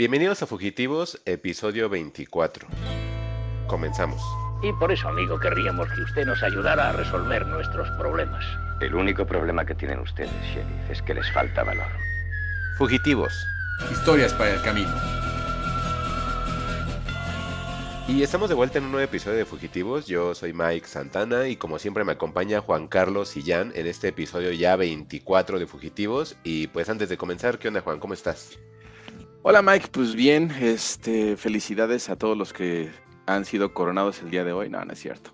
Bienvenidos a Fugitivos, episodio 24. Comenzamos. Y por eso, amigo, querríamos que usted nos ayudara a resolver nuestros problemas. El único problema que tienen ustedes, sheriff, es que les falta valor. Fugitivos. Historias para el camino. Y estamos de vuelta en un nuevo episodio de Fugitivos. Yo soy Mike Santana y como siempre me acompaña Juan Carlos y Jan en este episodio ya 24 de Fugitivos. Y pues antes de comenzar, ¿qué onda Juan? ¿Cómo estás? Hola Mike, pues bien, este, felicidades a todos los que han sido coronados el día de hoy. No, no es cierto.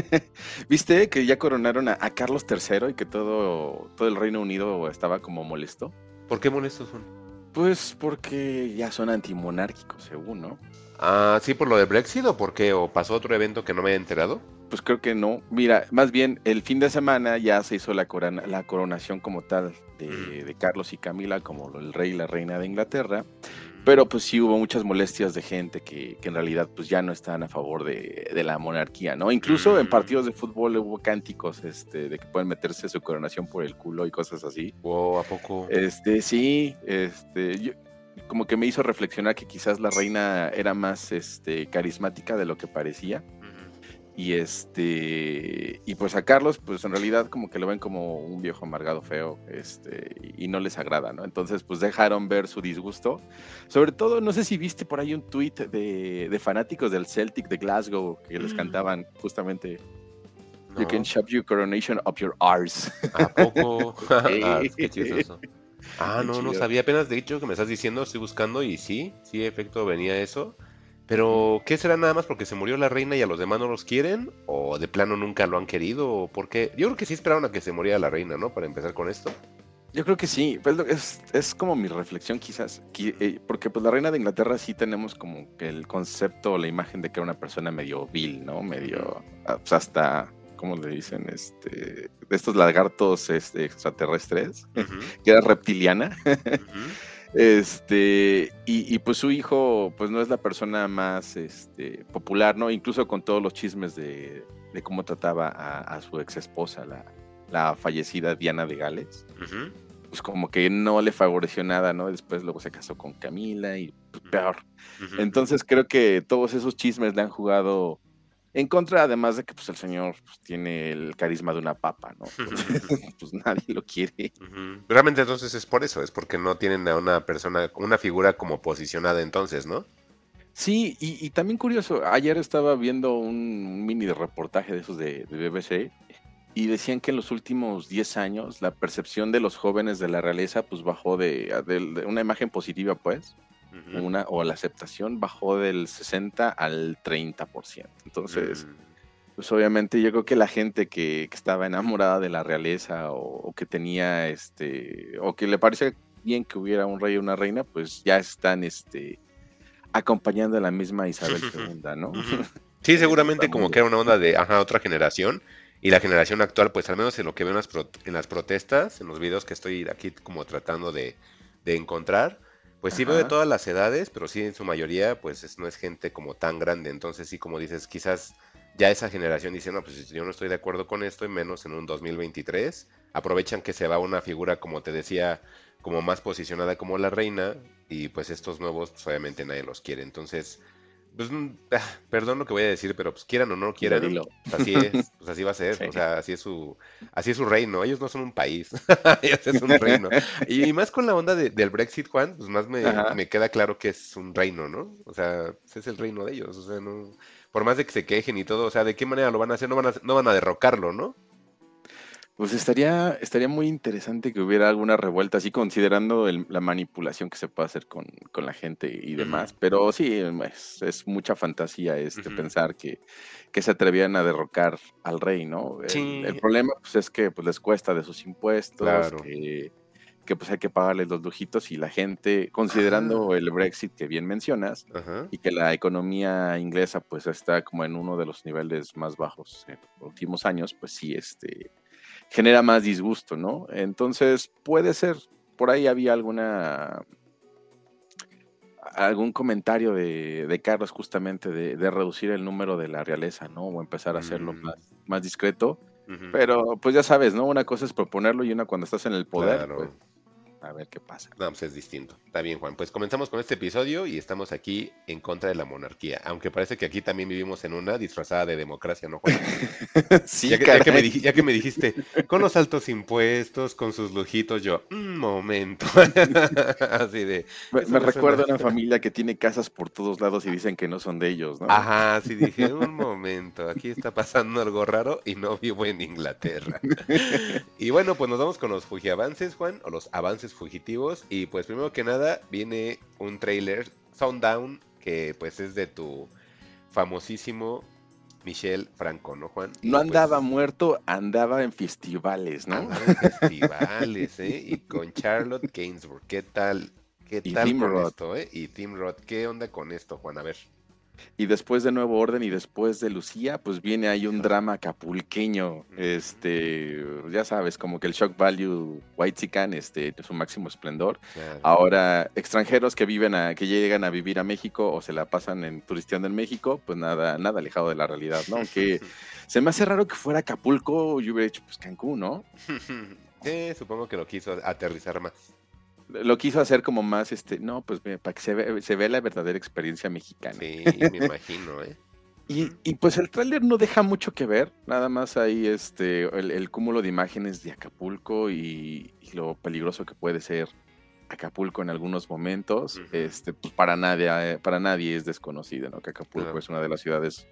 ¿Viste que ya coronaron a, a, Carlos III y que todo, todo el Reino Unido estaba como molesto? ¿Por qué molestos son? Pues porque ya son antimonárquicos, según, ¿no? Ah, sí, por lo de Brexit o por qué? ¿O pasó otro evento que no me he enterado? Pues creo que no. Mira, más bien el fin de semana ya se hizo la, corona, la coronación como tal de, de, Carlos y Camila como el rey y la reina de Inglaterra. Pero pues sí hubo muchas molestias de gente que, que en realidad pues ya no están a favor de, de, la monarquía, ¿no? Incluso en partidos de fútbol hubo cánticos este, de que pueden meterse su coronación por el culo y cosas así. Wow, ¿a poco? Este, sí, este, yo, como que me hizo reflexionar que quizás la reina era más este, carismática de lo que parecía. Y este y pues a Carlos, pues en realidad como que lo ven como un viejo amargado feo, este, y no les agrada, ¿no? Entonces, pues dejaron ver su disgusto. Sobre todo, no sé si viste por ahí un tweet de, de fanáticos del Celtic de Glasgow que les cantaban justamente no. You can shove your coronation up your arse. ¿A poco? ah, qué chistoso. Ah, no, no sabía. Apenas de hecho que me estás diciendo, estoy buscando y sí, sí, efecto, venía eso. Pero, ¿qué será nada más porque se murió la reina y a los demás no los quieren? ¿O de plano nunca lo han querido? ¿O por qué? Yo creo que sí esperaron a que se muriera la reina, ¿no? Para empezar con esto. Yo creo que sí, pues es, es como mi reflexión quizás, eh, porque pues la reina de Inglaterra sí tenemos como que el concepto, la imagen de que era una persona medio vil, ¿no? Medio, pues hasta, ¿cómo le dicen? Este, de estos lagartos este, extraterrestres, uh -huh. que era reptiliana. Uh -huh. Este, y, y, pues su hijo, pues no es la persona más este, popular, ¿no? Incluso con todos los chismes de, de cómo trataba a, a, su ex esposa, la, la fallecida Diana de Gales. Uh -huh. Pues como que no le favoreció nada, ¿no? Después luego se casó con Camila y pues, peor. Uh -huh. Entonces creo que todos esos chismes le han jugado en contra, además de que pues, el señor pues, tiene el carisma de una papa, ¿no? Pues nadie lo quiere. Uh -huh. Realmente entonces es por eso, es porque no tienen a una persona, una figura como posicionada entonces, ¿no? Sí, y, y también curioso, ayer estaba viendo un mini reportaje de esos de, de BBC y decían que en los últimos 10 años la percepción de los jóvenes de la realeza pues bajó de, de, de una imagen positiva pues uh -huh. una, o la aceptación bajó del 60 al 30%. Entonces, uh -huh. pues obviamente yo creo que la gente que, que estaba enamorada de la realeza o, o, que tenía este, o que le parecía bien que hubiera un rey o una reina, pues ya están este, acompañando a la misma Isabel II, ¿no? Uh -huh. Sí, seguramente como que era una onda de ajá, otra generación. Y la generación actual, pues al menos en lo que veo en las, pro en las protestas, en los videos que estoy aquí como tratando de, de encontrar, pues sí Ajá. veo de todas las edades, pero sí en su mayoría, pues es, no es gente como tan grande. Entonces sí, como dices, quizás ya esa generación dice, no, pues yo no estoy de acuerdo con esto, y menos en un 2023. Aprovechan que se va una figura, como te decía, como más posicionada como la reina, y pues estos nuevos, pues obviamente nadie los quiere. Entonces, pues, ah, perdón lo que voy a decir, pero pues quieran o no quieran, pues así es, pues así va a ser, sí. o sea, así es su, así es su reino, ellos no son un país, ellos es un reino. Y más con la onda de, del Brexit, Juan, pues más me, me, queda claro que es un reino, ¿no? O sea, pues es el reino de ellos, o sea, no, por más de que se quejen y todo, o sea, ¿de qué manera lo van a hacer? No van a, no van a derrocarlo, ¿no? Pues estaría, estaría muy interesante que hubiera alguna revuelta, así considerando el, la manipulación que se puede hacer con, con la gente y demás. Uh -huh. Pero sí, es, es, mucha fantasía este, uh -huh. pensar que, que, se atrevían a derrocar al rey, ¿no? Sí. El, el, problema pues, es que pues, les cuesta de sus impuestos, claro. que, que, pues hay que pagarles los lujitos y la gente, considerando Ajá. el Brexit que bien mencionas, Ajá. y que la economía inglesa pues está como en uno de los niveles más bajos en los últimos años, pues sí, este genera más disgusto, ¿no? Entonces, puede ser, por ahí había alguna algún comentario de, de Carlos justamente de, de, reducir el número de la realeza, ¿no? O empezar a hacerlo mm. más, más, discreto. Uh -huh. Pero, pues ya sabes, ¿no? Una cosa es proponerlo y una cuando estás en el poder, claro. pues, a ver qué pasa. No, pues es distinto. Está bien, Juan. Pues comenzamos con este episodio y estamos aquí en contra de la monarquía. Aunque parece que aquí también vivimos en una disfrazada de democracia, ¿no, Juan? sí, ya, que, ya, que me ya, que, me dijiste, con los altos impuestos, con sus lujitos, yo, un momento. Así de. Me, me recuerda a una familia que tiene casas por todos lados y dicen que no son de ellos, ¿no? Ajá, sí, dije, un momento, aquí está pasando algo raro y no vivo en Inglaterra. y bueno, pues nos vamos con los fugiavances, Juan, o los avances fugitivos. Y pues primero que nada viene un trailer, Sounddown, que pues es de tu famosísimo Michelle Franco, ¿no, Juan? Y no andaba pues, muerto, andaba en festivales, ¿no? Andaba en festivales, ¿eh? Y con Charlotte Gainsbourg, ¿qué tal? ¿Qué tal con Rod. esto, eh? Y Tim Roth, ¿qué onda con esto, Juan? A ver. Y después de Nuevo Orden y después de Lucía, pues viene ahí un drama capulqueño. Este, ya sabes, como que el shock value white chican, este, su máximo esplendor. Claro. Ahora, extranjeros que viven a, que llegan a vivir a México o se la pasan en turisteando en México, pues nada, nada alejado de la realidad, ¿no? Aunque se me hace raro que fuera Acapulco, yo hubiera hecho pues Cancún, ¿no? Sí, supongo que lo quiso aterrizar más lo quiso hacer como más, este, no, pues para que se, ve, se vea la verdadera experiencia mexicana. Sí, me imagino, ¿eh? Y, y, pues el tráiler no deja mucho que ver, nada más ahí este, el, el cúmulo de imágenes de Acapulco y, y, lo peligroso que puede ser Acapulco en algunos momentos. Uh -huh. este, pues para nadie, eh, para nadie es desconocido, ¿no? Que Acapulco es una de las ciudades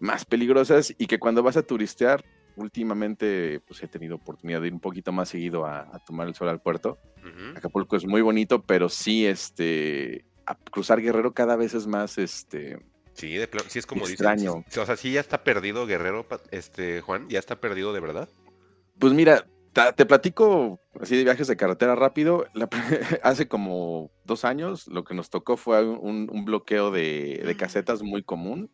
más peligrosas y que cuando vas a turistear, últimamente pues he tenido oportunidad de ir un poquito más seguido a, a tomar el sol al puerto. Uh -huh. Acapulco es muy bonito, pero sí, este, a cruzar Guerrero cada vez es más, este... Sí, de sí es como extraño. Dicen, o sea, sí ya está perdido Guerrero, este, Juan, ya está perdido de verdad. Pues mira, te platico así de viajes de carretera rápido. La, hace como dos años lo que nos tocó fue un, un bloqueo de, de, casetas muy común.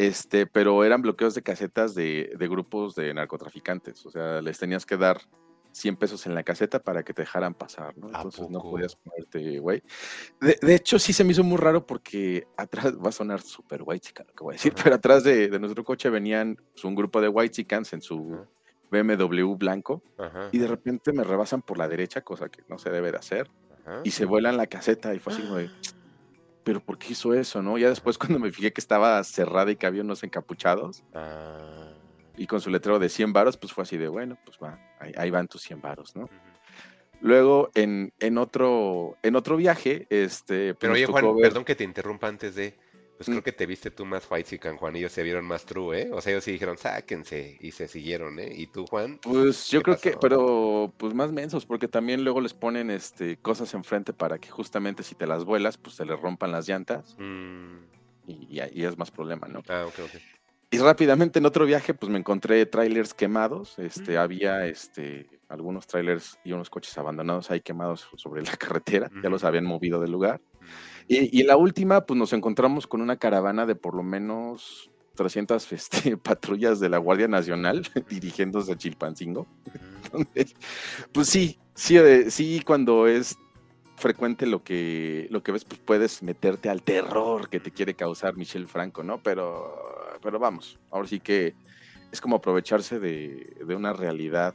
Este, pero eran bloqueos de casetas de, de, grupos de narcotraficantes. O sea, les tenías que dar 100 pesos en la caseta para que te dejaran pasar, ¿no? Entonces no podías ponerte, güey. De, de, hecho, sí se me hizo muy raro porque atrás, va a sonar súper white chica lo que voy a decir, pero atrás de, de, nuestro coche venían pues, un grupo de white chicans en su BMW blanco y de repente me rebasan por la derecha, cosa que no se debe de hacer, y se vuelan la caseta y fue así, güey pero ¿por qué hizo eso, no? Ya después cuando me fijé que estaba cerrada y que había unos encapuchados, ah. y con su letrero de 100 varos, pues fue así de, bueno, pues va, ahí, ahí van tus 100 varos, ¿no? Uh -huh. Luego, en, en, otro, en otro viaje, este... Pues pero oye, Juan, ver... perdón que te interrumpa antes de... Pues creo que te viste tú más white chican, Juan, y ellos se vieron más true, ¿eh? O sea, ellos sí dijeron, sáquense, y se siguieron, ¿eh? ¿Y tú, Juan? Pues yo creo pasó? que, pero pues más mensos, porque también luego les ponen este cosas enfrente para que justamente si te las vuelas, pues se les rompan las llantas. Mm. Y, y, y, es más problema, ¿no? Ah, ok, ok. Y rápidamente en otro viaje, pues me encontré trailers quemados. Este, mm. había este, algunos trailers y unos coches abandonados ahí quemados sobre la carretera. Mm. Ya los habían movido del lugar. Y, y, en la última, pues nos encontramos con una caravana de por lo menos 300 este, patrullas de la Guardia Nacional dirigiéndose a Chilpancingo. pues sí, sí, eh, sí, cuando es frecuente lo que, lo que ves, pues puedes meterte al terror que te quiere causar Michelle Franco, ¿no? Pero, pero vamos, ahora sí que es como aprovecharse de, de una realidad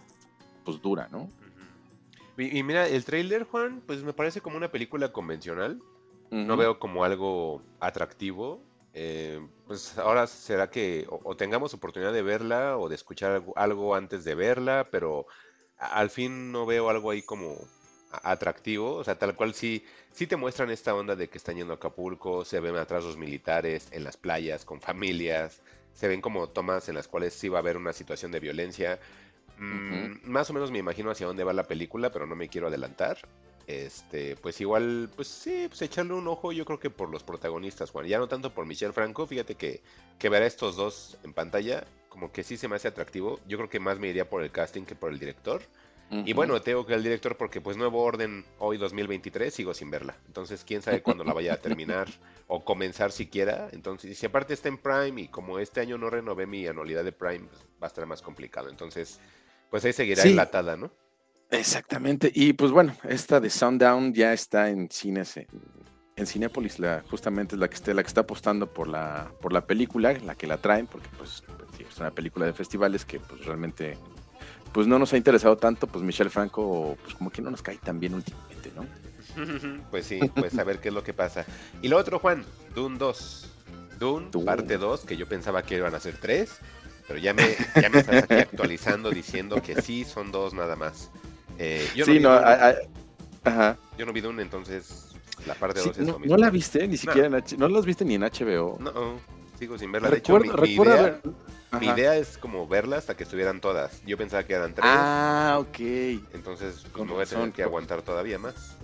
pues dura, ¿no? Y, y, mira, el trailer, Juan, pues me parece como una película convencional. Uh -huh. No veo como algo atractivo. Eh, pues ahora será que o, o, tengamos oportunidad de verla o de escuchar algo, algo, antes de verla, pero al fin no veo algo ahí como atractivo, o sea, tal cual sí, sí te muestran esta onda de que están yendo a Acapulco, se ven atrás los militares en las playas con familias, se ven como tomas en las cuales sí va a haber una situación de violencia. Mm, uh -huh. Más o menos me imagino hacia dónde va la película, pero no me quiero adelantar. Este, pues igual, pues sí, pues echarle un ojo yo creo que por los protagonistas, Juan. Ya no tanto por Michelle Franco, fíjate que, que ver a estos dos en pantalla, como que sí se me hace atractivo. Yo creo que más me iría por el casting que por el director. Uh -huh. Y bueno, tengo que el director porque pues nuevo orden hoy 2023 sigo sin verla. Entonces, quién sabe cuándo la vaya a terminar o comenzar siquiera. Entonces, si aparte está en Prime y como este año no renové mi anualidad de Prime, pues va a estar más complicado. Entonces, pues ahí seguirá sí. enlatada, ¿no? Exactamente. Y pues bueno, esta de Sundown ya está en cines en, en Cinepolis, la, justamente es la que, está, la que está apostando por la, por la película, la que la traen, porque pues es una película de festivales que pues realmente pues no nos ha interesado tanto, pues Michelle Franco, pues como que no nos cae tan bien últimamente, ¿no? pues sí, pues a ver qué es lo que pasa. Y lo otro, Juan, Dune 2. Dune, parte 2, que yo pensaba que iban a ser 3, pero ya me, ya me estás aquí actualizando diciendo que sí son dos nada más. Eh, yo no sí, vi no, a- a- ajá. yo no vi Dune, entonces la parte Sí, 2 es no, lo mismo. no la viste ni siquiera en H no la has visto ni en HBO. No, sigo sin verla. De hecho, mi, Recuerda, mi recuerda idea, ver- mi idea es como verla hasta que estuvieran todas. Yo pensaba que eran tres, Ah, ok. entonces pues, me voy a tener que aguantar todavía más.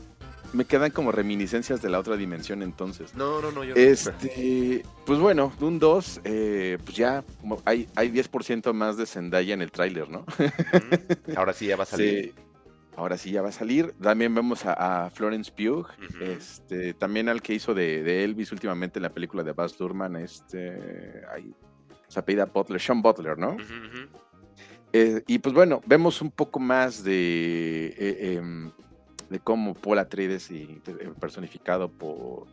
Me quedan como reminiscencias de la otra dimensión entonces. No, no, no, yo no. Este, pues bueno, Dune 2, eh, pues ya hay, hay 10% más de Zendaya en el tráiler, ¿no? Ahora sí ya va a salir. Sí. Ahora sí ya va a salir. También vemos a, a Florence Pugh, este, también al que hizo de, de Elvis últimamente en la película de Baz Luhrmann, este, ay, se apellida Butler, Sean Butler, ¿no? Eh, y pues bueno, vemos un poco más de, eh, em, de cómo Paul Atreides, y, eh, personificado por,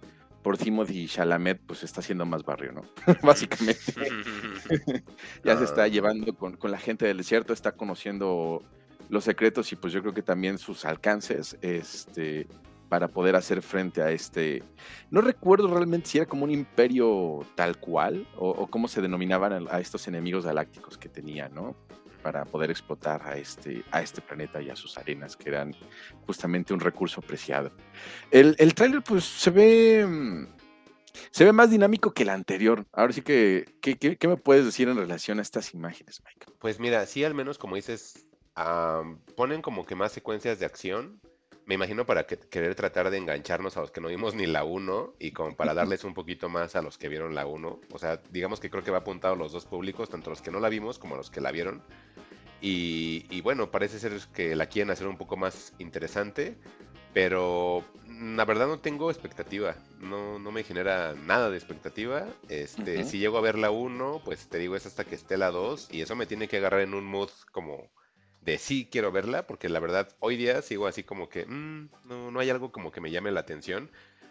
por Timothy Chalamet, pues está haciendo más barrio, ¿no? Básicamente. ya se está Ah. llevando con, con la gente del desierto, está conociendo los secretos y pues yo creo que también sus alcances este, para poder hacer frente a este... No recuerdo realmente si era como un imperio tal cual o, o cómo se denominaban a, a estos enemigos galácticos que tenía, ¿no? Para poder explotar a este, a este planeta y a sus arenas, que eran justamente un recurso preciado. El, el tráiler pues se ve... mm, se ve más dinámico que el anterior. Ahora sí que, ¿qué, qué, qué me puedes decir en relación a estas imágenes, Mike? Pues mira, sí, al menos como dices, am, ponen como que más secuencias de acción. Me imagino para que- querer tratar de engancharnos a los que no vimos ni la 1 y como para darles un poquito más a los que vieron la 1. O sea, digamos que creo que va apuntado a los dos públicos, tanto los que no la vimos como los que la vieron. Y, y bueno, parece ser que la quieren hacer un poco más interesante, pero la verdad no tengo expectativa, no, no me genera nada de expectativa. Este. Si llego a ver la 1, pues te digo, es hasta que esté la 2 y eso me tiene que agarrar en un mood como de sí quiero verla, porque la verdad hoy día sigo así como que mm, no, no hay algo como que me llame la atención.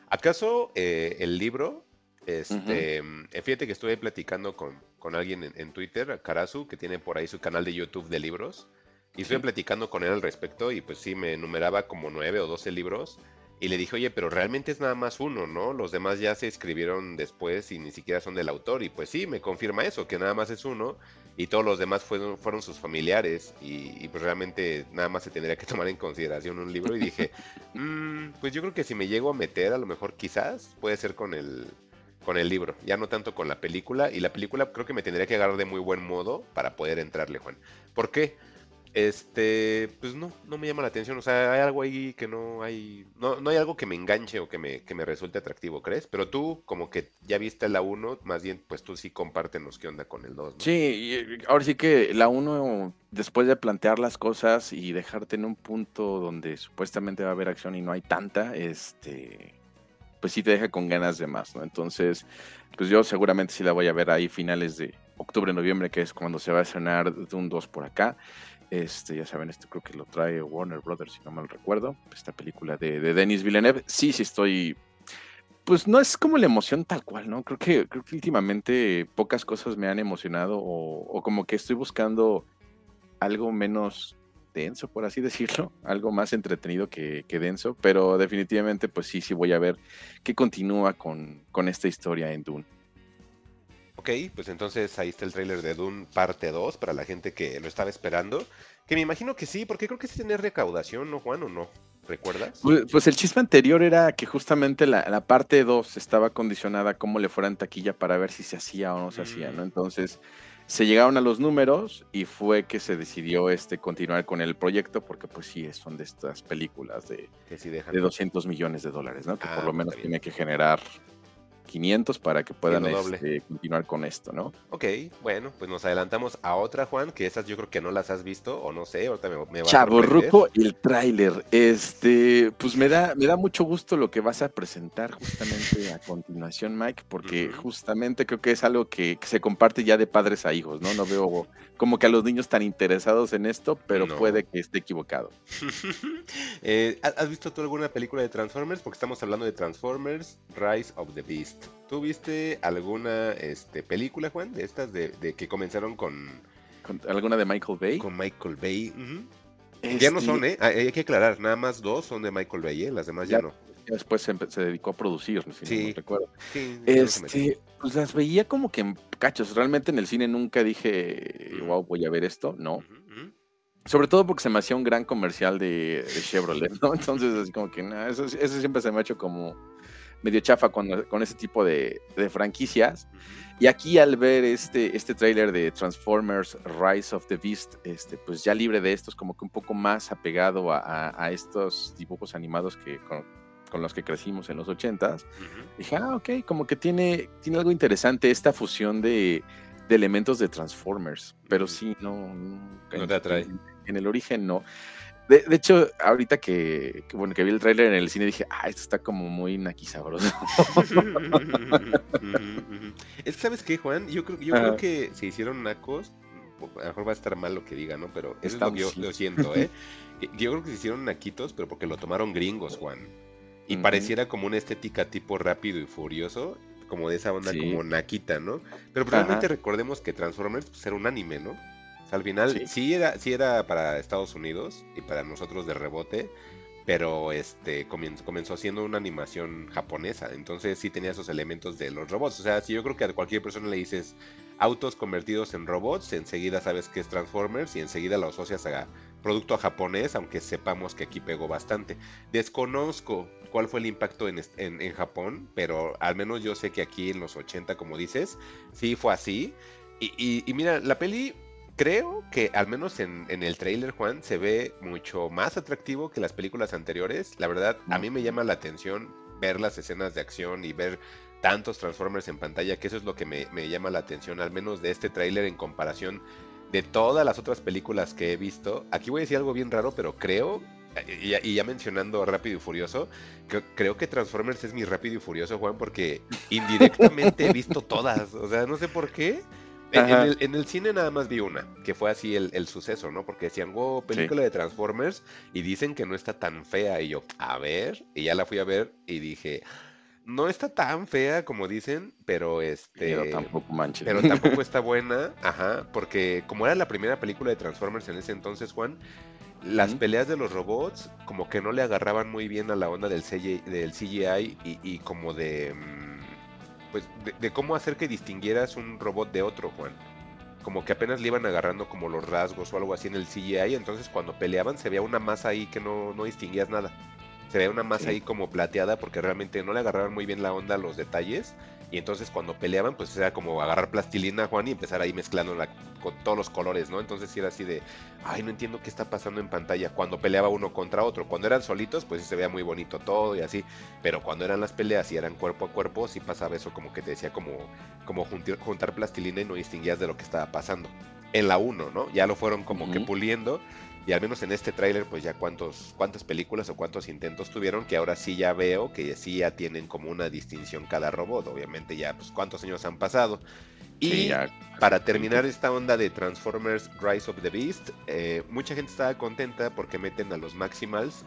¿Acaso eh, el libro? Este, mm, eh, fíjate que estuve platicando con, con alguien en, en Twitter, Karasu, que tiene por ahí su canal de YouTube de libros, y estuve Sí. platicando con él al respecto, y pues sí, me enumeraba como nueve o doce libros, y le dije, oye, pero realmente es nada más uno, ¿no? Los demás ya se escribieron después y ni siquiera son del autor, y pues sí, me confirma eso, que nada más es uno, y todos los demás fueron, fueron sus familiares, y, pues realmente nada más se tendría que tomar en consideración un libro, y dije, "Mm, pues yo creo que si me llego a meter, a lo mejor quizás puede ser con el, con el libro, ya no tanto con la película. Y la película creo que me tendría que agarrar de muy buen modo para poder entrarle, Juan. ¿Por qué? Este, pues no, no me llama la atención. O sea, hay algo ahí que no hay. No, no hay algo que me enganche o que me, que me resulte atractivo, ¿crees? Pero tú, como que ya viste la 1, más bien, pues tú sí compártenos qué onda con el 2, ¿no? Sí, eh, ahora sí que la uno, después de plantear las cosas y dejarte en un punto donde supuestamente va a haber acción y no hay tanta, este, pues sí te deja con ganas de más, ¿no? Entonces, pues yo seguramente sí la voy a ver ahí finales de octubre, noviembre, que es cuando se va a estrenar un 2 por acá. Este, ya saben, esto creo que lo trae Warner Brothers, si no mal recuerdo. Esta película de, de Denis Villeneuve. Sí, sí estoy. Pues no es como la emoción tal cual, ¿no? Creo que, creo que últimamente pocas cosas me han emocionado o, o como que estoy buscando algo menos denso, por así decirlo, algo más entretenido que, que denso, pero definitivamente pues sí, sí voy a ver qué continúa con, con esta historia en Dune. Ok, pues entonces ahí está el tráiler de Dune parte 2 para la gente que lo estaba esperando. Que me imagino que sí, porque creo que sí tiene recaudación, ¿no, Juan? ¿O no? ¿Recuerdas? Pues, pues el chisme anterior era que justamente la, la parte 2 estaba condicionada a cómo le fuera en taquilla para ver si se hacía o no se hacía, ¿no? Mm. Entonces se llegaron a los números y fue que se decidió este continuar con el proyecto porque pues sí, son de estas películas de, Que sí dejan. de 200 millones de dólares, ¿no? Que Ah, por lo está menos tiene que generar 500 para que puedan este, continuar con esto, ¿no? Ok, bueno, pues nos adelantamos a otra, Juan, que esas yo creo que no las has visto, o no sé, ahorita me, me va a Chaborruco, el tráiler. Este, pues me da, me da mucho gusto lo que vas a presentar justamente a continuación, Mike, porque justamente creo que es algo que, que se comparte ya de padres a hijos, ¿no? No veo como que a los niños tan interesados en esto, pero No. puede que esté equivocado. Eh, ¿has has visto tú alguna película de Transformers? Porque estamos hablando de Transformers Rise of the Beast. ¿Tú viste alguna este, película, Juan, de estas de, de que comenzaron con con- alguna de Michael Bay. con Michael Bay. Ya no Este, son, ¿eh? Hay hay que aclarar, nada más dos son de Michael Bay, ¿eh? Las demás ya, Ya. no. Después se, dedicó a producir, si no Sí. mal recuerdo. Sí, no. Este, pues las veía como que en cachos. Realmente en el cine nunca dije, wow, voy a ver esto. No. Sobre todo porque se me hacía un gran comercial de, de Chevrolet, ¿no? Entonces, así como que, no, eso, eso siempre se me ha hecho como medio chafa con, con ese tipo de, de franquicias. Y aquí al ver este, este tráiler de Transformers Rise of the Beast, este, pues ya libre de estos, como que un poco más apegado a, a- a estos dibujos animados que con, con los que crecimos en los ochentas, Ujú. dije, ah, ok, como que tiene, tiene algo interesante esta fusión de, de elementos de Transformers, pero sí, no, no, No te atrae. En, en el origen no. De, de hecho, ahorita que, que, bueno, que vi el tráiler en el cine dije, ah, esto está como muy naquisabroso. Es que, ¿sabes qué, Juan? Yo creo, yo creo que se hicieron nacos. A lo mejor va a estar mal lo que diga, ¿no? Pero eso es lo que yo, lo siento, ¿eh? Yo creo que se hicieron naquitos, pero porque lo tomaron gringos, Juan. Y pareciera como una estética tipo rápido y furioso, como de esa onda Sí. como naquita, ¿no? Pero realmente recordemos que Transformers pues, era un anime, ¿no? O sea, al final Sí. sí. era, sí era para Estados Unidos y para nosotros de rebote, pero este comenzó, comenzó siendo una animación japonesa, entonces sí tenía esos elementos de los robots. O sea, si yo creo que a cualquier persona le dices autos convertidos en robots, enseguida sabes que es Transformers y enseguida lo asocias a producto japonés, aunque sepamos que aquí pegó bastante. Desconozco cuál fue el impacto en, en- en Japón, pero al menos yo sé que aquí en los 80, como dices, sí fue así. Y, y- y mira, la peli creo que al menos en, en el trailer, Juan, se ve mucho más atractivo que las películas anteriores. La verdad, a mí me llama la atención ver las escenas de acción y ver tantos Transformers en pantalla, que eso es lo que me, me llama la atención, al menos de este tráiler en comparación de todas las otras películas que he visto. Aquí voy a decir algo bien raro, pero creo, y ya, y ya mencionando Rápido y Furioso, que- creo que Transformers es mi Rápido y Furioso, Juan, porque indirectamente he visto todas. O sea, no sé por qué. En, el, en el cine nada más vi una, que fue así el, el suceso, ¿no? Porque decían, wow, película de Transformers, y dicen que no está tan fea. Y yo, a ver, y ya la fui a ver y dije, no está tan fea como dicen, pero este. Pero tampoco manches. Pero tampoco está buena, ajá, porque como era la primera película de Transformers en ese entonces, Juan, las peleas de los robots como que no le agarraban muy bien a la onda del CGI, del CGI y, y como de, mm, pues, de, de cómo hacer que distinguieras un robot de otro, Juan. Como que apenas le iban agarrando como los rasgos o algo así en el CGI, entonces cuando peleaban se veía una masa ahí que no, no distinguías nada. Se veía una masa Sí. ahí como plateada porque realmente no le agarraban muy bien la onda a los detalles. Y entonces cuando peleaban, pues era como agarrar plastilina, Juan, y empezar ahí mezclando con todos los colores, ¿no? Entonces sí era así de, ay, no entiendo qué está pasando en pantalla. Cuando peleaba uno contra otro. Cuando eran solitos, pues sí se veía muy bonito todo y así. Pero cuando eran las peleas y eran cuerpo a cuerpo, sí pasaba eso como que te decía como, como juntir- juntar plastilina y no distinguías de lo que estaba pasando. En la 1, ¿no? Ya lo fueron como que puliendo. Y al menos en este tráiler, pues ya cuántos, cuántas películas o cuántos intentos tuvieron, que ahora sí ya veo que sí ya tienen como una distinción cada robot. Obviamente ya, pues cuántos años han pasado. Y Sí, ya, para terminar esta onda de Transformers Rise of the Beast, eh, mucha gente estaba contenta porque meten a los Maximals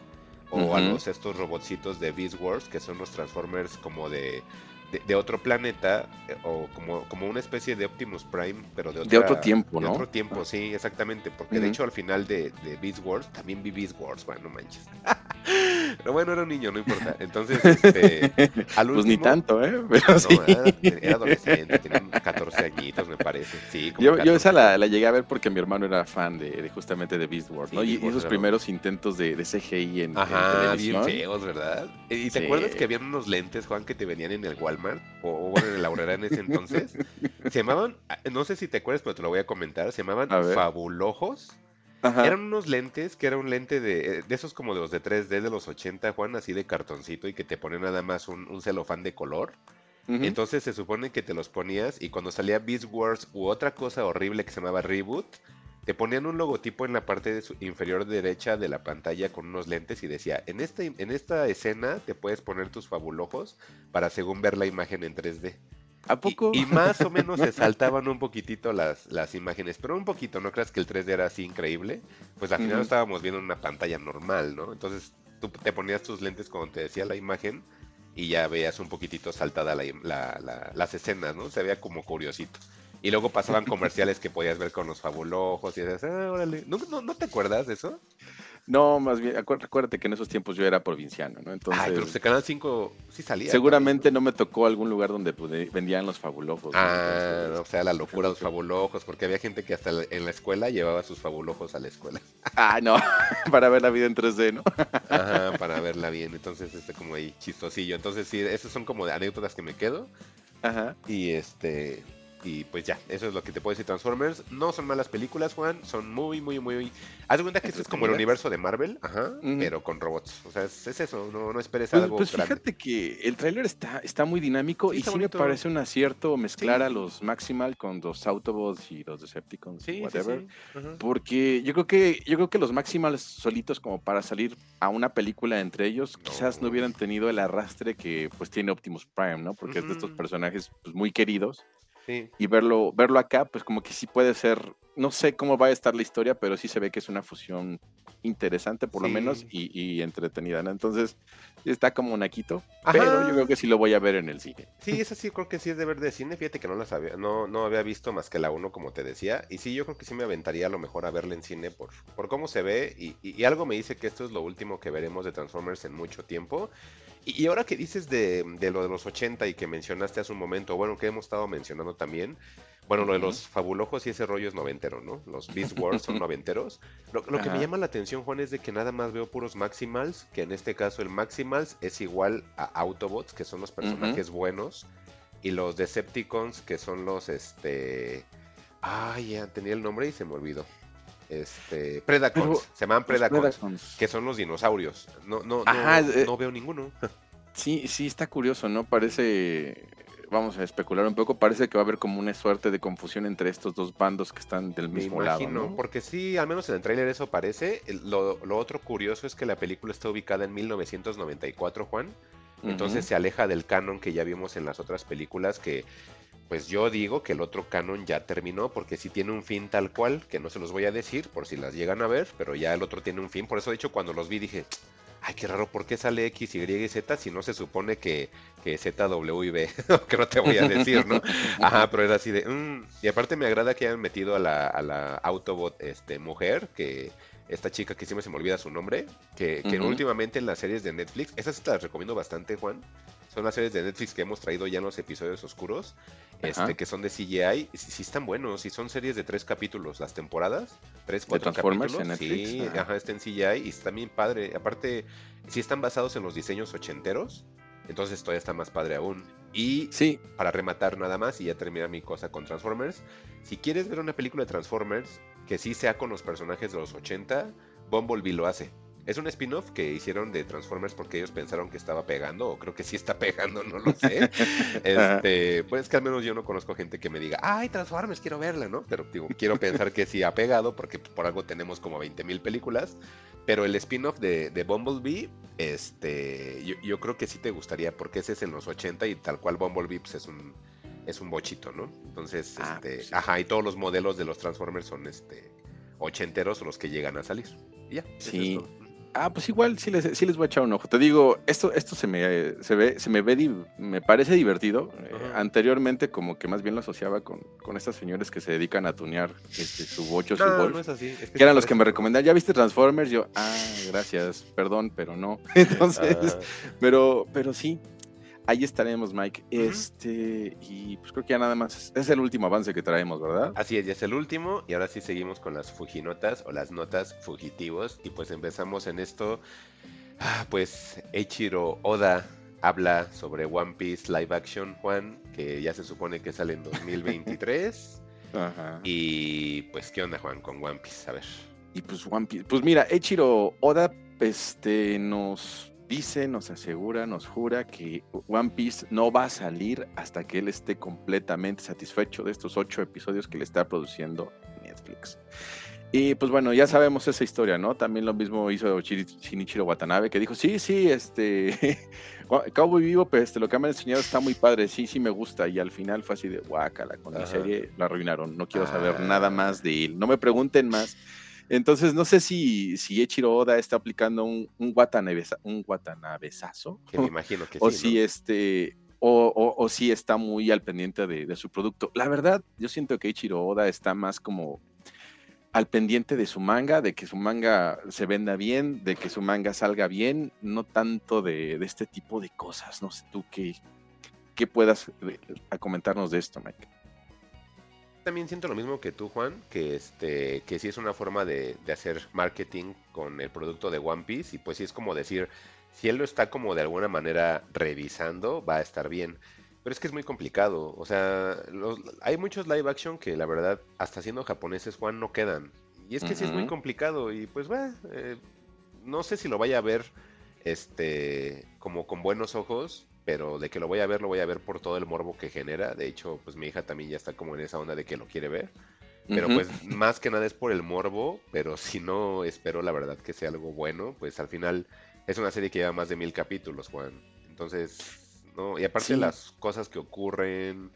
o a los estos robotcitos de Beast Wars, que son los Transformers como de, de, de otro planeta, eh, o como, como una especie de Optimus Prime, pero de, De otro tiempo, de ¿no? otro tiempo, sí, exactamente, porque de hecho al final de, de Beast Wars también vi Beast Wars, bueno, no manches. pero bueno, era un niño, no importa. Entonces, este, al pues ni último- tanto, ¿eh? Pero no, sí. era, era adolescente, tenía 14 añitos, me parece. Sí, como Yo, yo 14. esa la, la llegué a ver porque mi hermano era fan de, de justamente de Beast Wars, Sí, ¿no? Y, Beast y Wars esos primeros intentos de, de CGI en, en Ajá, bien televisión. feos, ¿verdad? ¿Y te Sí. acuerdas que habían unos lentes, Juan, que te venían en el Walmart? O, bueno, en el Aurora en ese entonces. Se llamaban, ah, no sé si te acuerdas, pero te lo voy a comentar. Se llamaban. Fabulojos. Ajá. Eran unos lentes que era un lente de, de esos como de los de 3D de los 80, Juan, así de cartoncito y que te ponen nada más un, un celofán de color. Entonces se supone que te los ponías y cuando salía Beast Wars u otra cosa horrible que se llamaba Reboot, te ponían un logotipo en la parte de su- inferior derecha de la pantalla con unos lentes y decía, en esta, en esta escena te puedes poner tus fabulojos para según ver la imagen en 3D. ¿A Y- poco? Y, más o menos se saltaban un poquitito las, las imágenes, pero un poquito, no creas que el 3D era así increíble, pues al final estábamos viendo una pantalla normal, ¿no? Entonces tú te ponías tus lentes cuando te decía la imagen y ya veías un poquitito saltada la im- la- la- las escenas, ¿no? Se veía como curiosito. Y luego pasaban comerciales que podías ver con los fabulojos y decías, ah, órale. ¿No, no, no te acuerdas de eso? No, más bien, acuérdate que en esos tiempos yo era provinciano, ¿no? Entonces, Ay, pero pues el Canal 5 sí salía. seguramente no me tocó algún lugar donde pues, vendían los fabulojos. Ah, o sea, la locura de los fabulojos, porque había gente que hasta en la escuela llevaba sus fabulojos a la escuela. Ah, no, para ver la vida en 3D, ¿no? Ajá, para verla bien. Entonces, este, como ahí chistosillo. Entonces, sí, esas son como anécdotas que me quedo. Ajá. Y este. Y pues ya, eso es lo que te puedo decir Transformers. No son malas películas, Juan. Son muy, muy, muy. Haz de cuenta que esto es como el universo de Marvel, ajá, pero con robots. O sea, es, es eso, no, no esperes Pues, algo pues grande. fíjate que el tráiler está, está muy dinámico Sí, y sí bonito. me parece un acierto mezclar Sí. a los Maximal con los Autobots y los Decepticons, Sí, whatever. Porque yo creo que yo creo que los Maximals solitos como para salir a una película entre ellos quizás no hubieran tenido el arrastre que pues tiene Optimus Prime, ¿no? Porque es de estos personajes pues, muy queridos Sí. y verlo verlo acá pues como que sí puede ser no sé cómo va a estar la historia, pero sí se ve que es una fusión interesante por lo menos y, y entretenida, ¿no? Entonces está como naquito, pero yo creo que sí lo voy a ver en el cine. Sí, esa sí creo que sí es de ver de cine. Fíjate que no la sabía, no, no había visto más que la 1, como te decía. Y sí, yo creo que sí me aventaría a lo mejor a verla en cine por, por cómo se ve. Y, y- y algo me dice que esto es lo último que veremos de Transformers en mucho tiempo. Y, y ahora que dices de, de lo de los 80 y que mencionaste hace un momento, bueno, que hemos estado mencionando también. Bueno, lo de los fabulojos y ese rollo es noventero, ¿no? Los Beast Wars son noventeros. Lo, lo que me llama la atención, Juan, es de que nada más veo puros Maximals, que en este caso el Maximals es igual a Autobots, que son los personajes buenos, y los Decepticons, que son los, este... Ay, ya tenía el nombre y se me olvidó. Este... Predacons, Pero- se llaman Predacons, Predacons. que son los dinosaurios. No, no, no, eh. no veo ninguno. Sí, sí, está curioso, ¿no? Parece, vamos a especular un poco, parece que va a haber como una suerte de confusión entre estos dos bandos que están del Me mismo lado, imagino, ¿no? porque sí, al menos en el tráiler eso parece. Lo, lo otro curioso es que la película está ubicada en 1994, Juan. Entonces se aleja del canon que ya vimos en las otras películas que pues yo digo que el otro canon ya terminó porque sí tiene un fin tal cual, que no se los voy a decir por si las llegan a ver, pero ya el otro tiene un fin. Por eso de hecho cuando los vi dije, ay, qué raro, ¿por qué sale X, Y y Z si no se supone que, que Z, W y B? que no te voy a decir, ¿no? Ajá, pero era así de... "Mm". Y aparte me agrada que hayan metido a la, a la Autobot este, mujer, que esta chica que siempre se me olvida su nombre, que, que últimamente en las series de Netflix, esas te las recomiendo bastante, Juan. Son las series de Netflix que hemos traído ya en los episodios oscuros, este, que son de CGI. y Sí, sí están buenos, y son series de tres capítulos, las temporadas, tres, cuatro Transformers capítulos. en Netflix? Sí, Ajá. ajá, está en CGI y está bien padre. Aparte, sí están basados en los diseños ochenteros, entonces todavía está más padre aún. Y Sí, para rematar nada más y ya terminar mi cosa con Transformers. Si quieres ver una película de Transformers que sí sea con los personajes de los 80, Bumblebee lo hace. Es un spin-off que hicieron de Transformers porque ellos pensaron que estaba pegando, o creo que sí está pegando, no lo sé. este, pues que al menos yo no conozco gente que me diga, ay, Transformers, quiero verla, ¿no? Pero digo, quiero pensar que sí ha pegado, porque por algo tenemos como 20.000 películas. Pero el spin-off de, de Bumblebee, este, yo, yo creo que sí te gustaría, porque ese es en los 80 y tal cual Bumblebee pues, es un es un bochito, ¿no? Entonces, Ah, este, pues sí. ajá, y todos los modelos de los Transformers son este ochenteros los que llegan a salir. Y ya. es Sí. Ah, pues igual sí les, sí les voy a echar un ojo. Te digo, esto, esto se me, se ve, se me ve, me parece divertido. Eh, anteriormente como que más bien lo asociaba con, con estas señores que se dedican a tunear este, su bocho, su golf. no es así. es que eran los que me recomendaban. ¿Ya viste Transformers? Yo, ah, gracias, perdón, pero no. Entonces, Ajá. pero, pero sí, ahí estaremos, Mike. Este, y pues creo que ya nada más. Es el último avance que traemos, ¿verdad? Así es, ya es el último y ahora sí seguimos con las Fujinotas o las notas fugitivos y pues empezamos en esto, ah, pues Eiichiro Oda habla sobre One Piece live action, Juan, que ya se supone que sale en 2023 Ajá. y pues qué onda Juan con One Piece, a ver. Y pues One Piece. Pues mira, Eiichiro Oda este, nos dice, nos asegura, nos jura que One Piece no va a salir hasta que él esté completamente satisfecho de estos ocho episodios que le está produciendo Netflix. Y pues bueno, ya sabemos esa historia, ¿no? También lo mismo hizo Shinichiro Watanabe, que dijo, sí, sí, este, Cowboy Vivo, pues este, lo que me han enseñado está muy padre, sí, sí me gusta. Y al final fue así de, guácala, con Ajá. serie la arruinaron, no quiero saber Ah. nada más de él, no me pregunten más. Entonces, no sé si, si Eiichiro Oda está aplicando un, un, guatanabesa- un Que me imagino que o sí, si ¿no? este, o, o- o si está muy al pendiente de, de, su producto. La verdad, yo siento que Ichiro Oda está más como al pendiente de su manga, de que su manga se venda bien, de que su manga salga bien, no tanto de, de este tipo de cosas. No sé tú qué, qué puedas eh, comentarnos de esto, Mike. También siento lo mismo que tú, Juan, que este, que sí es una forma de, de hacer marketing con el producto de One Piece, y pues sí es como decir, si él lo está como de alguna manera revisando, va a estar bien. Pero es que es muy complicado. O sea, hay muchos live action que la verdad, hasta siendo japoneses, Juan, no quedan. Y es que sí es muy complicado. Y pues va, eh, no sé si lo vaya a ver este como con buenos ojos. Pero de que lo voy a ver, lo voy a ver por todo el morbo que genera. De hecho, pues mi hija también ya está como en esa onda de que lo quiere ver. Pero pues más que nada es por el morbo. Pero si no espero la verdad que sea algo bueno, pues al final es una serie que lleva más de mil capítulos, Juan. Entonces, ¿no? Y aparte las cosas que ocurren,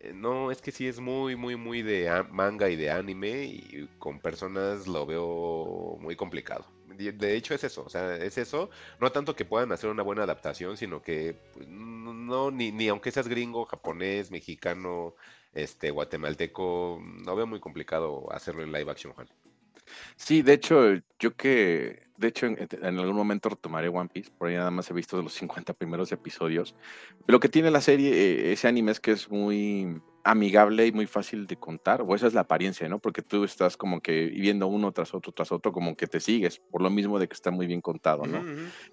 eh, no, es que sí es muy, muy, muy de manga y de anime y con personas lo veo muy complicado. De hecho es eso, o sea, es eso, no tanto que puedan hacer una buena adaptación, sino que pues, no, ni, ni aunque seas gringo, japonés, mexicano, este, guatemalteco, no veo muy complicado hacerlo en live action, Juan. Sí, de hecho, yo que, de hecho, en, algún momento retomaré One Piece, por ahí nada más he visto de los 50 primeros episodios. Lo que tiene la serie, eh, ese anime es que es muy amigable y muy fácil de contar, o esa es la apariencia, ¿no? Porque tú estás como que viendo uno tras otro, tras otro, como que te sigues, por lo mismo de que está muy bien contado, ¿no?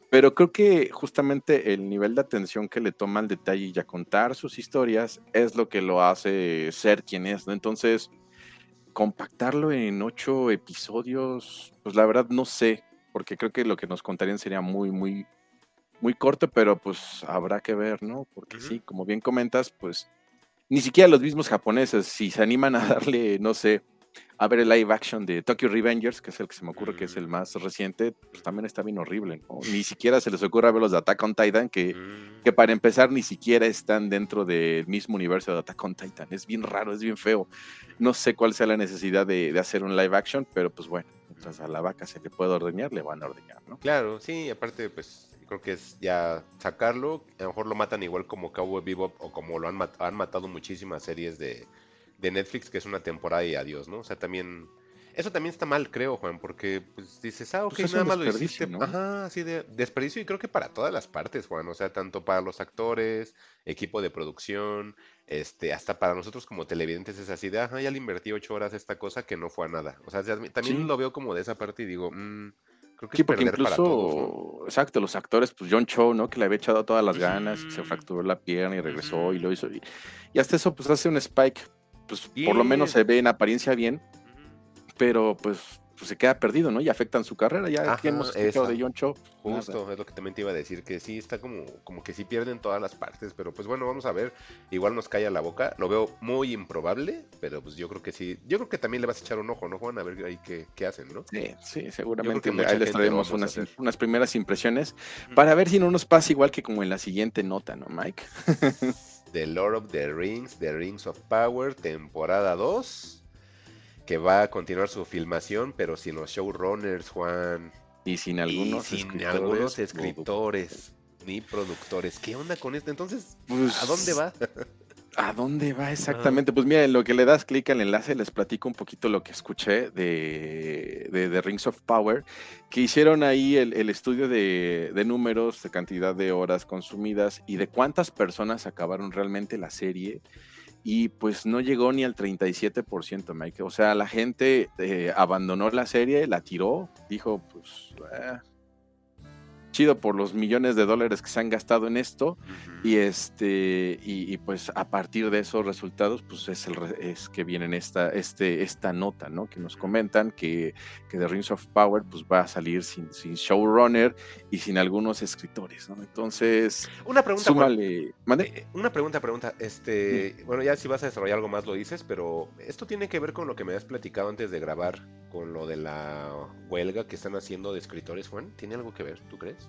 Pero creo que justamente el nivel de atención que le toma al detalle y a contar sus historias es lo que lo hace ser quien es, ¿no? Entonces, compactarlo en ocho episodios, pues la verdad no sé, porque creo que lo que nos contarían sería muy, muy, muy corto, pero pues habrá que ver, ¿no? Porque sí, como bien comentas, pues ni siquiera los mismos japoneses, si se animan a darle, no sé, a ver el live action de Tokyo Revengers, que es el que se me ocurre que es el mm. más reciente, pues también está bien horrible, ¿no? Ni siquiera se les ocurre ver los de Attack on Titan, que, mm. que para empezar ni siquiera están dentro del mismo universo de Attack on Titan. Es bien raro, es bien feo. No sé cuál sea la necesidad de, de hacer un live action, pero pues bueno, mientras a la vaca se le puede ordeñar, le van a ordeñar, ¿no? Claro, sí, aparte pues creo que es ya sacarlo, a lo mejor lo matan igual como Cowboy Bebop o como lo han, han matado muchísimas series de de Netflix, que es una temporada y adiós, ¿no? O sea, también... Eso también está mal, creo, Juan, porque pues dices, ah, ok, pues nada más lo hiciste. Ajá, así de desperdicio y creo que para todas las partes, Juan, o sea, tanto para los actores, equipo de producción, este, hasta para nosotros como televidentes es así de, ajá, ya le invertí ocho horas a esta cosa que no fue a nada. O sea, también lo veo como de esa parte y digo, mmm, Creo que sí, porque incluso, exacto, los actores, pues John Cho, ¿no? Que le había echado todas las ganas, se fracturó la pierna y regresó y lo hizo. Y, y, hasta eso, pues hace un spike pues por lo menos se ve en apariencia bien, pero pues, pues, se queda perdido, ¿no? Y afectan su carrera. Ya hemos escuchado de John Cho. Justo, es lo que también te iba a decir, que sí está como, como que sí pierden todas las partes, pero pues bueno, vamos a ver. Igual nos calla la boca. Lo veo muy improbable, pero pues yo creo que sí. Yo creo que también le vas a echar un ojo, ¿no, Juan? A ver ahí qué, qué hacen, ¿no? Sí, sí, seguramente ahí les traemos unas, unas, primeras impresiones para ver si no nos pasa igual que como en la siguiente nota, ¿no, Mike? The Lord of the Rings, The Rings of Power, temporada 2, que va a continuar su filmación, pero sin los showrunners, Juan. Y sin algunos sin escritores, algunos escritores ni productores. ¿Qué onda con esto? Entonces, pues, ¿a dónde va? ¿A dónde va exactamente? Pues mira, en lo que le das clic al enlace les platico un poquito lo que escuché de, de, Rings of Power, que hicieron ahí el, estudio de, de, números, de cantidad de horas consumidas y de cuántas personas acabaron realmente la serie. Y pues no llegó ni al 37%, Mike. O sea, la gente eh, abandonó la serie, la tiró, dijo, pues... Eh, chido por los millones de dólares que se han gastado en esto. Y este y, pues a partir de esos resultados pues es el es que vienen esta este esta nota no que nos comentan que, que The Rings of Power pues va a salir sin, sin showrunner y sin algunos escritores no entonces una pregunta súmale. ¿mande? Eh, una pregunta pregunta. Este bueno ya si vas a desarrollar algo más lo dices pero esto tiene que ver con lo que me has platicado antes de grabar con lo de la huelga que están haciendo de escritores Juan. Tiene algo que ver tú crees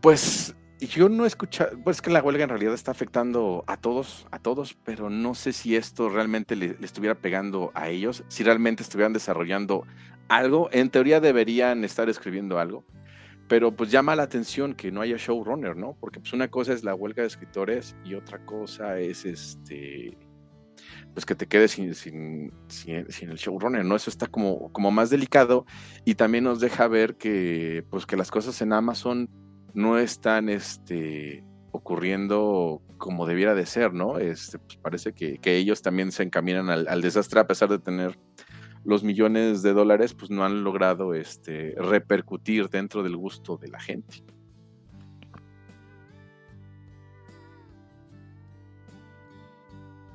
pues yo no he escuchado, pues que la huelga en realidad está afectando a todos, a todos, pero no sé si esto realmente le, estuviera pegando a ellos, si realmente estuvieran desarrollando algo. En teoría deberían estar escribiendo algo, pero pues llama la atención que no haya showrunner, ¿no? Porque pues una cosa es la huelga de escritores y otra cosa es este pues que te quedes sin, sin, sin, el showrunner, ¿no? Eso está como, como más delicado y también nos deja ver que pues que las cosas en Amazon no están este ocurriendo como debiera de ser, ¿no? Este, pues parece que, ellos también se encaminan al, al desastre a pesar de tener los millones de dólares pues no han logrado este, repercutir dentro del gusto de la gente.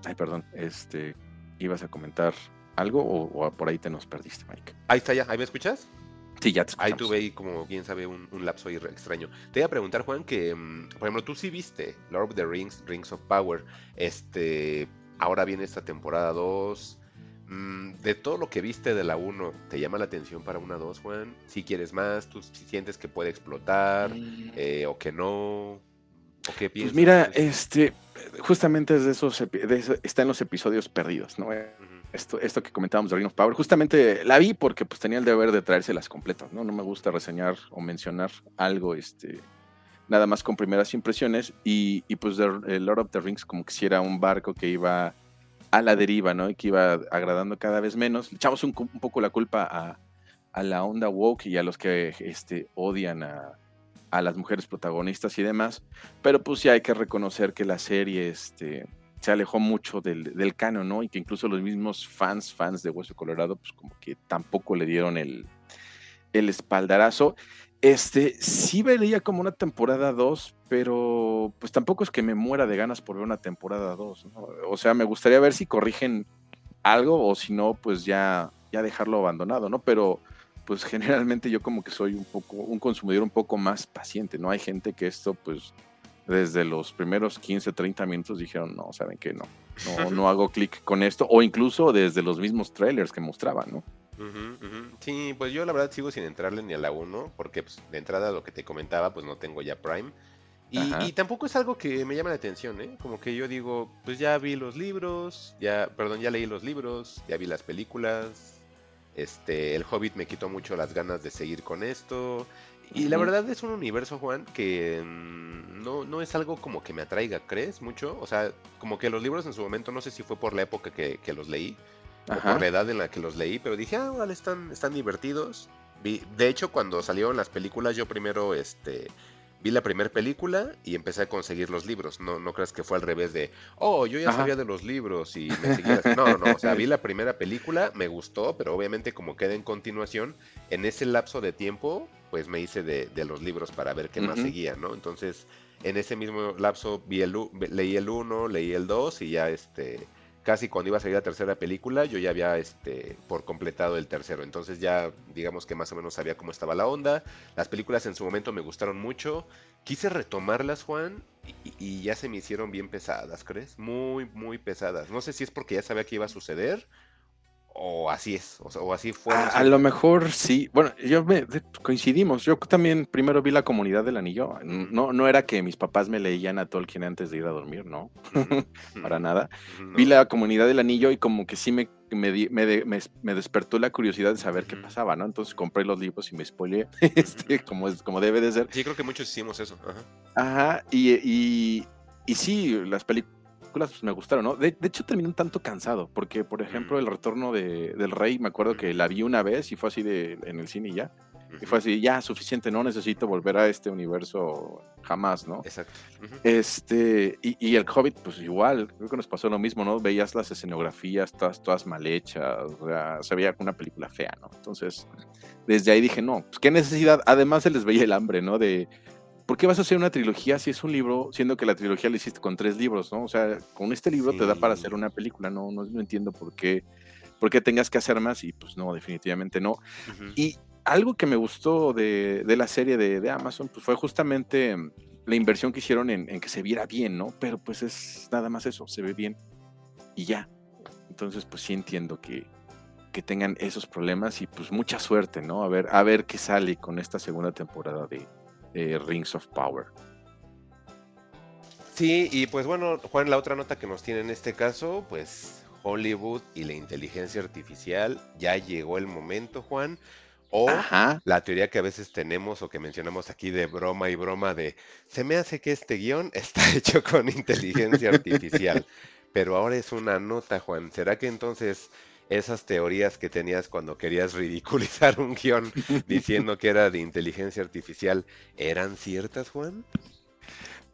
Ay, perdón, este, ¿ibas a comentar algo o, por ahí te nos perdiste, Mike? Ahí está ya, ¿ahí me escuchas? Sí, ya te escuchamos. Ahí tuve ahí, como bien sabe, un, lapso ahí extraño. Te iba a preguntar, Juan, que, mm, por ejemplo, tú sí viste Lord of the Rings, Rings of Power. Este, ahora viene esta temporada 2. Mm, de todo lo que viste de la 1, ¿te llama la atención para una 2, Juan? Si quieres más, tú sientes que puede explotar mm. eh, o que no. ¿O qué pues piensas? Pues mira, este, justamente es de esos, está en los episodios perdidos, ¿no? Esto, esto que comentábamos de Ring of Power, justamente la vi porque pues tenía el deber de traérselas completas, ¿no? No me gusta reseñar o mencionar algo, este, nada más con primeras impresiones y, y pues The Lord of the Rings como que si era un barco que iba a la deriva, ¿no? Y que iba agradando cada vez menos. Le echamos un, poco la culpa a, la onda woke y a los que este, odian a, las mujeres protagonistas y demás. Pero pues sí hay que reconocer que la serie este, se alejó mucho del, del canon, ¿no? Y que incluso los mismos fans, fans de Hueso Colorado, pues como que tampoco le dieron el, el espaldarazo. Este, sí vería como una temporada 2, pero pues tampoco es que me muera de ganas por ver una temporada 2. O sea, me gustaría ver si corrigen algo o si no, pues ya, ya dejarlo abandonado, ¿no? Pero pues generalmente yo como que soy un poco, un consumidor un poco más paciente, ¿no? Hay gente que esto, pues, desde los primeros 15, 30 minutos dijeron, no, saben que no, no, no hago clic con esto, o incluso desde los mismos trailers que mostraban, ¿no? Sí, pues yo la verdad sigo sin entrarle ni a la 1, porque pues, de entrada lo que te comentaba, pues no tengo ya Prime. Y, tampoco es algo que me llame la atención, ¿eh? Como que yo digo, pues ya vi los libros, ya, perdón, ya leí los libros, ya vi las películas. Este, el Hobbit me quitó mucho las ganas de seguir con esto. Y la verdad es un universo, Juan, que mm, no, no es algo como que me atraiga, ¿crees? Mucho. O sea, como que los libros en su momento, no sé si fue por la época que, que los leí, por la edad en la que los leí, pero dije, ah, vale, están, están divertidos. Vi, de hecho, cuando salieron las películas, yo primero este, vi la primera película y empecé a conseguir los libros. No, no creas que fue al revés de, oh, yo ya sabía de los libros y me seguía. No, no, o sea, vi la primera película, me gustó, pero obviamente como queda en continuación, en ese lapso de tiempo, pues me hice de, de los libros para ver qué más seguía, ¿no? Entonces, en ese mismo lapso vi el, leí el 1, leí el 2 y ya este casi cuando iba a salir la tercera película, yo ya había este, por completado el tercero. Entonces ya digamos que más o menos sabía cómo estaba la onda. Las películas en su momento me gustaron mucho. Quise retomarlas, Juan, y, y ya se me hicieron bien pesadas, ¿crees? Muy, muy pesadas. No sé si es porque ya sabía que iba a suceder o así es, o, así fue. A, lo mejor sí. Bueno, yo me, coincidimos. Yo también primero vi la comunidad del anillo. No, no era que mis papás me leían a Tolkien antes de ir a dormir, no, para nada. Vi la comunidad del anillo y como que sí me, me, me, despertó la curiosidad de saber qué pasaba, ¿no? Entonces compré los libros y me spoileé, este, como, es, como debe de ser. Sí, creo que muchos hicimos eso. Ajá, y, y, y sí, las películas pues, me gustaron, ¿no? De, hecho terminé un tanto cansado, porque por ejemplo el retorno de, del rey, me acuerdo que la vi una vez y fue así de en el cine y ya. Y fue así, ya, suficiente, no necesito volver a este universo jamás, ¿no? Exacto. Este, y, el Hobbit, pues igual, creo que nos pasó lo mismo, ¿no? Veías las escenografías todas, todas mal hechas, o sea, se veía una película fea, ¿no? Entonces, desde ahí dije, no, pues qué necesidad, además se les veía el hambre, ¿no? De, ¿por qué vas a hacer una trilogía si es un libro, siendo que la trilogía la hiciste con tres libros, ¿no? O sea, con este libro te da para hacer una película, no, no, entiendo por qué, por qué tengas que hacer más y pues no, definitivamente no. Y algo que me gustó de, la serie de, Amazon pues fue justamente la inversión que hicieron en, que se viera bien, ¿no? Pero pues es nada más eso, se ve bien y ya. Entonces pues sí entiendo que, que tengan esos problemas y pues mucha suerte, ¿no? A ver, a ver qué sale con esta segunda temporada de, eh, Rings of Power. Sí, y pues bueno, Juan, la otra nota que nos tiene en este caso, pues Hollywood y la inteligencia artificial, ya llegó el momento, Juan. O la teoría que a veces tenemos o que mencionamos aquí de broma y broma de, se me hace que este guion está hecho con inteligencia artificial. Pero ahora es una nota, Juan. ¿Será que entonces esas teorías que tenías cuando querías ridiculizar un guion diciendo que era de inteligencia artificial eran ciertas, Juan?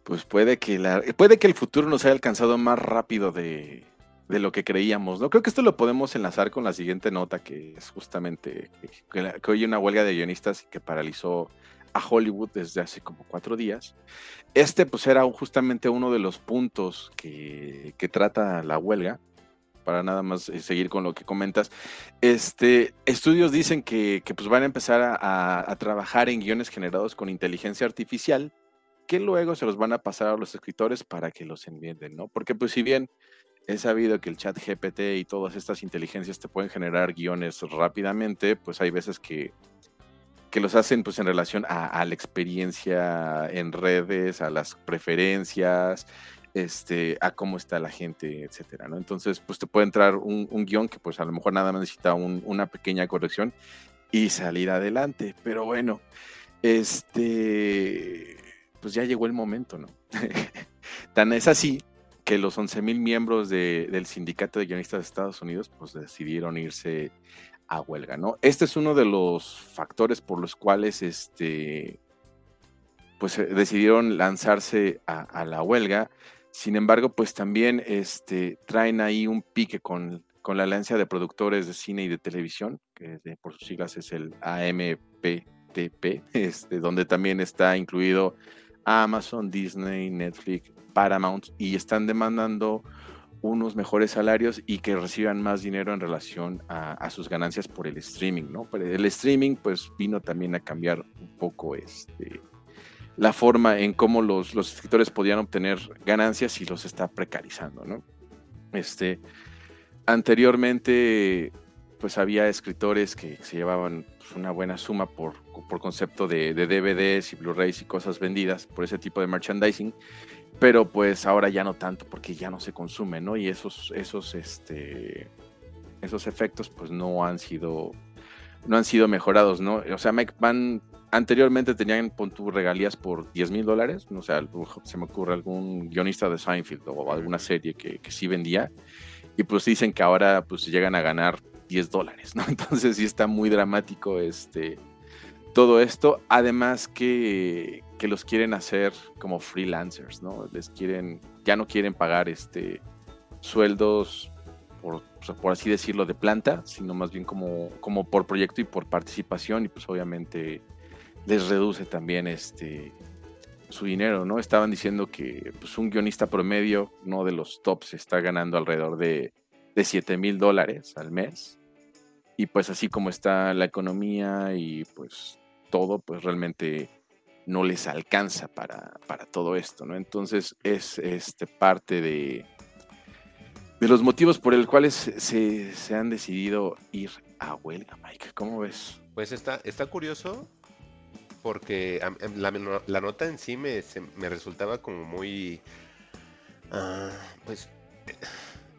Pues puede que la, puede que el futuro nos haya alcanzado más rápido de, de lo que creíamos, ¿no? Creo que esto lo podemos enlazar con la siguiente nota, que es justamente que, hoy hay una huelga de guionistas que paralizó a Hollywood desde hace como cuatro días. Este pues era justamente uno de los puntos que, trata la huelga, para nada más eh, seguir con lo que comentas. Este, estudios dicen que, pues van a empezar a, a trabajar en guiones generados con inteligencia artificial, que luego se los van a pasar a los escritores para que los envíen, ¿no? Porque pues si bien he sabido que el chat GPT y todas estas inteligencias te pueden generar guiones rápidamente, pues hay veces que, que los hacen pues en relación a, la experiencia en redes, a las preferencias, este, a cómo está la gente, etcétera, ¿no? Entonces, pues te puede entrar un, guion que pues a lo mejor nada más necesita una pequeña corrección y salir adelante. Pero bueno, este, pues ya llegó el momento, ¿no? Tan es así que los 11.000 miembros del sindicato de guionistas de Estados Unidos pues decidieron irse a huelga, ¿no? Este es uno de los factores por los cuales este, pues eh, decidieron lanzarse a, la huelga. Sin embargo, pues también este, traen ahí un pique con, con la Alianza de Productores de Cine y de Televisión, que por sus siglas es el AMPTP, este, donde también está incluido Amazon, Disney, Netflix, Paramount y están demandando unos mejores salarios y que reciban más dinero en relación a, sus ganancias por el streaming, ¿no? el streaming pues vino también a cambiar un poco este, la forma en cómo los, los escritores podían obtener ganancias y los está precarizando, ¿no? Este, anteriormente pues había escritores que se llevaban pues, una buena suma por, por concepto de, de DVDs y Blu-rays y cosas vendidas por ese tipo de merchandising pero pues ahora ya no tanto porque ya no se consume, ¿no? Y esos, esos, este, esos efectos pues no han sido, no han sido mejorados, ¿no? O sea, Mike Van anteriormente tenían pon regalías por 10 mil dólares, no sé, se me ocurre algún guionista de Seinfeld o alguna serie que, que sí vendía, y pues dicen que ahora pues llegan a ganar 10 dólares, ¿no? Entonces sí está muy dramático este todo esto, además que, que los quieren hacer como freelancers, ¿no? Les quieren, ya no quieren pagar este sueldos por, por así decirlo, de planta, sino más bien como, como por proyecto y por participación, y pues obviamente les reduce también este su dinero, ¿no? Estaban diciendo que pues, un guionista promedio, uno de los tops, está ganando alrededor de, de 7 mil dólares al mes. Y pues así como está la economía y pues todo, pues realmente no les alcanza para, todo esto, ¿no? Entonces es este, parte de, de los motivos por el cuales se, han decidido ir a huelga, Mike. ¿Cómo ves? Pues está, está curioso porque la, la, nota en sí me, me resultaba como muy, ah, pues,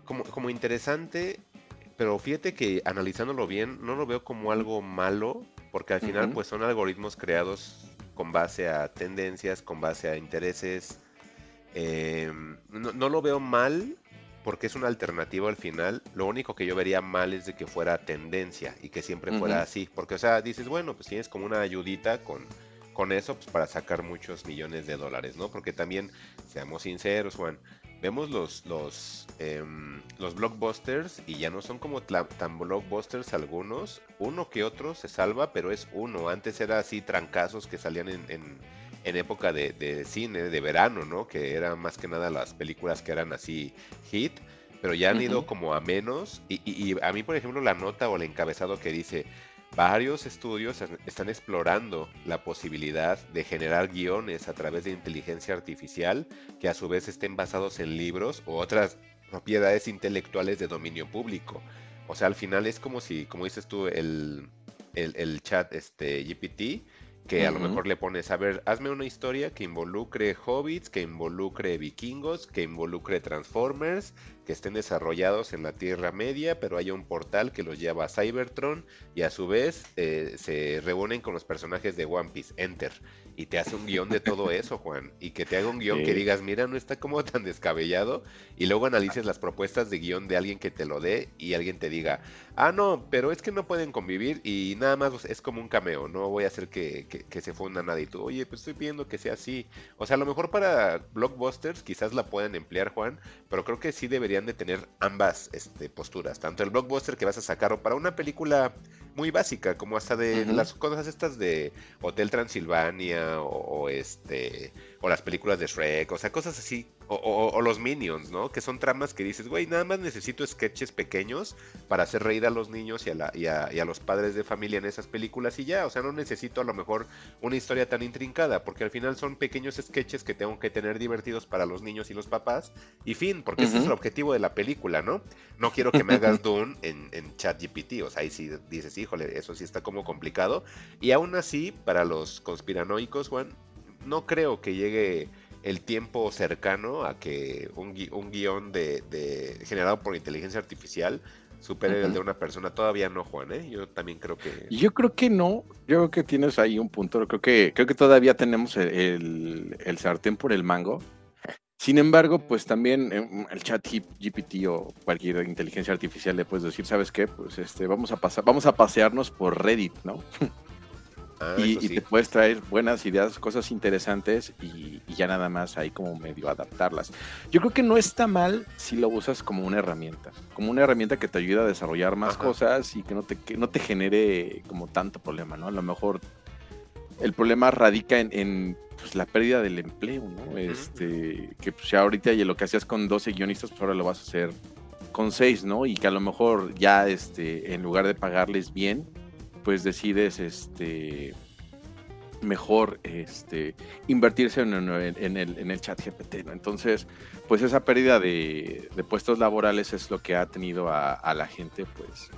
como, como interesante, pero fíjate que analizándolo bien, no lo veo como algo malo, porque al final pues son algoritmos creados con base a tendencias, con base a intereses. Em, no, lo veo mal porque es una alternativa al final. Lo único que yo vería mal es de que fuera tendencia y que siempre fuera así. Porque, o sea, dices, bueno, pues tienes como una ayudita con, con eso pues, para sacar muchos millones de dólares, ¿no? Porque también, seamos sinceros, Juan, vemos los, los, em, los blockbusters y ya no son como tan blockbusters algunos. Uno que otro se salva, pero es uno. Antes era así trancazos que salían en, en, época de, cine, de verano, ¿no? Que eran más que nada las películas que eran así hit. Pero ya han ido como a menos. Y, y, y a mí, por ejemplo, la nota o el encabezado que dice Varios estudios están explorando la posibilidad de generar guiones a través de inteligencia artificial que a su vez estén basados en libros o otras propiedades intelectuales de dominio público. O sea, al final es como si, como dices tú, el, el, chat este, GPT que a lo mejor le pones, a ver, hazme una historia que involucre hobbits, que involucre vikingos, que involucre transformers, que estén desarrollados en la Tierra Media, pero haya un portal que los lleva a Cybertron y a su vez eh, se reúnen con los personajes de One Piece, Enter, y te hace un guion de todo eso, Juan, y que te haga un guion que digas, mira, no está como tan descabellado, y luego analices las propuestas de guion de alguien que te lo dé y alguien te diga, ah, no, pero es que no pueden convivir y nada más es como un cameo, no voy a hacer que, que, se funda nada y tú, oye, pues estoy pidiendo que sea así. O sea, a lo mejor para blockbusters quizás la puedan emplear, Juan, pero creo que sí deberían de tener ambas este, posturas, tanto el blockbuster que vas a sacar o para una película muy básica, como hasta de las cosas estas de Hotel Transilvania o, este o las películas de Shrek, o sea, cosas así, o, los Minions, ¿no? Que son tramas que dices, güey, nada más necesito sketches pequeños para hacer reír a los niños y a, la, y a, los padres de familia en esas películas y ya, o sea, no necesito a lo mejor una historia tan intrincada, porque al final son pequeños sketches que tengo que tener divertidos para los niños y los papás, y fin, porque ese es el objetivo de la película, ¿no? No quiero que me hagas Dune en, en ChatGPT, o sea, ahí sí dices, híjole, eso sí está como complicado, y aún así, para los conspiranoicos, Juan, no creo que llegue el tiempo cercano a que un, un guion de, generado por inteligencia artificial supere el de una persona. Todavía no, Juan, ¿eh? Yo también creo que... Yo creo que no. Yo creo que tienes ahí un punto. Creo que, creo que todavía tenemos el, el, sartén por el mango. Sin embargo, pues también eh, el chat GPT o cualquier inteligencia artificial le puedes decir, ¿sabes qué? Pues este, vamos a pasar, vamos a pasearnos por Reddit, ¿no? Ah, y, te puedes traer buenas ideas, cosas interesantes y, ya nada más ahí como medio adaptarlas. Yo creo que no está mal si lo usas como una herramienta, como una herramienta que te ayuda a desarrollar más cosas y que no, te, que no te genere como tanto problema, ¿no? A lo mejor el problema radica en, pues, la pérdida del empleo, ¿no? Este, que pues ya ahorita y lo que hacías con 12 guionistas, pues ahora lo vas a hacer con 6, ¿no? Y que a lo mejor ya este, en lugar de pagarles bien, pues decides este mejor este, invertirse en, el, en el chat GPT. ¿no? Entonces, pues esa pérdida de, puestos laborales es lo que ha tenido a, la gente pues,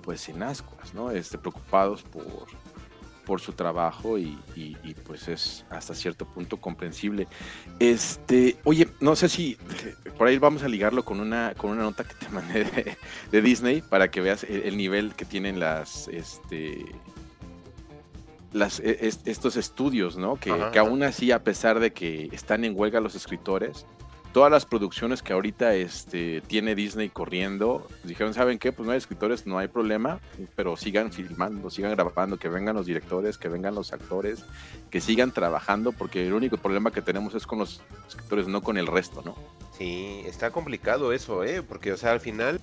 pues en ascuas, ¿no? Este, preocupados por, por su trabajo y, pues es hasta cierto punto comprensible. Este, oye, no sé si por ahí vamos a ligarlo con una, con una nota que te mandé de, Disney para que veas el, nivel que tienen las, este, las, e, estos estudios, ¿no? Que, que aún así, a pesar de que están en huelga los escritores, todas las producciones que ahorita este, tiene Disney corriendo, dijeron, ¿saben qué? Pues no hay escritores, no hay problema, pero sigan filmando, sigan grabando, que vengan los directores, que vengan los actores, que sigan trabajando, porque el único problema que tenemos es con los escritores, no con el resto, ¿no? Sí, está complicado eso, ¿eh? Porque, o sea, al final...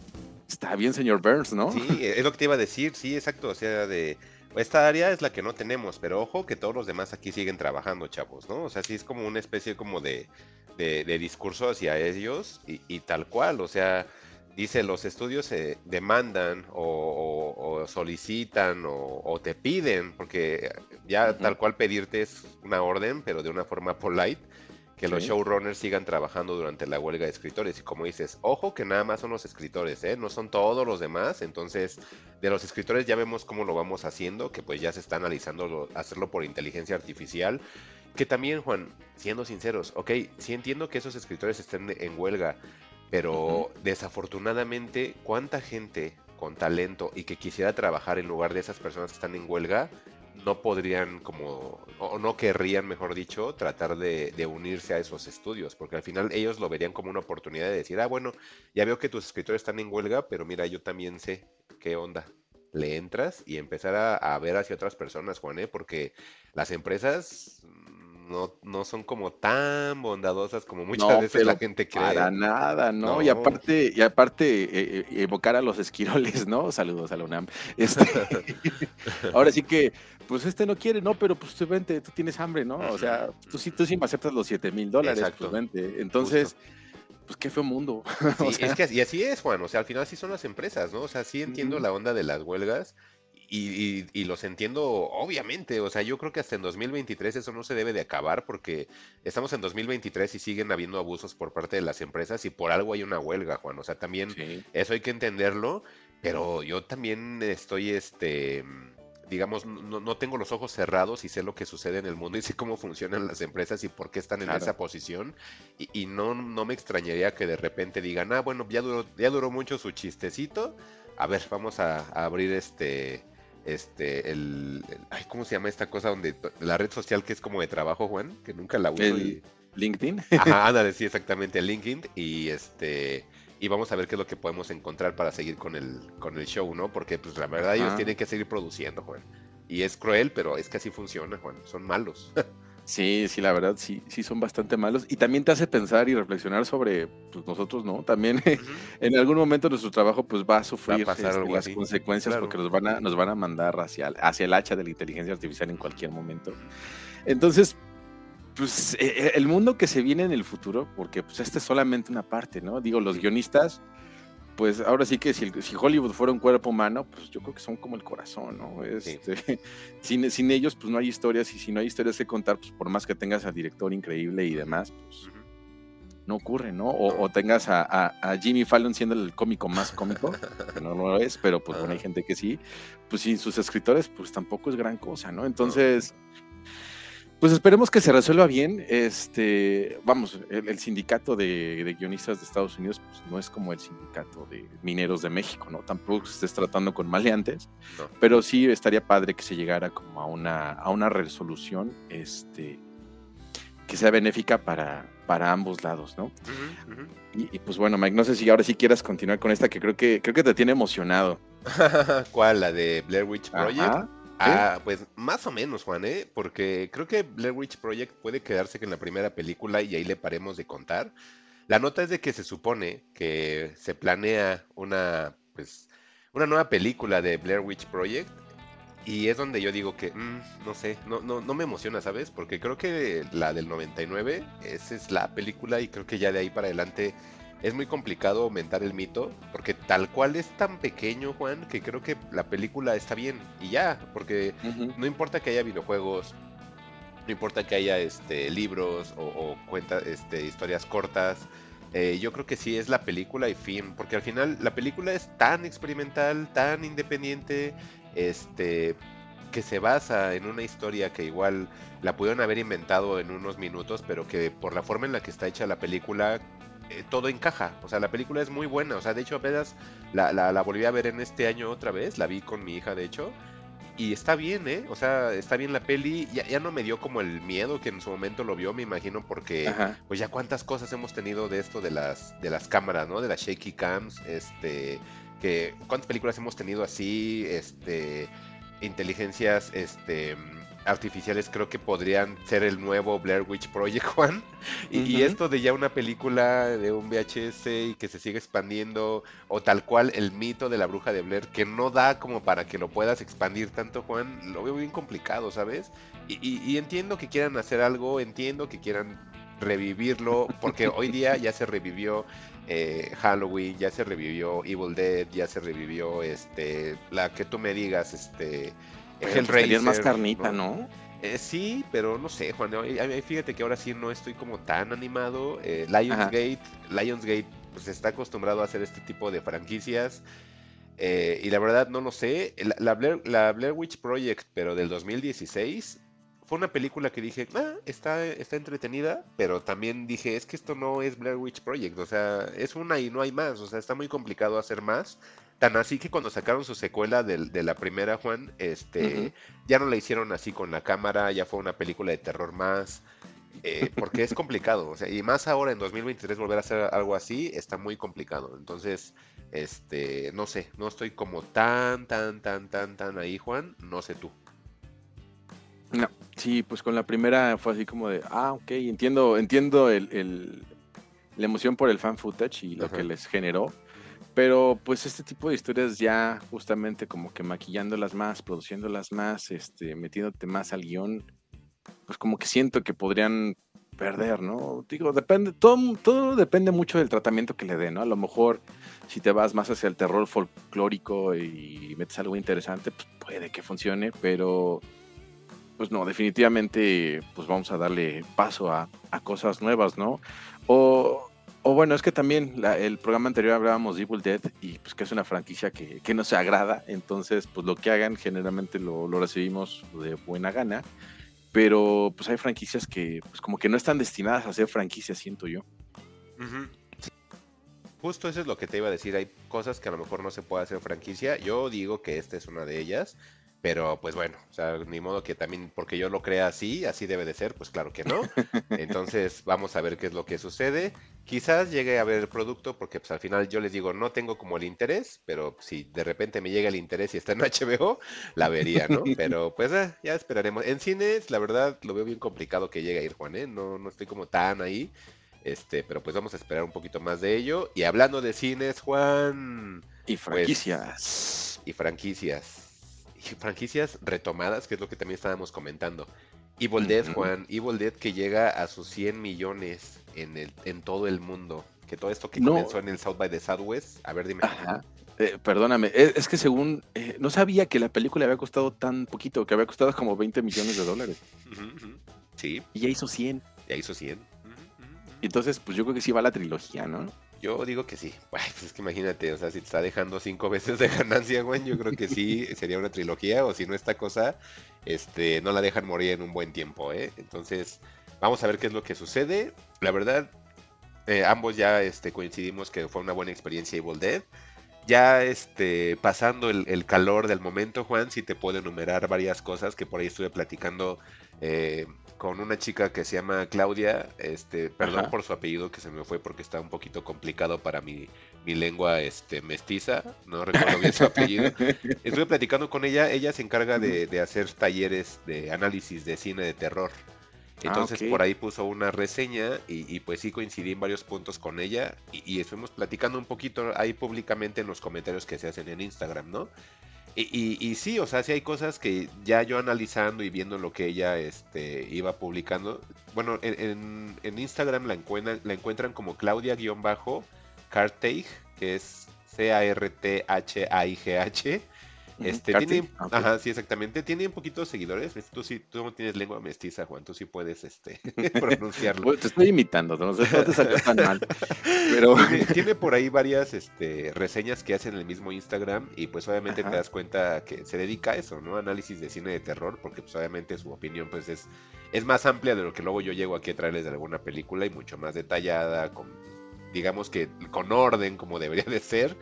Está bien, señor Burns, ¿no? Sí, es lo que te iba a decir, sí, exacto, o sea, de... Esta área es la que no tenemos, pero ojo que todos los demás aquí siguen trabajando, chavos, ¿no? O sea, sí es como una especie como de, de, discurso hacia ellos y, tal cual, o sea, dice los estudios se demandan o, solicitan o, te piden, porque ya tal cual pedirte es una orden, pero de una forma polite, que los showrunners sigan trabajando durante la huelga de escritores. Y como dices, ojo que nada más son los escritores, ¿eh? no son todos los demás. Entonces, de los escritores ya vemos cómo lo vamos haciendo, que pues ya se está analizando hacerlo por inteligencia artificial. Que también, Juan, siendo sinceros, ok, sí entiendo que esos escritores estén en huelga, pero desafortunadamente, ¿cuánta gente con talento y que quisiera trabajar en lugar de esas personas que están en huelga, no podrían como, o no querrían, mejor dicho, tratar de, de, unirse a esos estudios, porque al final ellos lo verían como una oportunidad de decir, ah, bueno, ya veo que tus escritores están en huelga, pero mira, yo también sé qué onda. Le entras y empezar a, a ver hacia otras personas, Juan, ¿eh? porque las empresas no, no son como tan bondadosas como muchas veces la gente cree. Para nada, ¿no? Y aparte, y aparte eh, eh, evocar a los esquiroles, ¿no? Saludos a la UNAM. Este, ahora sí que, pues este no quiere, ¿no? Pero pues tú vente, tú tienes hambre, ¿no? O sea, tú sí, tú sí me aceptas los 7 mil dólares, pues vente. Entonces. pues qué fue mundo. es que y así es, Juan. O sea, al final sí son las empresas, ¿no? O sea, sí entiendo la onda de las huelgas y, los entiendo, obviamente, o sea, yo creo que hasta en 2023 eso no se debe de acabar porque estamos en 2023 y siguen habiendo abusos por parte de las empresas y por algo hay una huelga, Juan, o sea, también eso hay que entenderlo, pero yo también estoy, este, digamos, no, tengo los ojos cerrados y sé lo que sucede en el mundo y sé cómo funcionan las empresas y por qué están en esa posición. Y, no, no me extrañaría que de repente digan, ah, bueno, ya duró, ya duró mucho su chistecito. A ver, vamos a, abrir este, este, el, ay, ¿cómo se llama esta cosa donde la red social que es como de trabajo, Juan? Que nunca la uso. El LinkedIn. Ajá, ándale, sí, exactamente, el LinkedIn. Y este, y vamos a ver qué es lo que podemos encontrar para seguir con el, con el show, ¿no? Porque pues la verdad ellos tienen que seguir produciendo, Juan. Y es cruel, pero es que así funciona, Juan. Son malos. Sí, sí, la verdad, sí, sí son bastante malos. Y también te hace pensar y reflexionar sobre pues, nosotros, ¿no? También en algún momento nuestro trabajo pues va a sufrir este, las consecuencias porque nos van a, nos van a mandar hacia, hacia el hacha de la inteligencia artificial en cualquier momento. Entonces, pues e, e, el mundo que se viene en el futuro, porque pues esta es solamente una parte, ¿no? Digo, los guionistas, pues ahora sí que si, si Hollywood fuera un cuerpo humano, pues yo creo que son como el corazón, ¿no? Este, sin, sin, ellos, pues no hay historias, y si no hay historias que contar, pues por más que tengas al director increíble y demás, pues no ocurre, ¿no? O, tengas a, Jimmy Fallon siendo el cómico más cómico, que no lo es, pero pues bueno, hay gente que sí, pues sin sus escritores, pues tampoco es gran cosa, ¿no? Entonces... Pues esperemos que se resuelva bien. Este, vamos, el, sindicato de, guionistas de Estados Unidos pues, no es como el sindicato de mineros de México, ¿no? Tampoco se estés tratando con maleantes, pero sí estaría padre que se llegara como a una, a una resolución este, que sea benéfica para, para ambos lados, ¿no? Y, pues bueno, Mike, no sé si ahora sí quieras continuar con esta que creo que creo que te tiene emocionado. ¿Cuál? ¿La de Blair Witch Project? Ah, pues más o menos, Juan, ¿eh? Porque creo que Blair Witch Project puede quedarse en la primera película y ahí le paremos de contar. La nota es de que se supone que se planea una, pues, una nueva película de Blair Witch Project y es donde yo digo que, mm, no sé, no, no, no me emociona, ¿sabes? Porque creo que la del 99, esa es la película y creo que ya de ahí para adelante es muy complicado aumentar el mito, porque tal cual es tan pequeño, Juan, que creo que la película está bien y ya, porque no importa que haya videojuegos, no importa que haya este, libros o, cuenta, este, historias cortas, eh, yo creo que sí es la película y fin, porque al final la película es tan experimental, tan independiente, este, que se basa en una historia que igual la pudieron haber inventado en unos minutos, pero que por la forma en la que está hecha la película eh, todo encaja. O sea, la película es muy buena. O sea, de hecho, apenas la, la, volví a ver en este año otra vez. La vi con mi hija, de hecho. Y está bien, ¿eh? O sea, está bien la peli. Ya, ya no me dio como el miedo que en su momento lo vio, me imagino, porque pues ya cuántas cosas hemos tenido de esto de las, de las cámaras, ¿no? De las shaky cams, este, que cuántas películas hemos tenido así, este, inteligencias, este, artificiales creo que podrían ser el nuevo Blair Witch Project, Juan. Y, esto de ya una película de un VHS y que se sigue expandiendo, o tal cual el mito de la bruja de Blair, que no da como para que lo puedas expandir tanto, Juan, lo veo bien complicado, ¿sabes? Y, entiendo que quieran hacer algo, entiendo que quieran revivirlo, porque hoy día ya se revivió eh, Halloween, ya se revivió Evil Dead, ya se revivió este, la que tú me digas, este el rey más carnita, ¿no? Eh, sí, pero no sé, Juan. Fíjate que ahora sí no estoy como tan animado. Eh, Lionsgate, Lionsgate pues está acostumbrado a hacer este tipo de franquicias. Eh, y la verdad no lo sé. La, Blair, la, Blair, Witch Project, pero del 2016, fue una película que dije, ah, está, está entretenida, pero también dije, es que esto no es Blair Witch Project. O sea, es una y no hay más. O sea, está muy complicado hacer más. Tan así que cuando sacaron su secuela de, la primera, Juan, este, ya no la hicieron así con la cámara, ya fue una película de terror más. Eh, porque es complicado, o sea, y más ahora en 2023 volver a hacer algo así está muy complicado. Entonces, este, no sé, no estoy como tan, tan, tan, tan, tan ahí, Juan. No sé tú. No, sí, pues con la primera fue así como de, ah, ok, entiendo, entiendo el, la emoción por el fan footage y lo que les generó. Pero pues este tipo de historias ya justamente como que maquillándolas más, produciéndolas más, este, metiéndote más al guion, pues como que siento que podrían perder, ¿no? Digo, depende, todo, todo depende mucho del tratamiento que le den, ¿no? A lo mejor si te vas más hacia el terror folclórico y metes algo interesante, pues puede que funcione, pero pues no, definitivamente pues vamos a darle paso a, a cosas nuevas, ¿no? O o bueno, es que también el programa anterior hablábamos de Evil Dead y pues que es una franquicia que, que se agrada, entonces pues lo que hagan generalmente lo, lo, recibimos de buena gana, pero pues hay franquicias que pues como que no están destinadas a ser franquicias, siento yo. Justo eso es lo que te iba a decir, hay cosas que a lo mejor no se puede hacer franquicia, yo digo que esta es una de ellas, pero pues bueno, o sea, ni modo que también porque yo lo crea así, así debe de ser, pues claro que no. Entonces vamos a ver qué es lo que sucede. Quizás llegue a ver el producto porque pues al final yo les digo, no tengo como el interés, pero si de repente me llega el interés y está en HBO, la vería, ¿no? Pero pues eh, ya esperaremos. En cines, la verdad, lo veo bien complicado que llegue a ir Juan, ¿eh? No, no estoy como tan ahí. Este, pero pues vamos a esperar un poquito más de ello. Y hablando de cines, Juan. Y pues, franquicias. y franquicias franquicias retomadas, que es lo que también estábamos comentando. Evil Dead, Juan, Evil Dead que llega a sus 100 millones en, el, en todo el mundo. Que todo esto que comenzó en el South by the Southwest, a ver, dime. Eh, perdóname, es, que según, eh, no sabía que la película había costado tan poquito, que había costado como 20 millones de dólares. Sí. Y ya hizo 100. Ya hizo 100. Entonces, pues yo creo que sí va la trilogía, ¿no? Yo digo que sí. pues es que imagínate, o sea, si te está dejando cinco veces de ganancia, güey, yo creo que sí sería una trilogía, o si no esta cosa, este, no la dejan morir en un buen tiempo, ¿eh? Entonces, vamos a ver qué es lo que sucede. La verdad, eh, ambos ya este, coincidimos que fue una buena experiencia Evil Dead. Ya este, pasando el, el calor del momento, Juan, si te puedo enumerar varias cosas que por ahí estuve platicando eh, con una chica que se llama Claudia, este, perdón por su apellido que se me fue porque está un poquito complicado para mi, mi lengua este, mestiza, no recuerdo bien su apellido. Estuve platicando con ella, ella se encarga de, hacer talleres de análisis de cine de terror. Ah, Entonces por ahí puso una reseña y, pues sí coincidí en varios puntos con ella y, y, estuvimos platicando un poquito ahí públicamente en los comentarios que se hacen en Instagram, ¿no? Y, sí, o sea, sí hay cosas que ya yo analizando y viendo lo que ella este, iba publicando. Bueno, en, Instagram la encuentran, la encuentran como Claudia-Carteig, que es C-A-R-T-H-A-I-G-H. Este, tiene, ah, ajá, sí, exactamente. Tiene un poquito de seguidores. Tú sí, tú no tienes lengua mestiza, Juan. Tú sí puedes este, pronunciarlo. te estoy imitando, no, te salió tan mal. Pero... Tiene, por ahí varias este, reseñas que hacen en el mismo Instagram. Y pues obviamente te das cuenta que se dedica a eso, ¿no? Análisis de cine de terror. Porque pues obviamente su opinión pues es, es más amplia de lo que luego yo llego aquí a traerles de alguna película. Y mucho más detallada, con digamos que con orden como debería de ser.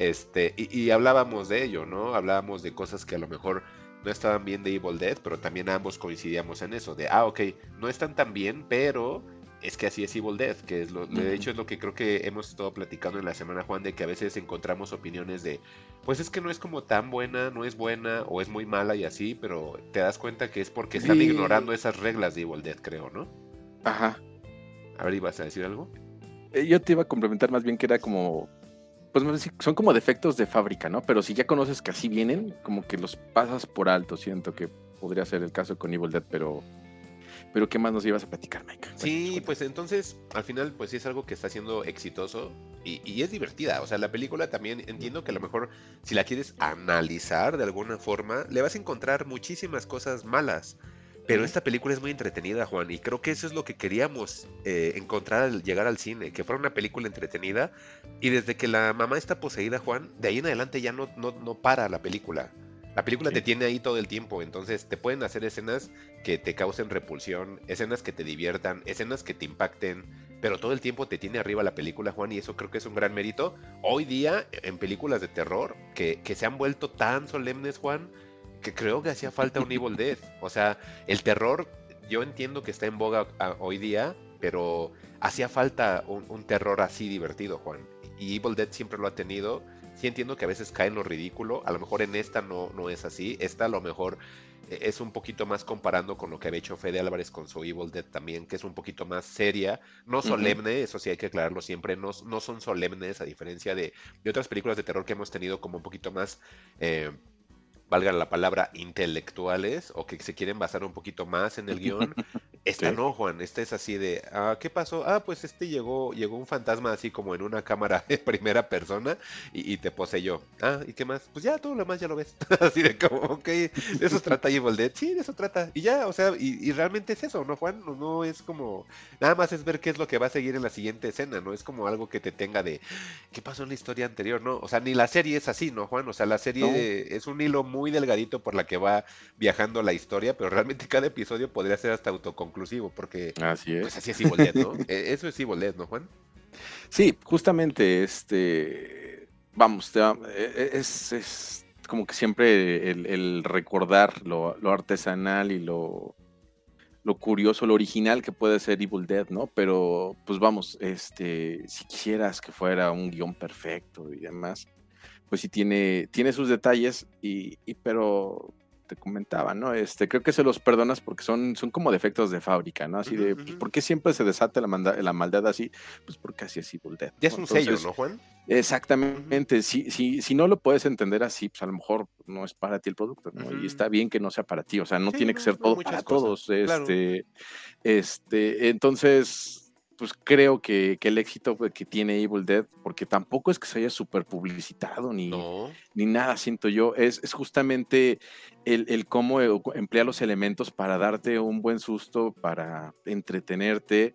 Este, y, hablábamos de ello, ¿no? Hablábamos de cosas que a lo mejor no estaban bien de Evil Dead, pero también ambos coincidíamos en eso, de, ah, ok, no están tan bien, pero es que así es Evil Dead, que es lo, de hecho es lo que creo que hemos estado platicando en la semana, Juan, de que a veces encontramos opiniones de, pues es que no es como tan buena, no es buena, o es muy mala y así, pero te das cuenta que es porque están ignorando esas reglas de Evil Dead, creo, ¿no? Ajá. A ver, ¿ibas a decir algo? Eh, yo te iba a complementar más bien que era como pues son como defectos de fábrica, ¿no? Pero si ya conoces que así vienen, como que los pasas por alto, siento que podría ser el caso con Evil Dead, pero pero ¿qué más nos ibas a platicar, Mike? Sí, pues entonces, al final, pues sí es algo que está siendo exitoso y, y, es divertida. O sea, la película también entiendo que a lo mejor si la quieres analizar de alguna forma, le vas a encontrar muchísimas cosas malas. Pero esta película es muy entretenida, Juan, y creo que eso es lo que queríamos eh, encontrar al llegar al cine, que fuera una película entretenida. Y desde que la mamá está poseída, Juan, de ahí en adelante ya no, no, no para la película. La película te tiene ahí todo el tiempo, entonces te pueden hacer escenas que te causen repulsión, escenas que te diviertan, escenas que te impacten, pero todo el tiempo te tiene arriba la película, Juan, y eso creo que es un gran mérito. Hoy día, en películas de terror, que, que se han vuelto tan solemnes, Juan, que creo que hacía falta un Evil Dead. O sea, el terror, yo entiendo que está en boga hoy día, pero hacía falta un, terror así divertido, Juan. Y Evil Dead siempre lo ha tenido. Sí entiendo que a veces cae en lo ridículo. A lo mejor en esta no, no es así. Esta a lo mejor eh, es un poquito más comparando con lo que había hecho Fede Álvarez con su Evil Dead también, que es un poquito más seria, no solemne, eso sí hay que aclararlo siempre, no, no son solemnes a diferencia de, de, otras películas de terror que hemos tenido como un poquito más eh, valga la palabra, intelectuales o que se quieren basar un poquito más en el guion. Esta no, Juan, esta es así de, ah, ¿qué pasó? Ah, pues este llegó, llegó un fantasma así como en una cámara de primera persona y, te poseyó. Ah, ¿y qué más? Pues ya, todo lo demás ya lo ves. así de como, ok, de eso trata Evil Dead. Sí, de eso trata. Y ya, o sea, y, realmente es eso, ¿no, Juan? No, no, es como, nada más es ver qué es lo que va a seguir en la siguiente escena, ¿no? Es como algo que te tenga de, ¿qué pasó en la historia anterior, no? O sea, ni la serie es así, ¿no, Juan? O sea, la serie es un hilo muy delgadito por la que va viajando la historia, pero realmente cada episodio podría ser hasta autoconclusivo conclusivo, porque así es. Pues así es Evil ¿no? E, eso es Evil ¿no, Juan? Sí, justamente, este, vamos, e, e, es, es como que siempre el, recordar lo, artesanal y lo, lo curioso, lo original que puede ser Evil Dead, ¿no? Pero, pues vamos, este, si quisieras que fuera un guion perfecto y demás, pues sí tiene, tiene sus detalles, y, y pero te comentaba, ¿no? Este, creo que se los perdonas porque son, son como defectos de fábrica, ¿no? Así de, pues, ¿por qué siempre se desata la, la maldad así? Pues porque así es Evil Dead. Ya es un sello, ¿no, Juan? Exactamente. si, si, si no lo puedes entender así, pues a lo mejor no es para ti el producto, ¿no? Y está bien que no sea para ti, o sea, no tiene que ser todo para todos. Este, este, entonces, pues creo que, el éxito que tiene Evil Dead, porque tampoco es que se haya super publicitado ni, ni nada, siento yo, es, es justamente el, cómo e, emplea los elementos para darte un buen susto, para entretenerte.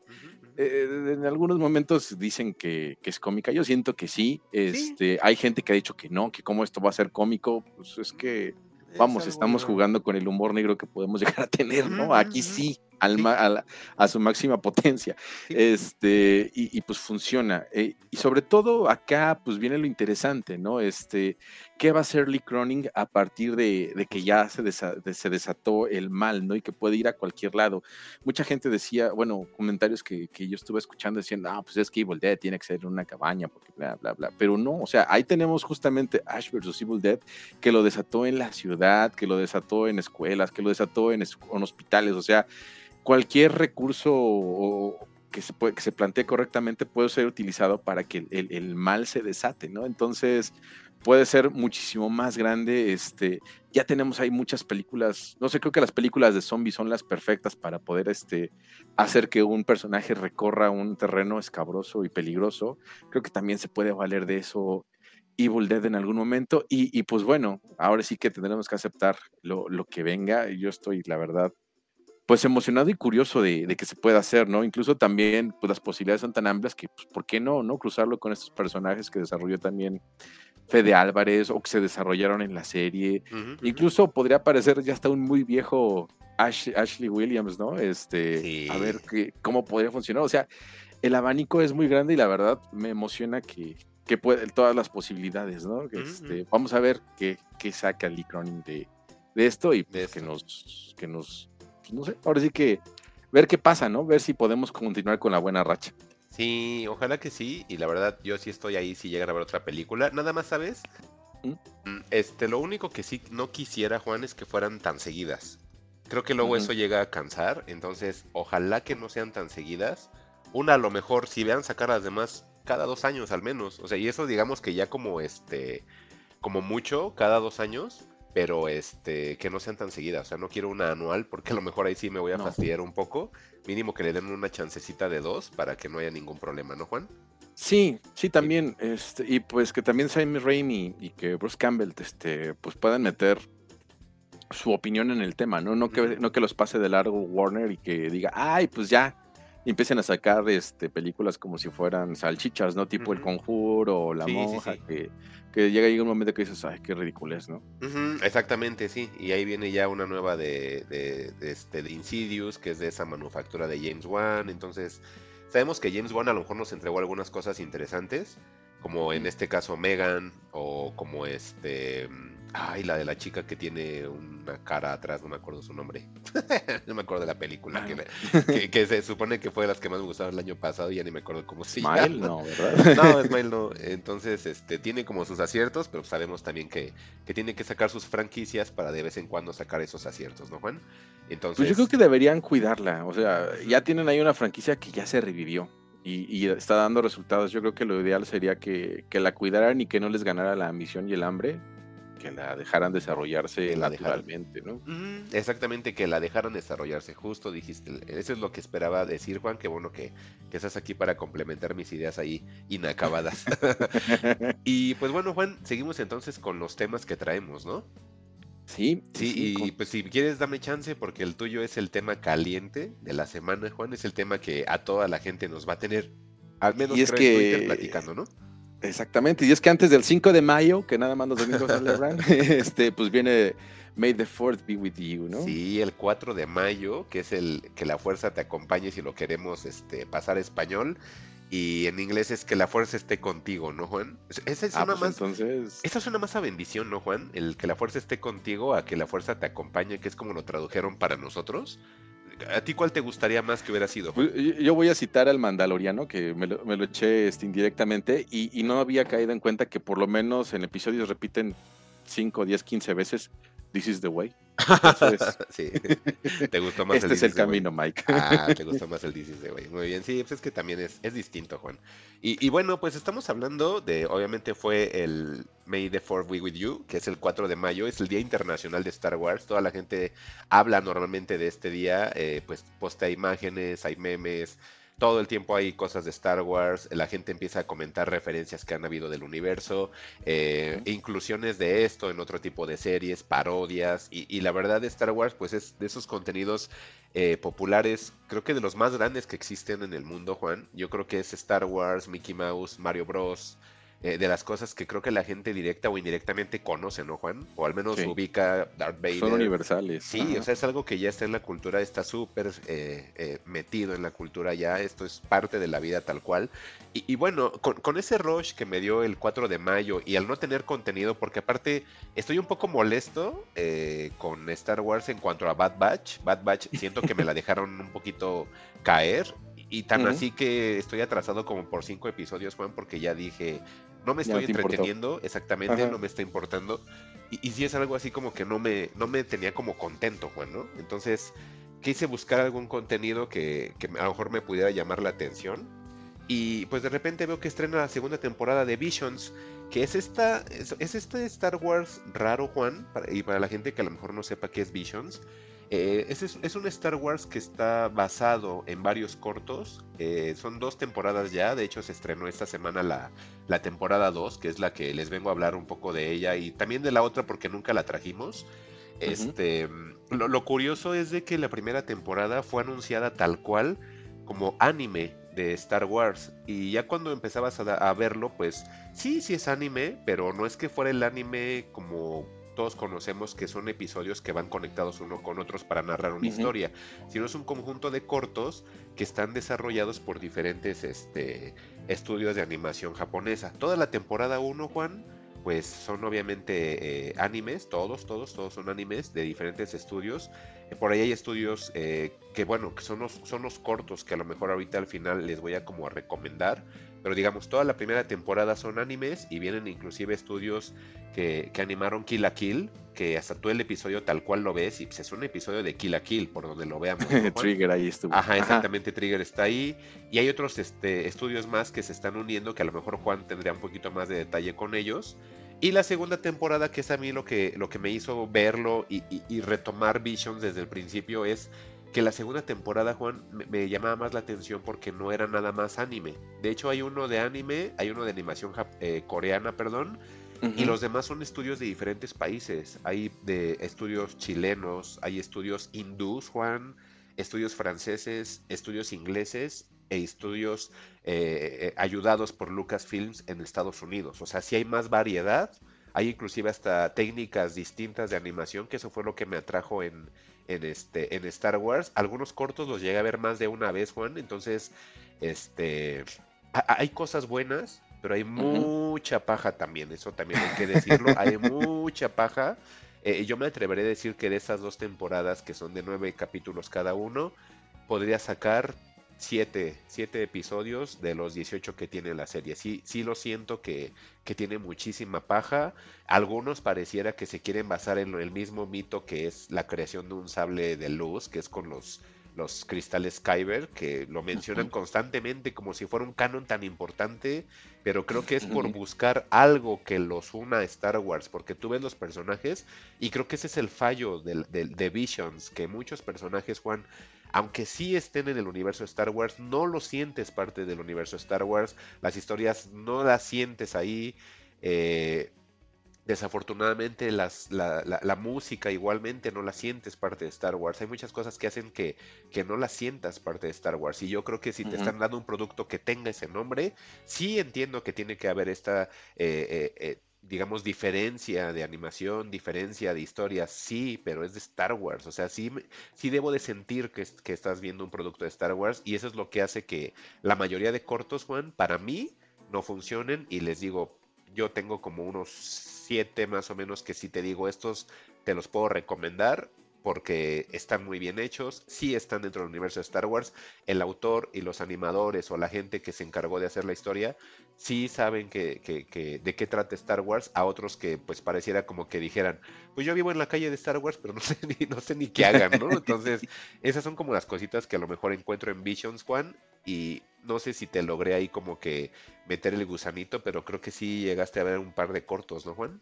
Eh, en algunos momentos dicen que, es cómica, yo siento que sí. Este, Hay gente que ha dicho que no, que cómo esto va a ser cómico, pues es que, vamos, estamos jugando con el humor negro que podemos llegar a tener, ¿no? Aquí sí a, su máxima potencia. Este, y, pues funciona. Eh, y sobre todo acá, pues viene lo interesante, ¿no? Este, ¿qué va a hacer Lee Croning a partir de, que ya se, desató el mal, ¿no? Y que puede ir a cualquier lado. Mucha gente decía, bueno, comentarios que, yo estuve escuchando decían, ah, pues es que Evil Dead tiene que ser una cabaña, porque bla, bla, bla. Pero no, o sea, ahí tenemos justamente Ash vs. Evil Dead, que lo desató en la ciudad, que lo desató en escuelas, que lo desató en, en hospitales, o sea, cualquier recurso que se, puede, que se plantee correctamente puede ser utilizado para que el, mal se desate, ¿no? Entonces puede ser muchísimo más grande. Este, ya tenemos ahí muchas películas, no sé, creo que las películas de zombies son las perfectas para poder este, hacer que un personaje recorra un terreno escabroso y peligroso. Creo que también se puede valer de eso Evil Dead en algún momento. Y, pues bueno, ahora sí que tendremos que aceptar lo, lo que venga. Yo estoy, la verdad, pues emocionado y curioso de, que se pueda hacer, ¿no? Incluso también, pues las posibilidades son tan amplias que, pues, ¿por qué no, no? Cruzarlo con estos personajes que desarrolló también Fede Álvarez o que se desarrollaron en la serie. Incluso podría parecer ya hasta un muy viejo Ashley Williams, ¿no? Este, a ver qué, cómo podría funcionar. O sea, el abanico es muy grande y la verdad me emociona que, que puede, todas las posibilidades, ¿no? Este, vamos a ver qué, qué saca Lee Cronin de, de esto y pues, que nos, que nos pues, no sé, ahora sí que ver qué pasa, ¿no? Ver si podemos continuar con la buena racha. Sí, ojalá que sí, y la verdad yo sí estoy ahí si llegan a ver otra película. Nada más, ¿sabes? ¿Mm? Mm, este, lo único que sí no quisiera, Juan, es que fueran tan seguidas. Creo que luego eso llega a cansar, entonces ojalá que no sean tan seguidas. Una a lo mejor, si vean sacar las demás cada dos años al menos. O sea, y eso digamos que ya como este, como mucho, cada dos años pero este que no sean tan seguidas. O sea, no quiero una anual porque a lo mejor ahí sí me voy a fastidiar un poco. Mínimo que le den una chancecita de dos para que no haya ningún problema, ¿no, Juan? Sí, sí, también. Este, y pues que también Sam Raimi y que Bruce Campbell este, pues puedan meter su opinión en el tema, ¿no? No que, no que los pase de largo Warner y que diga, ay, pues ya, y empiecen a sacar este, películas como si fueran salchichas, ¿no? Tipo El Conjuro o La Monja, Que, que llega ahí un momento que dices, ay, qué ridiculez, ¿no? exactamente, sí. Y ahí viene ya una nueva de, de, este, de Insidious, que es de esa manufactura de James Wan. Entonces, sabemos que James Wan a lo mejor nos entregó algunas cosas interesantes, como en este caso Megan, o como este Ay, la de la chica que tiene una cara atrás, no me acuerdo su nombre. no me acuerdo de la película. Que, se supone que fue de las que más me gustaron el año pasado y ya ni me acuerdo cómo se llama. no, ¿verdad? no, Smile no. Entonces, este, tiene como sus aciertos, pero sabemos también que, que tiene que sacar sus franquicias para de vez en cuando sacar esos aciertos, ¿no, Juan? Entonces... Pues yo creo que deberían cuidarla. O sea, ya tienen ahí una franquicia que ya se revivió. Y, está dando resultados. Yo creo que lo ideal sería que, que la cuidaran y que no les ganara la ambición y el hambre que la dejaran desarrollarse Que la dejaran. naturalmente, ¿no? Ujú, Exactamente, que la dejaran desarrollarse, justo dijiste, eso es lo que esperaba decir Juan, qué bueno que, que estás aquí para complementar mis ideas ahí inacabadas. y pues bueno Juan, seguimos entonces con los temas que traemos, ¿no? Sí, Sí, y con- pues si quieres dame chance porque el tuyo es el tema caliente de la semana, Juan, es el tema que a toda la gente nos va a tener, al menos Y es creo en Twitter que- platicando, ¿no? Exactamente, y es que antes del 5 de mayo, que nada más los domingos celebran, este, pues viene May the 4th be with you, ¿no? Sí, el 4 de mayo, que es el que la fuerza te acompañe si lo queremos este, pasar a español. Y en inglés es que la fuerza esté contigo, ¿no, Juan? Es- Esa es Ah, una pues más. entonces, Esa suena más a bendición, ¿no, Juan? El que la fuerza esté contigo a que la fuerza te acompañe, que es como lo tradujeron para nosotros. ¿A ti cuál te gustaría más que hubiera sido? Pues, yo- voy a citar al Mandaloriano, que me lo, me lo eché este, indirectamente, y, y no había caído en cuenta que por lo menos en episodios repiten 5, 10, 15 veces, This is the way. Entonces, sí. ¿Te gustó más este es el is the Way? camino, Mike. Ah, te gustó más el This de güey. Muy bien, sí, pues es que también es, es distinto, Juan. Y, y bueno, pues estamos hablando de, obviamente fue el May the 4th Be With You, que es el 4 de mayo, es el Día Internacional de Star Wars. Toda la gente habla normalmente de este día, eh, pues postea imágenes, hay memes. Todo el tiempo hay cosas de Star Wars, la gente empieza a comentar referencias que han habido del universo, eh, inclusiones de esto en otro tipo de series, parodias, y, y la verdad de Star Wars pues es de esos contenidos eh, populares, creo que de los más grandes que existen en el mundo, Juan. Yo creo que es Star Wars, Mickey Mouse, Mario Bros. Eh, de las cosas que creo que la gente directa o indirectamente conoce, ¿no, Juan? O al menos Sí. ubica Darth Vader. Son universales. Sí, Ajá. o sea, es algo que ya está en la cultura, está súper eh, eh, metido en la cultura ya, esto es parte de la vida tal cual. Y, y bueno, con, con ese rush que me dio el 4 de mayo y al no tener contenido, porque aparte estoy un poco molesto con Star Wars en cuanto a Bad Batch. Bad Batch siento que me la dejaron un poquito caer. Y tan así que estoy atrasado como por cinco episodios, Juan, porque ya dije, no me estoy importó. entreteniendo, exactamente, Ajá. no me está importando. Y, y sí es algo así como que no me, no me tenía como contento, Juan, ¿no? Entonces quise buscar algún contenido que, que a lo mejor me pudiera llamar la atención. Y pues de repente veo que estrena la segunda temporada de Visions, que es esta, es, es este Star Wars raro, Juan, para- y para la gente que a lo mejor no sepa qué es Visions. Eh, es, un Star Wars que está basado en varios cortos. eh, son dos temporadas ya. De hecho, se estrenó esta semana la, la temporada 2, que es la que les vengo a hablar un poco de ella. Y también de la otra porque nunca la trajimos. Este, lo, lo curioso es de que la primera temporada fue anunciada tal cual como anime de Star Wars. Y ya cuando empezabas a, a verlo, pues sí, sí es anime, pero no es que fuera el anime como todos conocemos que son episodios que van conectados uno con otros para narrar una Ujú. historia, sino es un conjunto de cortos que están desarrollados por diferentes este, estudios de animación japonesa. Toda la temporada 1, Juan, pues son obviamente eh, animes, todos, todos, todos son animes de diferentes estudios. Eh, por ahí hay estudios eh, que, bueno, que son los, son los cortos que a lo mejor ahorita al final les voy a como a recomendar. Pero digamos, toda la primera temporada son animes y vienen inclusive estudios que, que animaron Kill la Kill, que hasta tú el episodio tal cual lo ves y pues, es un episodio de Kill la Kill, por donde lo veamos. ¿no? Trigger ahí estuvo. Ajá, exactamente, Trigger está ahí. Y hay otros este, estudios más que se están uniendo, que a lo mejor Juan tendría un poquito más de detalle con ellos. Y la segunda temporada, que es a mí lo que, lo que me hizo verlo y, y- y retomar Visions desde el principio, es que la segunda temporada, Juan, me, me llamaba más la atención porque no era nada más anime. De hecho, hay uno de anime, hay uno de animación eh, coreana, perdón, y los demás son estudios de diferentes países. Hay de estudios chilenos, hay estudios hindús, Juan, estudios franceses, estudios ingleses e estudios eh, ayudados por Lucasfilms en Estados Unidos. O sea, sí hay más variedad. Hay inclusive hasta técnicas distintas de animación, que eso fue lo que me atrajo en, en, este, en Star Wars. Algunos cortos los llegué a ver más de una vez, Juan. Entonces, este, hay cosas buenas, pero hay mucha paja también, eso también hay que decirlo, hay mucha paja. Eh, yo me atreveré a decir que de esas dos temporadas, que son de nueve capítulos cada uno, podría sacar siete, siete episodios de los 18 que tiene la serie. Sí, sí lo siento que, que tiene muchísima paja. Algunos pareciera que se quieren basar en el mismo mito que es la creación de un sable de luz, que es con los los cristales Kyber, que lo mencionan constantemente como si fuera un canon tan importante, pero creo que es por buscar algo que los una a Star Wars, porque tú ves los personajes y creo que ese es el fallo de, de Visions, que muchos personajes, Juan, aunque sí estén en el universo Star Wars, no lo sientes parte del universo Star Wars, las historias no las sientes ahí. Eh, desafortunadamente las, la, música igualmente no la sientes parte de Star Wars. Hay muchas cosas que hacen que, que no la sientas parte de Star Wars. Y yo creo que si te están dando un producto que tenga ese nombre, sí entiendo que tiene que haber esta, eh, eh, digamos, diferencia de animación, diferencia de historia, sí, pero es de Star Wars. O sea, sí, sí debo de sentir que, que estás viendo un producto de Star Wars y eso es lo que hace que la mayoría de cortos, Juan, para mí, no funcionen y les digo, yo tengo como unos siete más o menos que si te digo estos te los puedo recomendar porque están muy bien hechos, sí están dentro del universo de Star Wars, el autor y los animadores o la gente que se encargó de hacer la historia, sí saben que, de qué trata Star Wars, a otros que pues pareciera como que dijeran, pues yo vivo en la calle de Star Wars, pero no sé ni, no sé ni qué hagan, ¿no? Entonces, esas son como las cositas que a lo mejor encuentro en Visions, Juan, y no sé si te logré ahí como que meter el gusanito, pero creo que sí llegaste a ver un par de cortos, ¿no, Juan?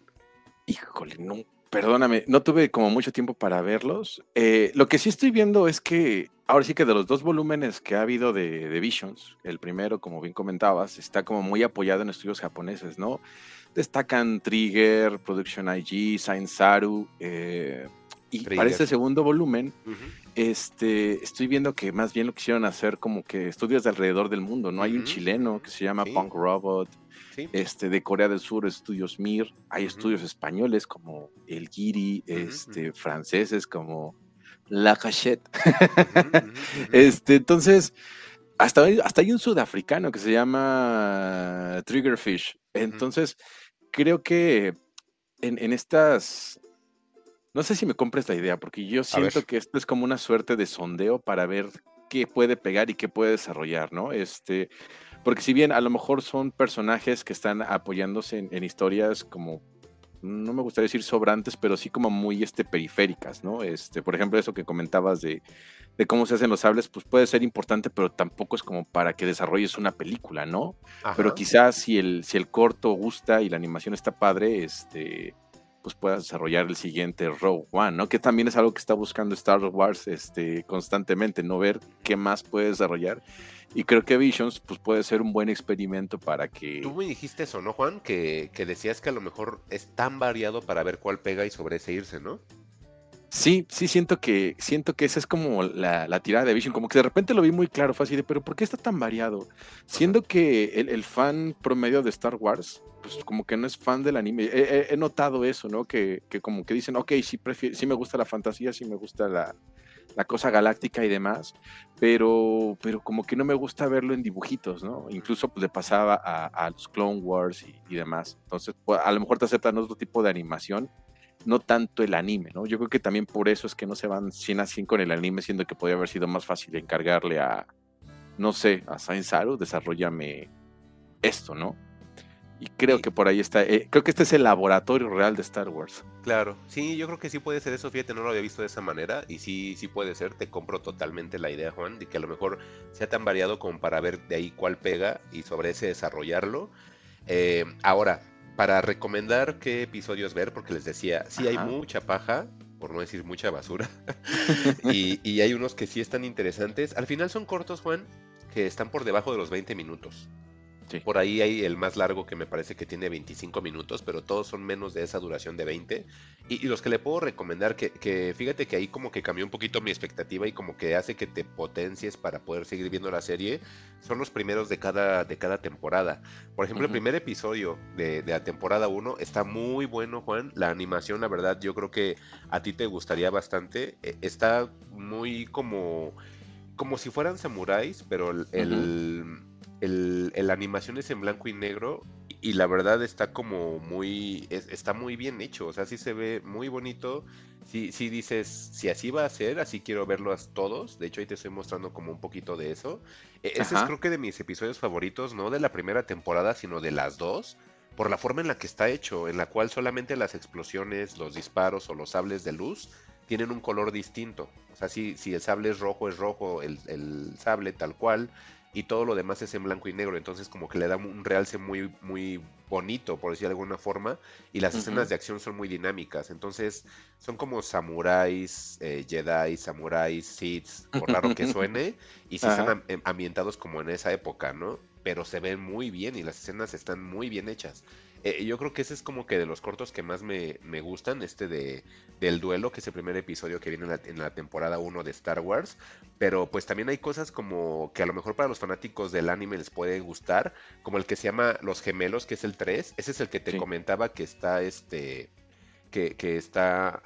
Híjole, no, perdóname, no tuve como mucho tiempo para verlos. Eh, lo que sí estoy viendo es que ahora sí que de los dos volúmenes que ha habido de, Visions, el primero, como bien comentabas, está como muy apoyado en estudios japoneses, ¿no? Destacan Trigger, Production IG, Science Saru, eh, y para este segundo volumen, este, estoy viendo que más bien lo quisieron hacer como que estudios de alrededor del mundo, ¿no? Hay un chileno que se llama Punk Robot, este, de Corea del Sur, estudios MIR, hay estudios españoles como El Giri, este, franceses como La Cachette. este, entonces, hasta, hasta hay un sudafricano que se llama Triggerfish. Entonces, creo que en, en, estas. No sé si me compres la idea, porque yo siento que esto es como una suerte de sondeo para ver qué puede pegar y qué puede desarrollar, ¿no? Este, porque si bien a lo mejor son personajes que están apoyándose en, historias como, no me gustaría decir sobrantes, pero sí como muy este, periféricas, ¿no? Este, por ejemplo, eso que comentabas de, cómo se hacen los sables, pues puede ser importante, pero tampoco es como para que desarrolles una película, ¿no? Pero quizás si el, si el corto gusta y la animación está padre, este pues puedas desarrollar el siguiente Rogue One, ¿no? Que también es algo que está buscando Star Wars este, constantemente, ¿no? Ver qué más puede desarrollar. Y creo que Visions pues, puede ser un buen experimento para que... Tú me dijiste eso, ¿no, Juan? Que, que decías que a lo mejor es tan variado para ver cuál pega y sobre ese irse, ¿no? Sí, sí, siento que, siento que esa es como la, tirada de Vision, como que de repente lo vi muy claro, fue así de, pero ¿por qué está tan variado? Siendo que el, fan promedio de Star Wars, pues como que no es fan del anime. He, notado eso, ¿no? Que, que, como que dicen, ok, sí, sí me gusta la fantasía, sí me gusta la, la cosa galáctica y demás, pero, pero como que no me gusta verlo en dibujitos, ¿no? Incluso pues, le pasaba a, los Clone Wars y, demás. Entonces, pues, a lo mejor te aceptan otro tipo de animación, no tanto el anime, ¿no? Yo creo que también por eso es que no se van 100 a 100 con el anime, siendo que podría haber sido más fácil encargarle a, no sé, a Saint Saru, desarrollame esto, ¿no? Y creo que por ahí está, eh, creo que este es el laboratorio real de Star Wars. Claro, sí, yo creo que sí puede ser eso, fíjate, no lo había visto de esa manera y sí, sí puede ser, te compro totalmente la idea, Juan, de que a lo mejor sea tan variado como para ver de ahí cuál pega y sobre ese desarrollarlo. Eh, ahora, para recomendar qué episodios ver, porque les decía, sí hay mucha paja, por no decir mucha basura, y, y hay unos que sí están interesantes. Al final son cortos, Juan, que están por debajo de los 20 minutos. Por ahí hay el más largo que me parece que tiene 25 minutos, pero todos son menos de esa duración de 20. Y, los que le puedo recomendar, que, fíjate que ahí como que cambió un poquito mi expectativa y como que hace que te potencies para poder seguir viendo la serie, son los primeros de cada, de cada temporada. Por ejemplo, el primer episodio de, de la temporada 1 está muy bueno, Juan. La animación, la verdad, yo creo que a ti te gustaría bastante. E, está muy como, como si fueran samuráis, pero el el, la animación es en blanco y negro y la verdad está como muy, está muy bien hecho, o sea, sí se ve muy bonito, sí, sí dices, si así va a ser, así quiero verlos todos, de hecho ahí te estoy mostrando como un poquito de eso. E, ese es creo que de mis episodios favoritos, no de la primera temporada, sino de las dos, por la forma en la que está hecho, en la cual solamente las explosiones, los disparos o los sables de luz tienen un color distinto. O sea, si, si el sable es rojo, es rojo el, el sable tal cual y todo lo demás es en blanco y negro, entonces como que le da un realce muy, muy bonito, por decir de alguna forma, y las escenas de acción son muy dinámicas, entonces son como samuráis, eh, Jedi, samuráis, Sith, por raro que suene, y sí están ambientados como en esa época, ¿no? Pero se ven muy bien y las escenas están muy bien hechas. Eh, yo creo que ese es como que de los cortos que más me, gustan, este de del duelo, que es el primer episodio que viene en la, temporada 1 de Star Wars. Pero pues también hay cosas como que a lo mejor para los fanáticos del anime les puede gustar, como el que se llama Los Gemelos, que es el 3. Ese es el que te comentaba que está este. que, que está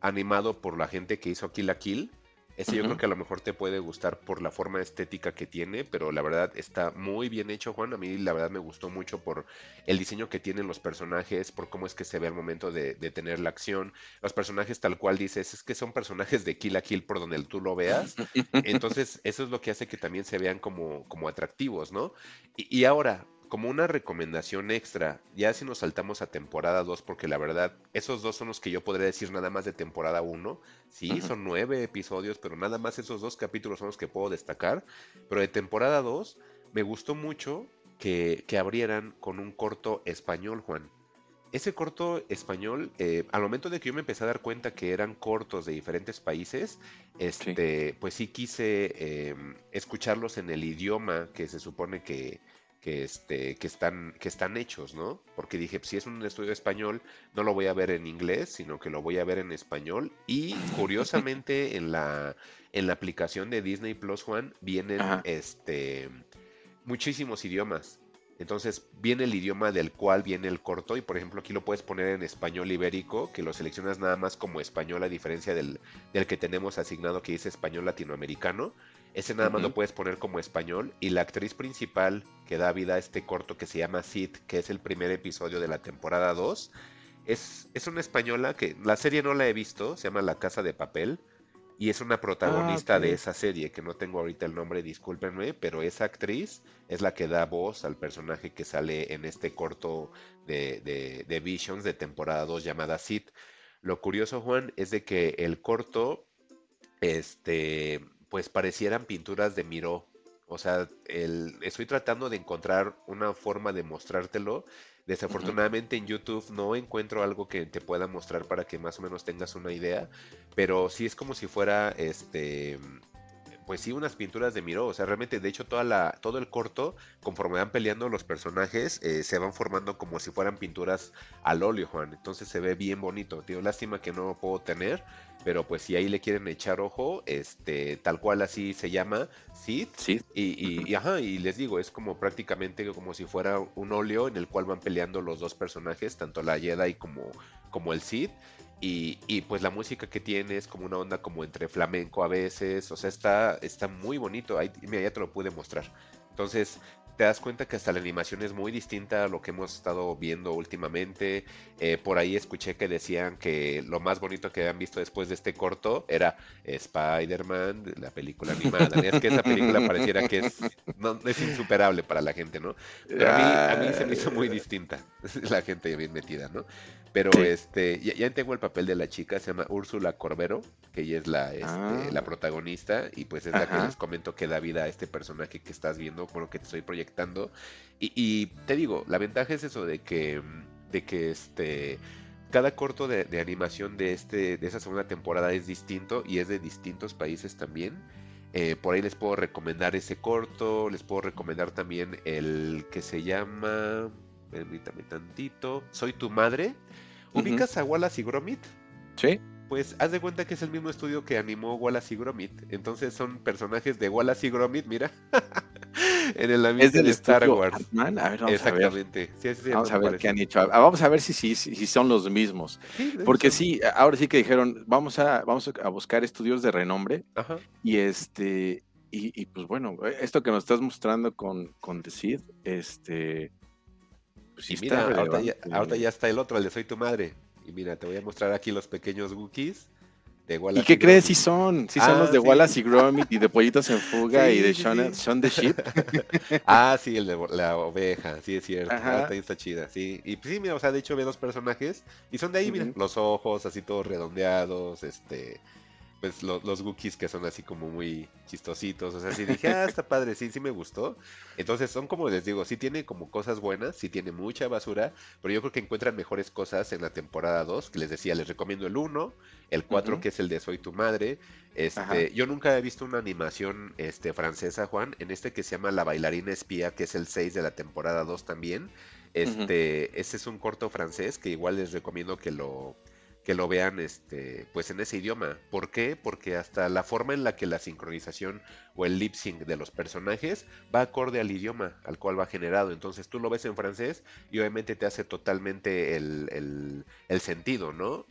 animado por la gente que hizo Kill la Kill. Ese yo creo que a lo mejor te puede gustar por la forma estética que tiene, pero la verdad está muy bien hecho, Juan. A mí la verdad me gustó mucho por el diseño que tienen los personajes, por cómo es que se ve al momento de, tener la acción. Los personajes tal cual dices, es que son personajes de kill a kill por donde tú lo veas. Entonces eso es lo que hace que también se vean como, como atractivos, ¿no? Y, y ahora, como una recomendación extra, ya si nos saltamos a temporada 2, porque la verdad, esos dos son los que yo podría decir nada más de temporada 1. Sí, son nueve episodios, pero nada más esos dos capítulos son los que puedo destacar. Pero de temporada 2, me gustó mucho que, que, abrieran con un corto español, Juan. Ese corto español, eh, al momento de que yo me empecé a dar cuenta que eran cortos de diferentes países, este, pues sí quise em, escucharlos en el idioma que se supone que, que, este, que, están, que están hechos, ¿no? Porque dije, si es un estudio español, no lo voy a ver en inglés, sino que lo voy a ver en español. Y curiosamente, en la, en la aplicación de Disney Plus, Juan, vienen este, muchísimos idiomas. Entonces viene el idioma del cual viene el corto y por ejemplo aquí lo puedes poner en español ibérico, que lo seleccionas nada más como español a diferencia del, del que tenemos asignado que dice español latinoamericano. Ese nada más lo puedes poner como español. Y la actriz principal que da vida a este corto que se llama Sid, que es el primer episodio de la temporada 2, es, es una española que la serie no la he visto, se llama La Casa de Papel. Y es una protagonista ah, de esa serie, que no tengo ahorita el nombre, discúlpenme, pero esa actriz es la que da voz al personaje que sale en este corto de, de, de Visions de temporada 2 llamada Sid. Lo curioso, Juan, es de que el corto este, pues parecieran pinturas de Miró. O sea, el, estoy tratando de encontrar una forma de mostrártelo. Desafortunadamente en YouTube no encuentro algo que te pueda mostrar para que más o menos tengas una idea, pero sí es como si fuera este pues sí, unas pinturas de Miró. O sea, realmente, de hecho, toda la, todo el corto, conforme van peleando los personajes, eh, se van formando como si fueran pinturas al óleo, Juan. Entonces se ve bien bonito. Tío, lástima que no lo puedo tener. Pero pues si ahí le quieren echar ojo, este, tal cual así se llama, Sid. Sí. Y, y, ajá, y les digo, es como prácticamente como si fuera un óleo en el cual van peleando los dos personajes, tanto la Jedi como, como el Sid. Y, pues la música que tiene es como una onda como entre flamenco a veces, o sea, está, está muy bonito, ahí, mira, ya te lo pude mostrar. Entonces, te das cuenta que hasta la animación es muy distinta a lo que hemos estado viendo últimamente. Eh, por ahí escuché que decían que lo más bonito que habían visto después de este corto era Spider-Man, la película animada. es que esa película pareciera que es, no, es insuperable para la gente, ¿no? Pero a mí, a mí se me hizo muy distinta. La gente bien metida, ¿no? Pero este, ya, tengo el papel de la chica, se llama Úrsula Corbero, que ella es la, este, ah. la protagonista, y pues es la que les comento que da vida a este personaje que estás viendo, con lo que te estoy proyectando. Y, te digo, la ventaja es eso de que, de que este cada corto de, animación de este de esa segunda temporada es distinto y es de distintos países también. Eh, por ahí les puedo recomendar ese corto, les puedo recomendar también el que se llama, permítame tantito, Soy tu madre, ¿Ubicas a Wallace y Gromit? Sí. Pues haz de cuenta que es el mismo estudio que animó Wallace y Gromit. Entonces son personajes de Wallace y Gromit, mira. en el ambiente de Star Wars. A ver, vamos Exactamente. A ver. vamos a ver qué han hecho. Vamos a ver si, si, si son los mismos. Porque sí, ahora sí que dijeron, vamos a, vamos a buscar estudios de renombre. Ajá. Y este, y, pues bueno, esto que nos estás mostrando con, con The Seed, este pues y mira, ahorita ya, está el otro, el de Soy tu madre. Y mira, te voy a mostrar aquí los pequeños Wookiees. De ¿Y qué crees? Sí son. Sí son Ah, los de sí. Wallace y Gromit y de Pollitos en Fuga Sí, y de sí, Shaun, the Sheep. Ah, sí, el de la oveja, sí es cierto. Ah, está chida, sí. Y pues, sí, mira, o sea, de hecho ve los personajes y son de ahí, mira, Ujú. los ojos así todos redondeados, este, pues lo- los Wookiees que son así como muy chistositos, o sea, sí dije, ah, está padre, sí, sí me gustó. Entonces son como les digo, sí tiene como cosas buenas, sí tiene mucha basura, pero yo creo que encuentran mejores cosas en la temporada 2, que les decía, les recomiendo el 1, el 4 Ujú. que es el de Soy tu madre. Este, Ajá. yo nunca he visto una animación este, francesa, Juan, en este que se llama La bailarina espía, que es el 6 de la temporada 2 también. Este, ese es un corto francés que igual les recomiendo que lo que lo vean este pues en ese idioma. ¿Por qué? Porque hasta la forma en la que la sincronización o el lip sync de los personajes va acorde al idioma al cual va generado. Entonces tú lo ves en francés y obviamente te hace totalmente el, el- el sentido, ¿no?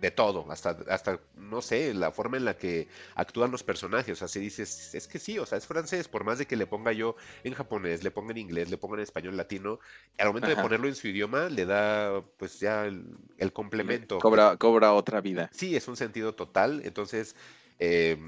De todo, hasta, hasta, no sé, la forma en la que actúan los personajes, o sea, si dices, es que sí, o sea, es francés, por más de que le ponga yo en japonés, le ponga en inglés, le ponga en español latino, al momento de ponerlo en su idioma, le da, pues ya el, el complemento. Cobra, cobra otra vida. Sí, es un sentido total. Entonces, eh,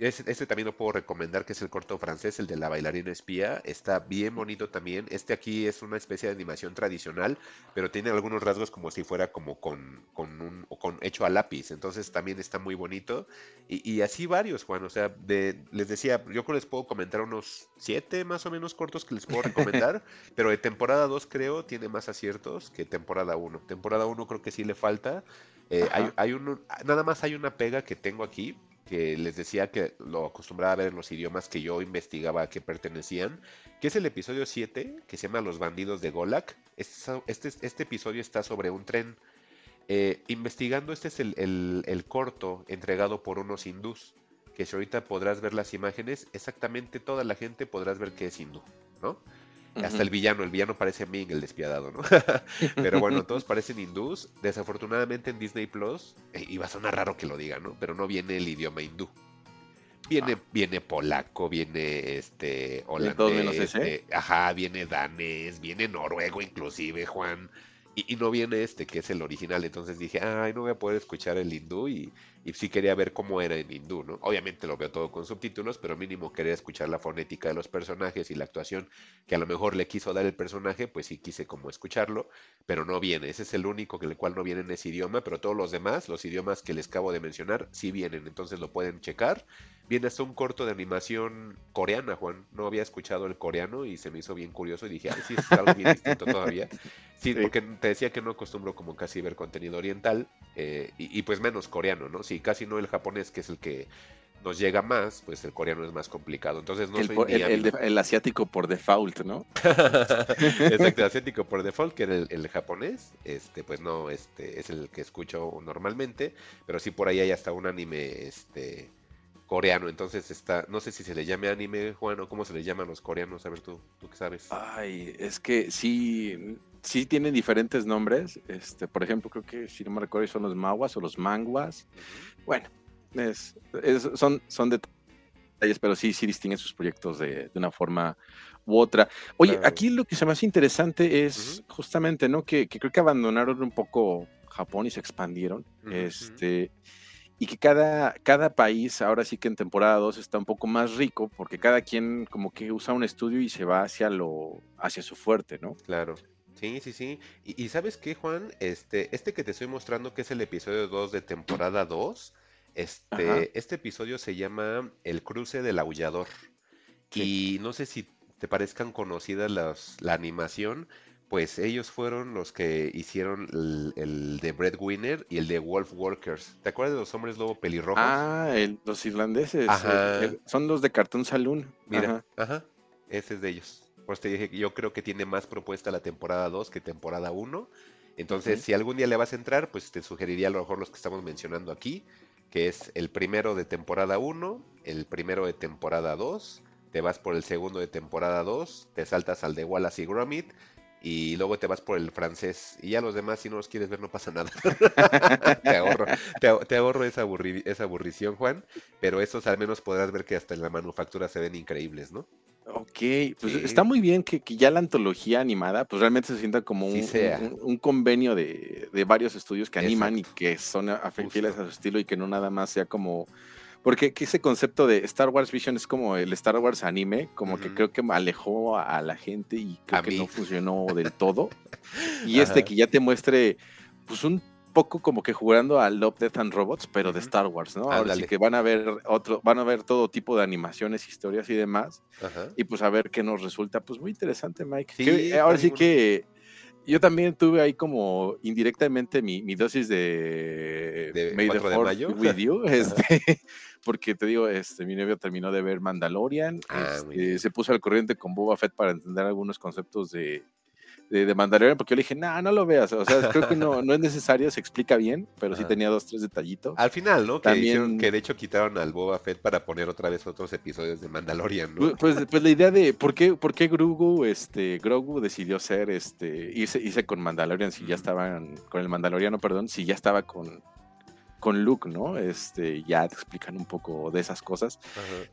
ese, ese también lo puedo recomendar, que es el corto francés, el de la bailarina espía. Está bien bonito también. Este aquí es una especie de animación tradicional, pero tiene algunos rasgos como si fuera como con, con un o con hecho a lápiz. Entonces también está muy bonito. Y, y así varios, Juan. O sea, de, les decía, yo creo que les puedo comentar unos siete más o menos cortos que les puedo recomendar, pero de temporada 2 creo tiene más aciertos que temporada 1. Temporada 1 creo que sí le falta. Eh, hay, hay un, nada más hay una pega que tengo aquí, que les decía que lo acostumbraba a ver en los idiomas que yo investigaba a pertenecían, que es el episodio 7, que se llama Los bandidos de Golak. Este, este, este episodio está sobre un tren. Eh, investigando, este es el, el- el corto entregado por unos hindús, que si ahorita podrás ver las imágenes, exactamente toda la gente podrás ver que es hindú, ¿no? Hasta el villano, el villano parece Ming, el despiadado, ¿no? Pero bueno, todos parecen hindús. Desafortunadamente en Disney Plus, eh, y va a sonar raro que lo diga, ¿no? Pero no viene el idioma hindú. Viene, Ah. viene polaco, viene este holandés, eh, ajá, viene danés, viene noruego inclusive, Juan. Y, y no viene este, que es el original. Entonces dije, ay, no voy a poder escuchar el hindú. Y, y sí quería ver cómo era en hindú, ¿no? Obviamente lo veo todo con subtítulos, pero mínimo quería escuchar la fonética de los personajes y la actuación que a lo mejor le quiso dar el personaje, pues sí quise como escucharlo, pero no viene. Ese es el único que el cual no viene en ese idioma, pero todos los demás, los idiomas que les acabo de mencionar, sí vienen. Entonces lo pueden checar. Viene hasta un corto de animación coreana, Juan. No había escuchado el coreano y se me hizo bien curioso y dije, ay, sí, es algo bien distinto todavía. Sí, Sí. porque te decía que no acostumbro como casi ver contenido oriental eh, y, y pues menos coreano, ¿no? Sí, casi no el japonés, que es el que nos llega más, pues el coreano es más complicado. Entonces no el, soy por- ni el- el de- el asiático por default, ¿no? Exacto, asiático por default, que era el, el japonés, este, pues no, este, es el que escucho normalmente, pero sí por ahí hay hasta un anime, este, coreano, entonces está, no sé si se le llame anime, Juan, o cómo se le llaman los coreanos, a ver tú, tú qué sabes. Ay, es que sí, sí tienen diferentes nombres. Este, por ejemplo, creo que si no me recuerdo son los maguas o los manguas. Bueno, es, es- son, son detalles, pero sí, sí distinguen sus proyectos de, de una forma u otra. Oye, Claro. aquí lo que se me hace interesante es justamente, ¿no? Que, que creo que abandonaron un poco Japón y se expandieron. Este. Y que cada, cada país, ahora sí que en temporada 2 está un poco más rico, porque cada quien como que usa un estudio y se va hacia lo, hacia su fuerte, ¿no? Claro. Sí, sí, sí. Y, y ¿sabes qué, Juan? Este, este que te estoy mostrando, que es el episodio 2 de temporada 2, este, Ajá. este episodio se llama El cruce del aullador. Sí. Y no sé si te parezcan conocidas las, la animación, pues ellos fueron los que hicieron el, el de Breadwinner y el de Wolf Workers. ¿Te acuerdas de los hombres lobo pelirrojos? Ah, el- los irlandeses. Ajá. el- son los de Cartoon Saloon. Mira, Ajá. ajá, ese es de ellos. Pues te dije que yo creo que tiene más propuesta la temporada 2 que temporada 1. Entonces, si algún día le vas a entrar, pues te sugeriría a lo mejor los que estamos mencionando aquí, que es el primero de temporada 1, el primero de temporada 2, te vas por el segundo de temporada 2, te saltas al de Wallace y Gromit, y luego te vas por el francés. Y ya los demás, si no los quieres ver, no pasa nada. te ahorro, te, ahor- te ahorro esa, aburri- esa aburrición, Juan. Pero estos al menos podrás ver que hasta en la manufactura se ven increíbles, ¿no? Ok, pues está muy bien que, ya la antología animada, pues realmente se sienta como un, convenio de, varios estudios que animan y que son fieles a su estilo y que no nada más sea como porque ese concepto de Star Wars Vision es como el Star Wars anime, como que creo que alejó a la gente y creo que no funcionó del todo. y este que ya te muestre, pues un poco como que jugando a Love, Death and Robots, pero de Star Wars, ¿no? Ahora sí que van a ver otro, van a ver todo tipo de animaciones, historias y demás. Y pues a ver qué nos resulta. Pues muy interesante, Mike. ahora sí que yo también tuve ahí como indirectamente mi, dosis de, de May the with you, este, porque te digo, este, mi novio terminó de ver Mandalorian, ah, este, se puso al corriente con Boba Fett para entender algunos conceptos de, de, de Mandalorian, porque yo le dije, no, no lo veas, o sea, creo que no, no es necesario, se explica bien, pero sí tenía dos, tres detallitos. Al final, ¿no? Que, También... que de hecho quitaron al Boba Fett para poner otra vez otros episodios de Mandalorian, ¿no? Pues, pues, la idea de por qué, por qué Grogu, este, Grogu decidió ser, este, irse, irse con Mandalorian si ya estaban, con el Mandaloriano, perdón, si ya estaba con, con Luke, ¿no? Este, ya te explican un poco de esas cosas.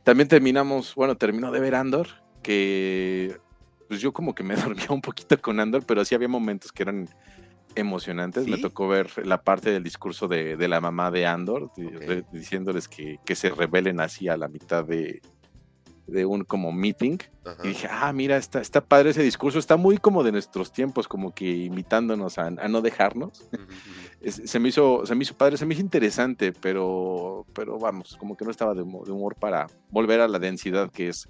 También terminamos, bueno, terminó de ver Andor, que pues yo como que me dormía un poquito con Andor, pero sí había momentos que eran emocionantes. Me tocó ver la parte del discurso de, la mamá de Andor, diciéndoles que, se rebelen así a la mitad de, un como meeting. Y dije, ah, mira, está, está padre ese discurso, está muy como de nuestros tiempos, como que invitándonos a, no dejarnos. se, me hizo, se me hizo padre, se me hizo interesante, pero, pero vamos, como que no estaba de humor para volver a la densidad que es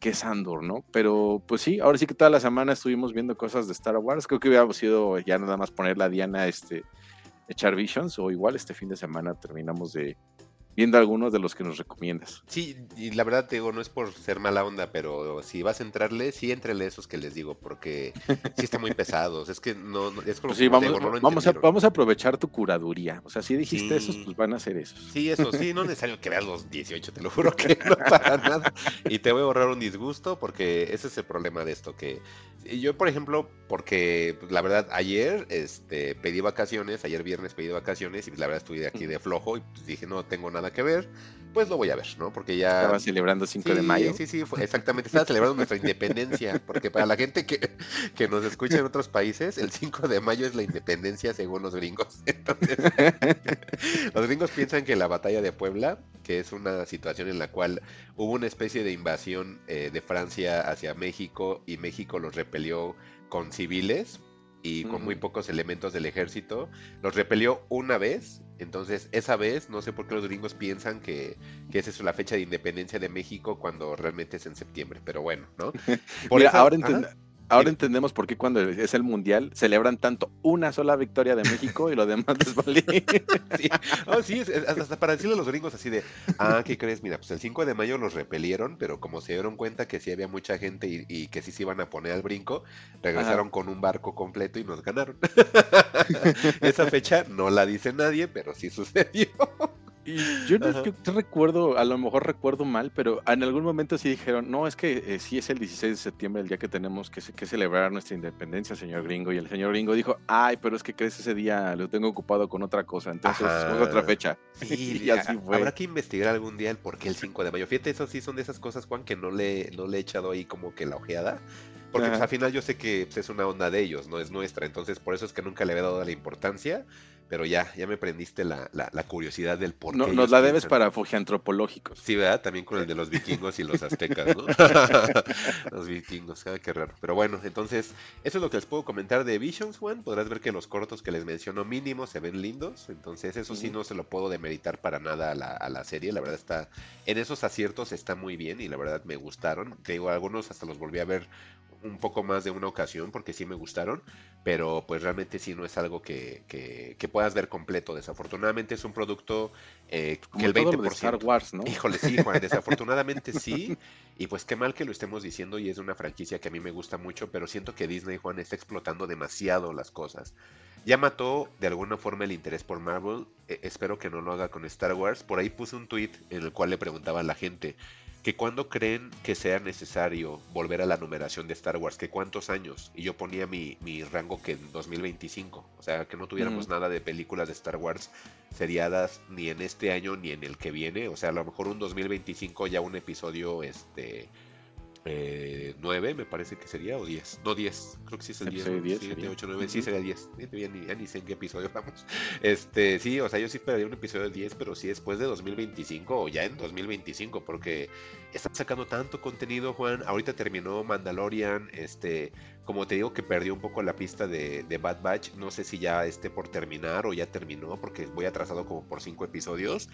que es Andor, ¿no? Pero pues sí, ahora sí que toda la semana estuvimos viendo cosas de Star Wars. Creo que hubiéramos sido ya nada más poner la Diana, este, echar Visions, o igual este fin de semana terminamos de, viendo algunos de los que nos recomiendas. Sí, y la verdad te digo, no es por ser mala onda, pero si vas a entrarle, sí entrele esos que les digo, porque sí están muy pesados. Es que no, es como pues sí, vamos, vamos, a, vamos a aprovechar tu curaduría. O sea, si dijiste esos, pues van a ser esos. Sí, eso sí, no es necesario que veas los 18, te lo juro que no para nada. Y te voy a ahorrar un disgusto, porque ese es el problema de esto, que yo, por ejemplo, porque pues, la verdad, ayer este, pedí vacaciones, ayer viernes pedí vacaciones, y la verdad estuve aquí de flojo, y pues, dije, no tengo nada que ver, pues lo voy a ver, ¿no? Porque ya... Estaba celebrando 5 de mayo. Sí, sí, exactamente. Estaba celebrando nuestra independencia, porque para la gente que, que, nos escucha en otros países, el 5 de mayo es la independencia según los gringos. Entonces, los gringos piensan que la batalla de Puebla, que es una situación en la cual hubo una especie de invasión eh, de Francia hacia México y México los repelió con civiles y con muy pocos elementos del ejército. Los repelió una vez, entonces esa vez no sé por qué los gringos piensan que, que esa es la fecha de independencia de México cuando realmente es en septiembre, pero bueno, ¿no? Por ahora Ahora entendemos por qué cuando es el mundial celebran tanto una sola victoria de México y lo demás les vale. sí, oh, sí hasta para decirle a los gringos así de, ah, ¿qué crees? Mira, pues el 5 de mayo los repelieron, pero como se dieron cuenta que sí había mucha gente y, que sí se iban a poner al brinco, regresaron con un barco completo y nos ganaron. Esa fecha no la dice nadie, pero sí sucedió. Y yo no recuerdo, a lo mejor recuerdo mal, pero en algún momento sí dijeron, no, es que eh, sí es el 16 de septiembre el día que tenemos que, que, celebrar nuestra independencia, señor gringo. Y el señor gringo dijo, ay, pero es que crees ese día lo tengo ocupado con otra cosa, entonces es otra fecha. Sí, y así fue. Habrá que investigar algún día el por qué el 5 de mayo. Fíjate, eso sí son de esas cosas, Juan, que no le, no le he echado ahí como que la ojeada. Porque pues, al final yo sé que pues, es una onda de ellos, no es nuestra. Entonces por eso es que nunca le había dado la importancia. Pero ya, ya me prendiste la, la, curiosidad del por qué. nos la debes para fogiantropológicos. Sí, ¿verdad? También con el de los vikingos y los aztecas, ¿no? los vikingos, ah, qué raro. Pero bueno, entonces, eso es lo que les puedo comentar de Visions, Juan. Podrás ver que los cortos que les menciono mínimo se ven lindos. Entonces, eso sí no se lo puedo demeritar para nada a la, a la serie. La verdad está, en esos aciertos está muy bien y la verdad me gustaron. Te digo, algunos hasta los volví a ver un poco más de una ocasión porque sí me gustaron, pero pues realmente sí no es algo que, que, puedas ver completo. Desafortunadamente es un producto eh, que el 20%... de Star Wars, ¿no? Híjole, sí, Juan, desafortunadamente sí, y pues qué mal que lo estemos diciendo y es una franquicia que a mí me gusta mucho, pero siento que Disney, Juan, está explotando demasiado las cosas. Ya mató de alguna forma el interés por Marvel, e, espero que no lo haga con Star Wars. Por ahí puse un tweet en el cual le preguntaba a la gente, que cuando creen que sea necesario volver a la numeración de Star Wars, que cuántos años, y yo ponía mi, mi rango que en 2025, o sea, que no tuviéramos nada de películas de Star Wars seriadas ni en este año ni en el que viene, o sea, a lo mejor un 2025 ya un episodio este eh, 9, me parece que sería, o 10. No, 10. Creo que sí es el 10. 7, 8, 9. Sí, sería 10. Ya ni, ya ni, sé en qué episodio vamos. Este, sí, o sea, yo sí esperaría un episodio de 10, pero sí después de 2025 o ya en 2025, porque están sacando tanto contenido, Juan. Ahorita terminó Mandalorian. Este, como te digo que perdió un poco la pista de, de Bad Batch. No sé si ya esté por terminar o ya terminó, porque voy atrasado como por 5 episodios.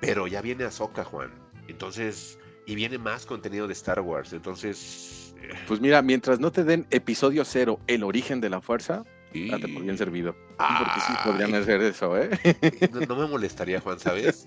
Pero ya viene Ahsoka, Juan. Entonces y viene más contenido de Star Wars. Entonces. Eh, pues mira, mientras no te den episodio cero, el origen de la fuerza, ya te podrían servido. Porque sí podrían hacer eso, ¿eh? No, me molestaría, Juan, ¿sabes?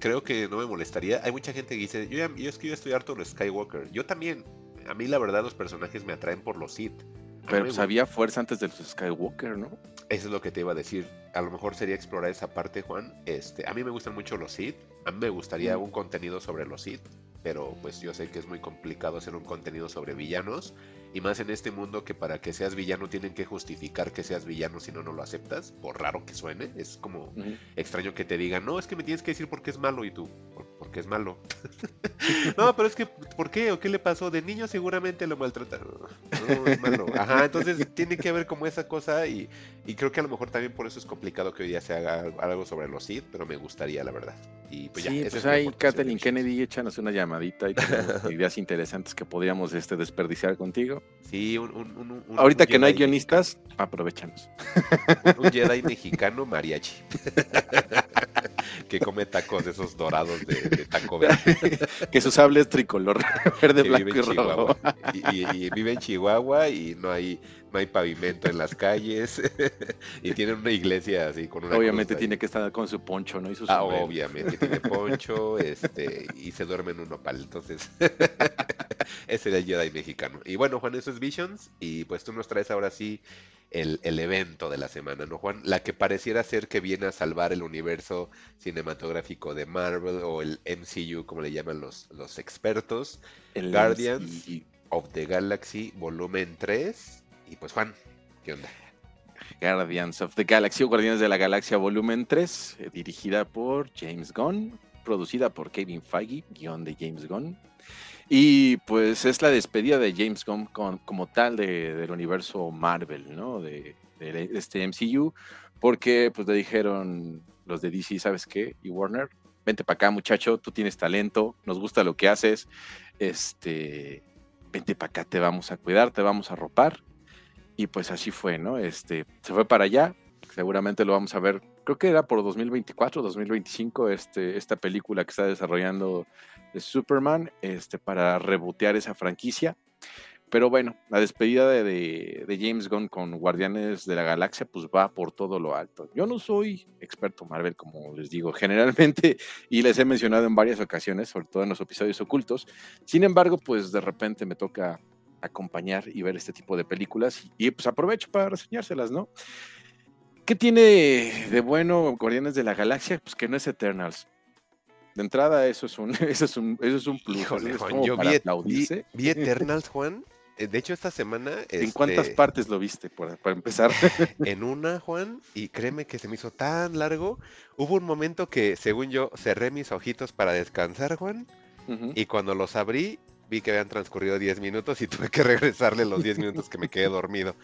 Creo que no me molestaría. Hay mucha gente que dice, yo, ya, yo es que yo estoy harto de Skywalker. Yo también. A mí, la verdad, los personajes me atraen por los Sith. Pero pues había fuerza antes de los Skywalker, ¿no? Eso es lo que te iba a decir. A lo mejor sería explorar esa parte, Juan. Este, a mí me gustan mucho los Sith. A mí me gustaría un contenido sobre los Sith pero pues yo sé que es muy complicado hacer un contenido sobre villanos y más en este mundo que para que seas villano tienen que justificar que seas villano si no no lo aceptas, por raro que suene, es como extraño que te digan, no, es que me tienes que decir por qué es malo y tú, porque es malo. no, pero es que, ¿por qué? ¿O qué le pasó? De niño seguramente lo maltrataron. No, es malo. Ajá, entonces tiene que haber como esa cosa y, y, creo que a lo mejor también por eso es complicado que hoy día se haga algo sobre los Sith, pero me gustaría, la verdad. Y pues sí, pues ahí Kathleen Kennedy, échanos una llamadita y ideas interesantes que podríamos este, desperdiciar contigo. Sí, un, un, un Ahorita que no hay guionistas, aprovechanos. Un Jedi mexicano mariachi. que come tacos de esos dorados de, taco verde. que su sable es tricolor, verde, blanco y rojo. Y, vive en Chihuahua y no hay, no hay pavimento en las calles. y tiene una iglesia así con una Obviamente tiene que estar con su poncho, ¿no? Y su ah, obviamente, tiene poncho este, y se duerme en un nopal. Entonces, ese era el Jedi mexicano. Y bueno, Juan, eso es Visions. Y pues tú nos traes ahora sí el, evento de la semana, ¿no, Juan? La que pareciera ser que viene a salvar el universo cinematográfico de Marvel o el MCU, como le llaman los, los expertos. El Guardians of the Galaxy, volumen 3. Y pues, Juan, ¿qué onda? Guardians of the Galaxy o Guardianes de la Galaxia volumen 3, eh, dirigida por James Gunn, producida por Kevin Feige, guion de James Gunn, y pues es la despedida de James Gunn como tal del universo Marvel, ¿no? De, este MCU, porque pues le dijeron los de DC, ¿sabes qué? Y Warner, vente para acá muchacho, tú tienes talento, nos gusta lo que haces, este, vente para acá, te vamos a cuidar, te vamos a ropar. Y pues así fue, ¿no? Este, se fue para allá, seguramente lo vamos a ver, creo que era por 2024, 2025, este, esta película que está desarrollando de Superman este, para rebotear esa franquicia. Pero bueno, la despedida de, James Gunn con Guardianes de la Galaxia pues va por todo lo alto. Yo no soy experto Marvel, como les digo, generalmente, y les he mencionado en varias ocasiones, sobre todo en los episodios ocultos. Sin embargo, pues de repente me toca acompañar y ver este tipo de películas y, y pues aprovecho para reseñárselas, ¿no? ¿Qué tiene de bueno Guardianes de la Galaxia? Pues que no es Eternals. De entrada, eso es un, eso es un, eso es un plus. Híjole, Juan, yo vi, vi, Eternals, Juan. Eh, de hecho, esta semana. ¿En cuántas este partes lo viste, para, empezar? En una, Juan, y créeme que se me hizo tan largo. Hubo un momento que, según yo, cerré mis ojitos para descansar, Juan. Y cuando los abrí, vi que habían transcurrido 10 minutos y tuve que regresarle los 10 minutos que me quedé dormido.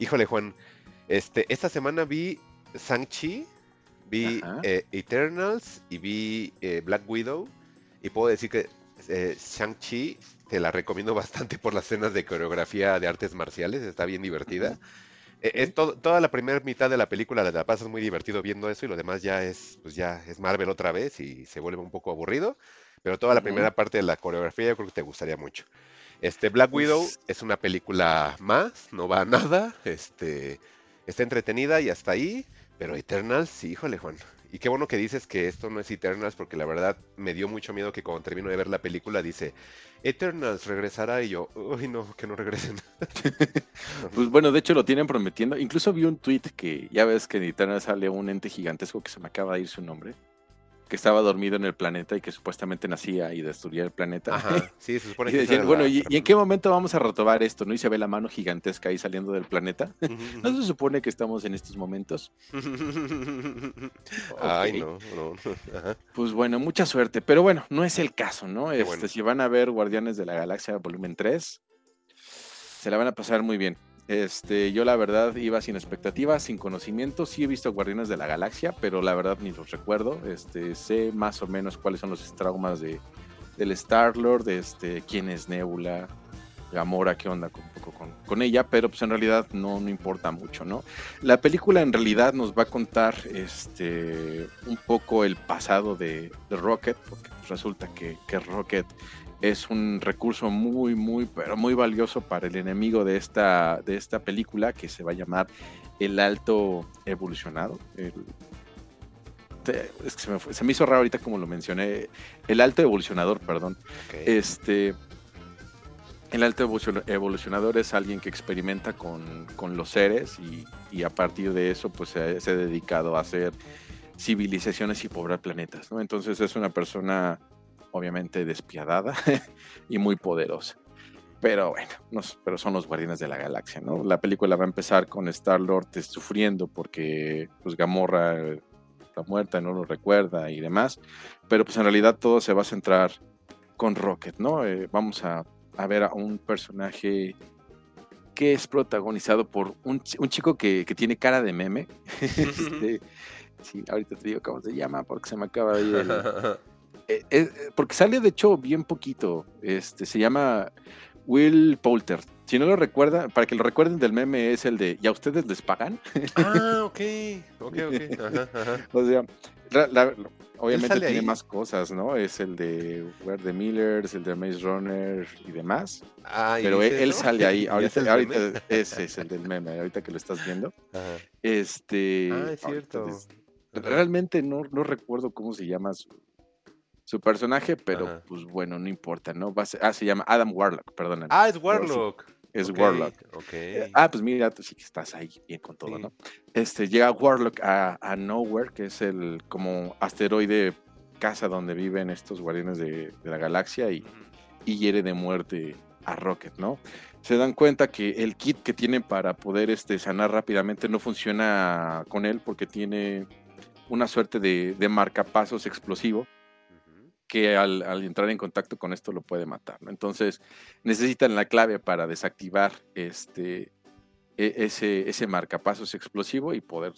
Híjole, Juan, este, esta semana vi Shang-Chi, Vi eh, Eternals y vi eh, Black Widow. Y puedo decir que eh, Shang-Chi te la recomiendo bastante por las escenas de coreografía de artes marciales. Está bien divertida. toda la primera mitad de la película la pasas muy divertido viendo eso y lo demás ya es, pues ya es Marvel otra vez y se vuelve un poco aburrido. Pero toda la primera parte de la coreografía yo creo que te gustaría mucho. Este Black Widow pues es una película más, no va a nada. Este, está entretenida y hasta ahí. Pero Eternals, híjole, Juan. Y qué bueno que dices que esto no es Eternals, porque la verdad me dio mucho miedo que cuando termino de ver la película dice, Eternals regresará y yo, uy, no, que no regresen. pues bueno, de hecho lo tienen prometiendo. Incluso vi un tweet que ya ves que en Eternals sale un ente gigantesco que se me acaba de ir su nombre. Que estaba dormido en el planeta y que supuestamente nacía y destruía el planeta. Ajá, sí, se supone que decían, bueno, ¿y, y en qué momento vamos a retomar esto? ¿No? Y se ve la mano gigantesca ahí saliendo del planeta. ¿No se supone que estamos en estos momentos? Ay, no, no. Ajá. Pues bueno, mucha suerte. Pero bueno, no es el caso, ¿no? Este, bueno. Si van a ver Guardianes de la Galaxia Volumen 3, se la van a pasar muy bien. Este, yo la verdad iba sin expectativas, sin conocimiento. Sí he visto Guardianes de la Galaxia, pero la verdad ni los recuerdo. Este, sé más o menos cuáles son los traumas de, del Star-Lord, este, quién es Nebula, Gamora, qué onda con, con, ella, pero pues en realidad no, no importa mucho, ¿no? La película en realidad nos va a contar este, un poco el pasado de, Rocket, porque resulta que, que Rocket es un recurso muy, muy, pero muy valioso para el enemigo de esta, de esta película que se va a llamar El Alto Evolucionado. El- te- es que se me, fue- se me hizo raro ahorita como lo mencioné. El Alto Evolucionador, perdón. Este, el alto evolucion- evolucionador es alguien que experimenta con, con los seres y, y a partir de eso pues se, se ha dedicado a hacer civilizaciones y poblar planetas, ¿no? Entonces es una persona obviamente despiadada y muy poderosa. Pero bueno, nos- pero son los guardianes de la galaxia, ¿no? La película va a empezar con Star-Lord eh, sufriendo porque pues Gamorra eh, está muerta, no lo recuerda y demás. Pero pues en realidad todo se va a centrar con Rocket, ¿no? Eh, vamos a, a ver a un personaje que es protagonizado por un, un chico que, que tiene cara de meme. Este, sí, ahorita te digo cómo se llama porque se me acaba de ir el, eh, eh, porque sale de hecho bien poquito. Este se llama Will Poulter. Si no lo recuerda, para que lo recuerden del meme es el de ¿ya ustedes les pagan? ah, ok, ok, ok. Ajá, ajá. o sea, la- la- obviamente tiene ahí? más cosas, ¿no? Es el de Where the Millers, el de Maze Runner y demás. Ah, ¿y Pero él, sale ahí. ¿Y Ahorita, es ahorita ese es el del meme, ahorita que lo estás viendo. Ajá. Este. Ah, es cierto. Realmente no, no recuerdo cómo se llama su, su personaje, pero Ajá. pues bueno, no importa, ¿no? Va a ser- ah, se llama Adam Warlock, perdóname. Ah, es Warlock. es Warlock. Ok. Eh, Ah, pues mira, tú sí que estás ahí bien con todo, Sí. ¿no? Este, llega Warlock a, a Nowhere, que es el como asteroide casa donde viven estos guardianes de, de la galaxia y, y hiere de muerte a Rocket, ¿no? Se dan cuenta que el kit que tienen para poder este, sanar rápidamente no funciona con él porque tiene una suerte de, de marcapasos explosivo. Que al, al entrar en contacto con esto lo puede matar. ¿no? Entonces necesitan la clave para desactivar este, e- ese, ese marcapasos explosivo y poder,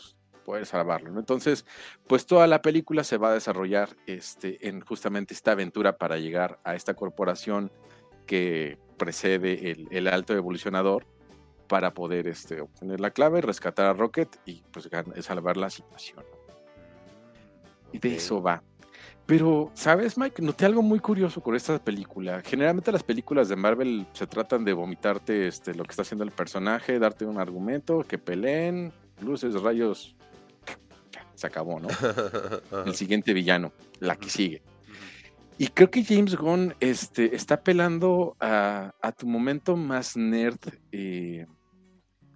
poder salvarlo. ¿no? Entonces, pues toda la película se va a desarrollar este, en justamente esta aventura para llegar a esta corporación que precede el, el alto evolucionador para poder este, obtener la clave, rescatar a Rocket y pues salvar la situación. Y de eso va. Pero, ¿sabes, Mike? Noté algo muy curioso con esta película. Generalmente las películas de Marvel se tratan de vomitarte este, lo que está haciendo el personaje, darte un argumento, que peleen, luces, rayos. Se acabó, ¿no? El siguiente villano, la que sigue. Y creo que James Gunn este, está apelando a, a tu momento más nerd, eh,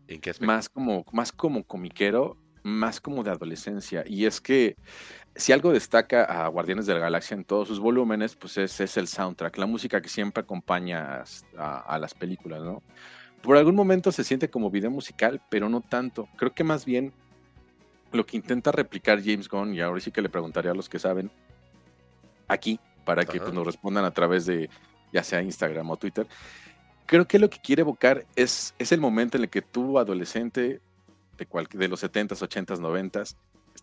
¿En qué más como, más como comiquero, más como de adolescencia. Y es que si algo destaca a Guardianes de la Galaxia en todos sus volúmenes, pues es, es el soundtrack, la música que siempre acompaña a, a las películas, ¿no? Por algún momento se siente como video musical, pero no tanto. Creo que más bien lo que intenta replicar James Gunn, y ahora sí que le preguntaré a los que saben, aquí, para que pues, nos respondan a través de ya sea Instagram o Twitter, creo que lo que quiere evocar es, es el momento en el que tú, adolescente, de, cual- de los 70s, 80s, 90s,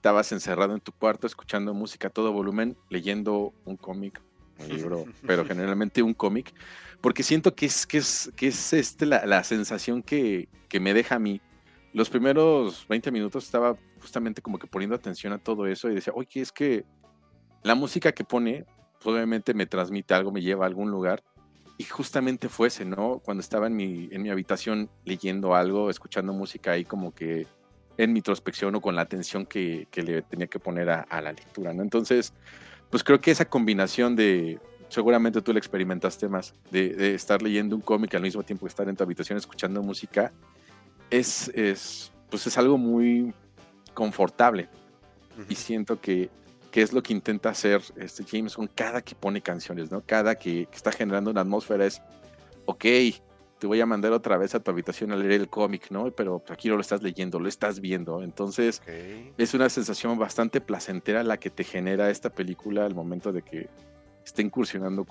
estabas encerrado en tu cuarto escuchando música a todo volumen, leyendo un cómic, un libro, pero generalmente un cómic, porque siento que es, que es, que es este la, la sensación que, que me deja a mí. Los primeros 20 minutos estaba justamente como que poniendo atención a todo eso y decía, oye, es que la música que pone, pues, obviamente me transmite algo, me lleva a algún lugar. Y justamente fue ese, ¿no? Cuando estaba en mi, en mi habitación leyendo algo, escuchando música ahí como que en mi introspección o con la atención que, que le tenía que poner a, a la lectura, ¿no? Entonces, pues creo que esa combinación de, seguramente tú la experimentaste más, de, de estar leyendo un cómic al mismo tiempo que estar en tu habitación escuchando música, es, es, pues es algo muy confortable. Y siento que que es lo que intenta hacer este James con cada que pone canciones, ¿no? Cada que, que está generando una atmósfera es, ok, te voy a mandar otra vez a tu habitación a leer el cómic, ¿no? Pero aquí no lo estás leyendo, lo estás viendo. Entonces, es una sensación bastante placentera la que te genera esta película al momento de que esté incursionando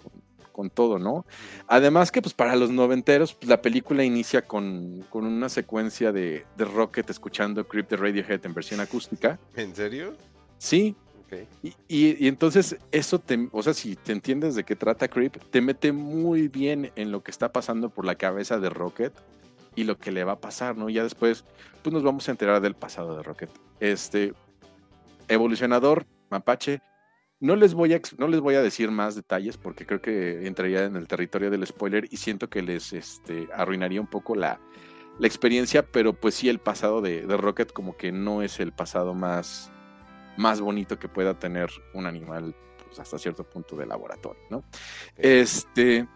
con, todo, ¿no? Además que, pues, para los noventeros, pues, la película inicia con, una secuencia de, de Rocket escuchando Creep de Radiohead en versión acústica. ¿En serio? Sí, y, entonces eso te, o sea, si te entiendes de qué trata Creep, te mete muy bien en lo que está pasando por la cabeza de Rocket y lo que le va a pasar, ¿no? Ya después, pues nos vamos a enterar del pasado de Rocket. Este, evolucionador, mapache, no les voy a, no les voy a decir más detalles porque creo que entraría en el territorio del spoiler y siento que les este, arruinaría un poco la, la experiencia, pero pues sí el pasado de, de Rocket como que no es el pasado más más bonito que pueda tener un animal pues, hasta cierto punto de laboratorio, ¿no? Este,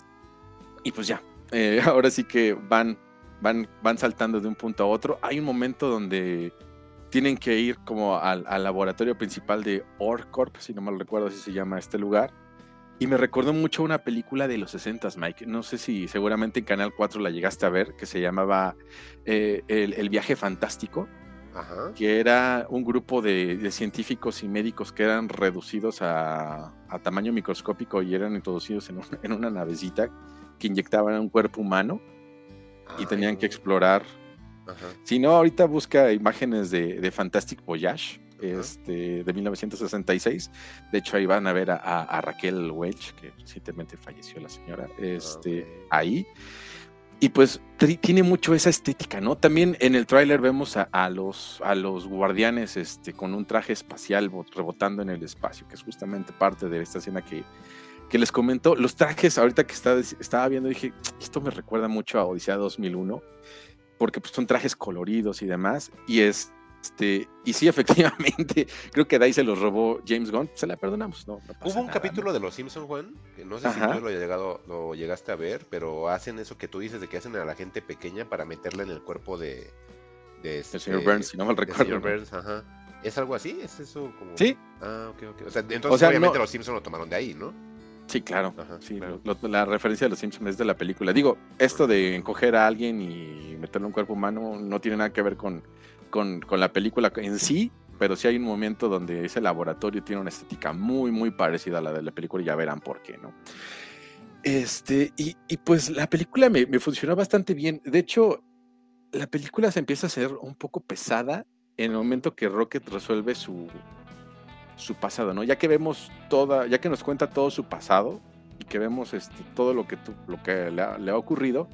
y pues ya, eh, ahora sí que van, van, van saltando de un punto a otro. Hay un momento donde tienen que ir como al, laboratorio principal de Orcorp, si no mal recuerdo así se llama este lugar. Y me recordó mucho una película de los 60, Mike. No sé si seguramente en Canal 4 la llegaste a ver, que se llamaba eh, el, viaje fantástico que era un grupo de, científicos y médicos que eran reducidos a, tamaño microscópico y eran introducidos en, una navecita que inyectaban un cuerpo humano y tenían que explorar. Si no, ahorita busca imágenes de, Fantastic Voyage. Este, de 1966. De hecho, ahí van a ver a, Raquel Welch, que recientemente falleció la señora, este, ahí. Y pues tiene mucho esa estética, ¿no? También en el tráiler vemos a, los, a los guardianes este, con un traje espacial rebotando en el espacio, que es justamente parte de esta escena que, que les comento. Los trajes, ahorita que estaba viendo, dije, esto me recuerda mucho a Odisea 2001, porque pues, son trajes coloridos y demás, y es este, y sí, efectivamente, creo que de ahí se los robó James Gunn. Se la perdonamos, ¿no? Hubo un capítulo de Los Simpsons, Juan, que no sé si tú lo, llegado, lo llegaste a ver, pero hacen eso que tú dices de que hacen a la gente pequeña para meterla en el cuerpo de. de este, el señor Burns, si no mal recuerdo. Burns, ajá. ¿Es algo así? ¿Es eso como.? Sí. Ah, ok, ok. O sea, entonces obviamente los Simpsons lo tomaron de ahí, ¿no? Sí, claro. sí, la referencia de los Simpsons es de la película. Digo, esto de encoger a alguien y meterle un cuerpo humano no tiene nada que ver con con, la película en sí, pero sí hay un momento donde ese laboratorio tiene una estética muy, muy parecida a la de la película y ya verán por qué, ¿no? Este, y, pues la película me, funcionó bastante bien. De hecho, la película se empieza a hacer un poco pesada en el momento que Rocket resuelve su, su pasado, ¿no? Ya que vemos toda, ya que nos cuenta todo su pasado y que vemos este, todo lo que, lo que le ha ocurrido,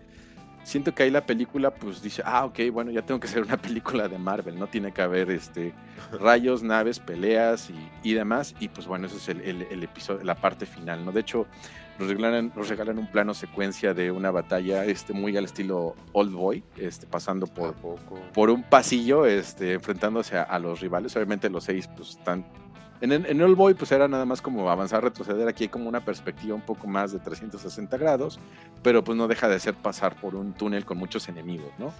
siento que ahí la película pues dice, ah, ok, bueno, ya tengo que hacer una película de Marvel, ¿no? Tiene que haber este, rayos, naves, peleas y, demás. Y pues bueno, eso es el, episodio, la parte final, ¿no? De hecho, nos regalan, nos regalan un plano secuencia de una batalla este, muy al estilo Old Boy, este, pasando por, por un pasillo, este, enfrentándose a, a, los rivales. Obviamente los seis pues están en, en All Boy, pues era nada más como avanzar, retroceder. Aquí hay como una perspectiva un poco más de 360 grados, pero pues no deja de ser pasar por un túnel con muchos enemigos, ¿no?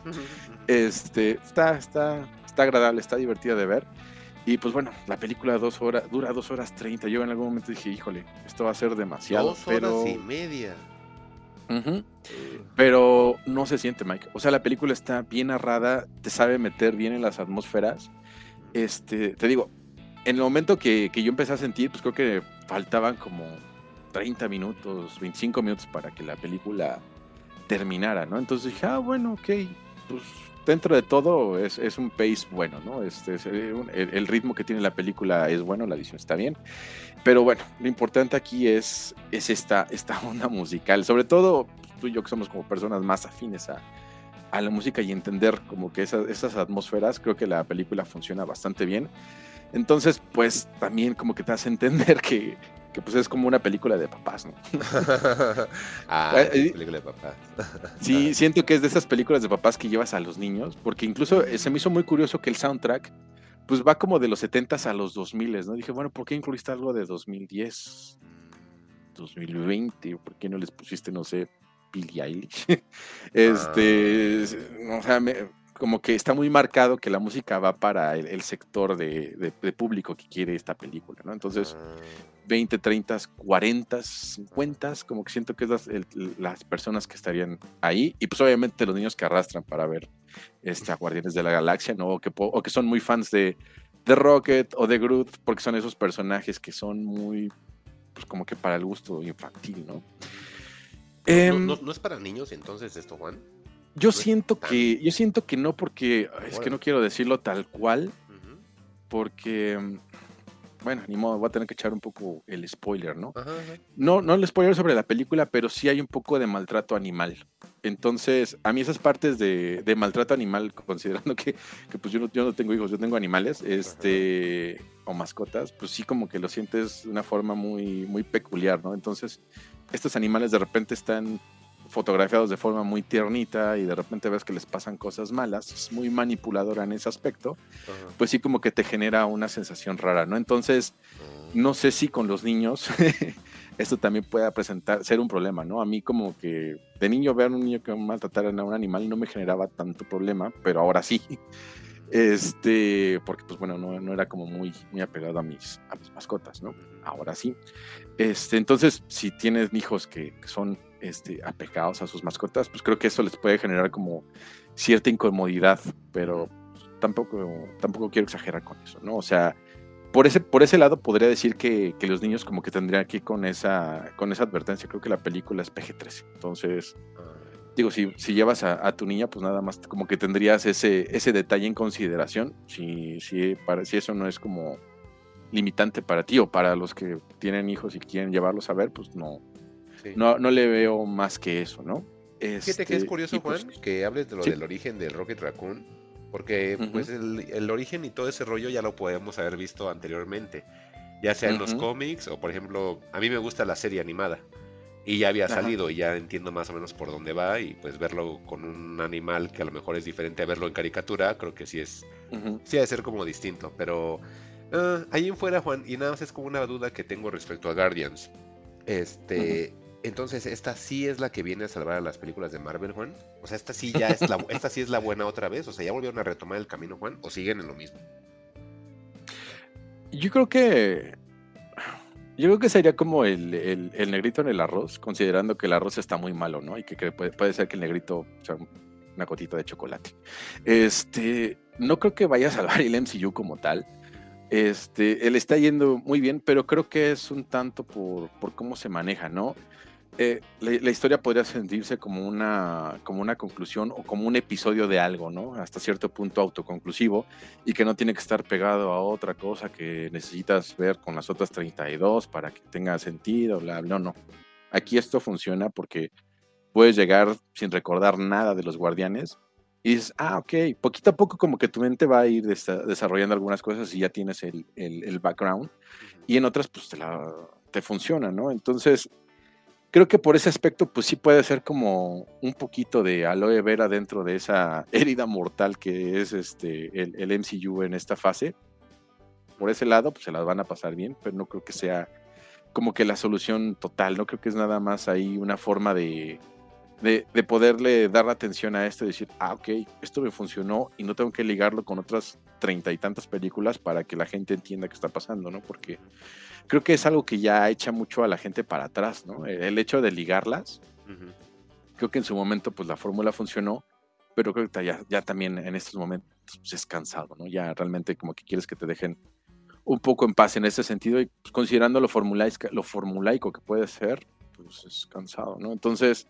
Este, está, está, está agradable, está divertida de ver. Y pues bueno, la película dos horas, dura dos horas treinta. Yo en algún momento dije, híjole, esto va a ser demasiado. Dos horas y media. Pero no se siente, Mike. O sea, la película está bien narrada, te sabe meter bien en las atmósferas. Este, te digo, en el momento que, yo empecé a sentir, pues creo que faltaban como 30 minutos, 25 minutos para que la película terminara, ¿no? Entonces dije, ah, bueno, ok, pues dentro de todo es, un pace bueno, ¿no? Este, el, ritmo que tiene la película es bueno, la edición está bien. Pero bueno, lo importante aquí es, es esta, esta onda musical. Sobre todo tú y yo que somos como personas más afines a, la música y entender como que esas, esas atmósferas, creo que la película funciona bastante bien. Entonces, pues también como que te hace entender que, pues es como una película de papás, ¿no? ah, eh, película de papás. sí, siento que es de esas películas de papás que llevas a los niños, porque incluso eh, se me hizo muy curioso que el soundtrack, pues va como de los 70s a los 2000, ¿no? Dije, bueno, ¿por qué incluiste algo de 2010, 2020? ¿Por qué no les pusiste, no sé, Billie Eilish? este, ah. o sea, me, como que está muy marcado que la música va para el, sector de, público que quiere esta película, ¿no? Entonces, 20, 30, 40, 50, como que siento que es las, personas que estarían ahí, y pues obviamente los niños que arrastran para ver esta Guardianes de la Galaxia, ¿no? O que, o que son muy fans de, de Rocket o de Groot, porque son esos personajes que son muy, pues como que para el gusto infantil, ¿no? ¿No, em, es para niños entonces esto, Juan? Yo siento que, yo siento que no, porque es que no quiero decirlo tal cual, porque bueno, ni modo, voy a tener que echar un poco el spoiler, ¿no? No, no el spoiler sobre la película, pero sí hay un poco de maltrato animal. Entonces, a mí esas partes de, maltrato animal, considerando que, pues yo no, yo no, tengo hijos, yo tengo animales, este, o mascotas, pues sí como que lo sientes de una forma muy, muy peculiar, ¿no? Entonces, estos animales de repente están fotografiados de forma muy tiernita y de repente ves que les pasan cosas malas, es muy manipuladora en ese aspecto, pues sí como que te genera una sensación rara, ¿no? Entonces, no sé si con los niños esto también pueda presentar, ser un problema, ¿no? A mí como que de niño ver a un niño que maltrataran a un animal no me generaba tanto problema, pero ahora sí. Este, porque pues bueno, no, no era como muy, muy apegado a mis, a mis mascotas, ¿no? Ahora sí. Este, entonces, si tienes hijos que, que son este, apegados a sus mascotas, pues creo que eso les puede generar como cierta incomodidad, pero tampoco, tampoco quiero exagerar con eso, ¿no? O sea, por ese, por ese lado podría decir que, los niños como que tendrían aquí con esa, con esa advertencia. Creo que la película es PG-13. Entonces, digo, si, si llevas a, tu niña, pues nada más como que tendrías ese, ese detalle en consideración. Si, si, para, si eso no es como limitante para ti o para los que tienen hijos y quieren llevarlos a ver, pues no, no, no le veo más que eso, ¿no? Fíjate que es este, curioso, pues Juan, que hables de lo del origen del Rocket Raccoon, porque pues el, origen y todo ese rollo ya lo podemos haber visto anteriormente, ya sea en los cómics o por ejemplo, a mí me gusta la serie animada y ya había salido y ya entiendo más o menos por dónde va y pues verlo con un animal que a lo mejor es diferente a verlo en caricatura, creo que sí es, sí ha de ser como distinto, pero uh, ahí en fuera Juan, y nada más es como una duda que tengo respecto a Guardians. Este, entonces, esta sí es la que viene a salvar a las películas de Marvel, Juan. O sea, esta sí ya es la, esta sí es la buena otra vez. O sea, ya volvieron a retomar el camino, Juan, o siguen en lo mismo. Yo creo que. Yo creo que sería como el, negrito en el arroz, considerando que el arroz está muy malo, ¿no? Y que, puede, ser que el negrito sea una gotita de chocolate. Este. No creo que vaya a salvar el MCU como tal. Este, él está yendo muy bien, pero creo que es un tanto por, por cómo se maneja, ¿no? Eh, la, historia podría sentirse como una, como una conclusión o como un episodio de algo, ¿no? Hasta cierto punto autoconclusivo y que no tiene que estar pegado a otra cosa que necesitas ver con las otras 32 para que tenga sentido, bla, bla, no, no. Aquí esto funciona porque puedes llegar sin recordar nada de los guardianes y dices, ah, ok, poquito a poco como que tu mente va a ir desarrollando algunas cosas y ya tienes el, el, background y en otras pues te, la, te funciona, ¿no? Entonces creo que por ese aspecto, pues sí puede ser como un poquito de aloe vera dentro de esa herida mortal que es este el, el, MCU en esta fase. Por ese lado, pues se las van a pasar bien, pero no creo que sea como que la solución total. No creo que es nada más ahí una forma de, de, de poderle dar atención a esto y decir, ah, ok, esto me funcionó y no tengo que ligarlo con otras treinta y tantas películas para que la gente entienda qué está pasando, ¿no? Porque creo que es algo que ya echa mucho a la gente para atrás, ¿no? El hecho de ligarlas, creo que en su momento pues la fórmula funcionó, pero creo que ya, ya también en estos momentos pues, es cansado, ¿no? Ya realmente como que quieres que te dejen un poco en paz en ese sentido y pues, considerando lo, lo formulaico que puede ser, pues es cansado, ¿no? Entonces,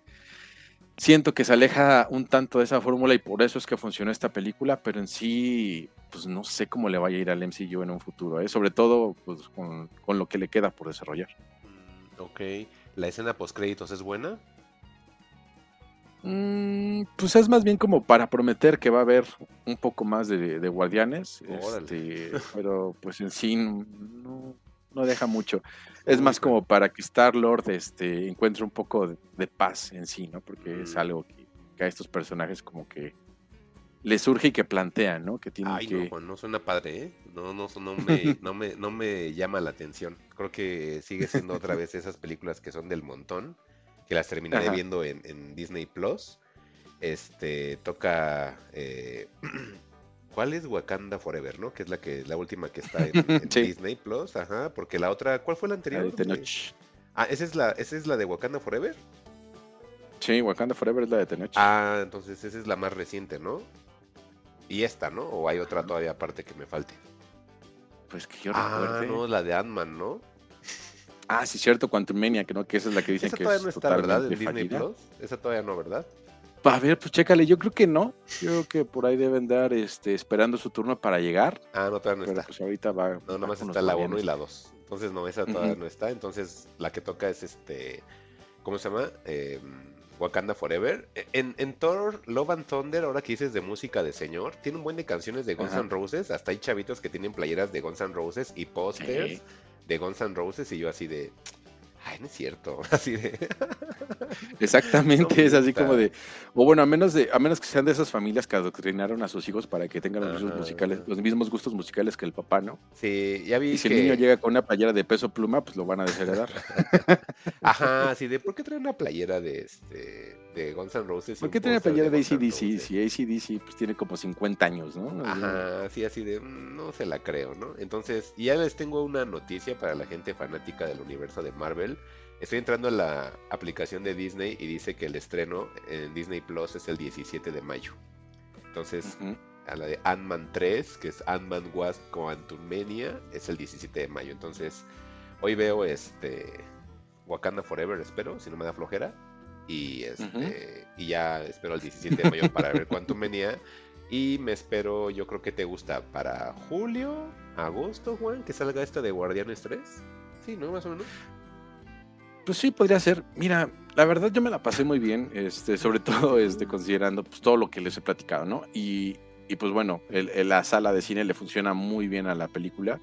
siento que se aleja un tanto de esa fórmula y por eso es que funcionó esta película, pero en sí, pues no sé cómo le vaya a ir al MCU en un futuro, ¿eh? sobre todo pues, con, lo que le queda por desarrollar. Mm, ok, ¿la escena post créditos es buena? Mm, pues es más bien como para prometer que va a haber un poco más de, guardianes, este, pero pues en sí no, no deja mucho. Es más como para que Star Lord este, encuentre un poco de, paz en sí, ¿no? Porque es mm. algo que, a estos personajes como que le surge y que plantean, ¿no? Que tienen Ay, que... no, no suena padre, ¿eh? No, no, no, me, no, me, no me llama la atención. Creo que sigue siendo otra vez esas películas que son del montón, que las terminaré viendo en, en, Disney Plus. este toca eh, ¿Cuál es Wakanda Forever, no? Que es la que la última que está en, en Sí. Disney Plus, ajá, porque la otra, ¿cuál fue la La anterior? de Tenoch. Ah, esa es la esa es la de Wakanda Forever. Sí, Wakanda Forever es la de Tenoch. Ah, entonces esa es la más reciente, ¿no? Y esta, ¿no? O hay otra todavía aparte que me falte. Pues que yo Ah, recuerde. no, la de Ant-Man, ¿no? Ah, sí, cierto, Quantumania, que no, que esa es la que dicen Esa que todavía es no está, ¿verdad? En Disney. Plus. Esa todavía no, ¿verdad? A ver, pues chécale, yo creo que no. Yo creo que por ahí deben dar este, esperando su turno para llegar. Ah, no, todavía no pero está. pues ahorita va. No, va nada más con los está la 1 y la 2. Entonces, no, esa todavía no está. Entonces, la que toca es este. ¿Cómo se llama? Eh, Wakanda Forever. E, En, en Thor, Love and Thunder, ahora que dices de música de señor, tiene un buen de canciones de Guns. N' Roses. Hasta hay chavitos que tienen playeras de Guns N' Roses y pósters Sí. de Guns N' Roses. Y yo así de. Ay, no es cierto. Así de. Exactamente, No es así como de. O bueno, a menos de, a menos que sean de esas familias que adoctrinaron a sus hijos para que tengan los mismos musicales, los mismos gustos musicales que el papá, ¿no? Sí, ya vi Y si que. el niño llega con una playera de peso pluma, pues lo van a desheredar. Ajá, así de. ¿Por qué trae una playera de este. De Guns N' Roses? ¿Por qué tiene playera de N' ACDC? Si ACDC pues tiene como 50 años, ¿no? Ajá, sí, así de, "Mm, no se la creo, ¿no? Entonces, y ya les tengo una noticia para la gente fanática del universo de Marvel. Estoy entrando en la aplicación de Disney y dice que el estreno en Disney Plus es el 17 de mayo. Entonces, a la de Ant-Man 3, que es Ant-Man Wasp Quantumania, es el 17 de mayo. Entonces, hoy veo este Wakanda Forever, espero, si no me da flojera. Y este y ya espero el 17 de mayo para ver Quantumania. Y me espero, yo creo que te gusta para julio, agosto, Juan, que salga esta de Guardianes 3. Sí, ¿no? Más o menos. Pues sí, podría ser. Mira, la verdad yo me la pasé muy bien, este, sobre todo este, considerando pues, todo lo que les he platicado, ¿no? Y, y, pues bueno, el- el- la sala de cine le funciona muy bien a la película,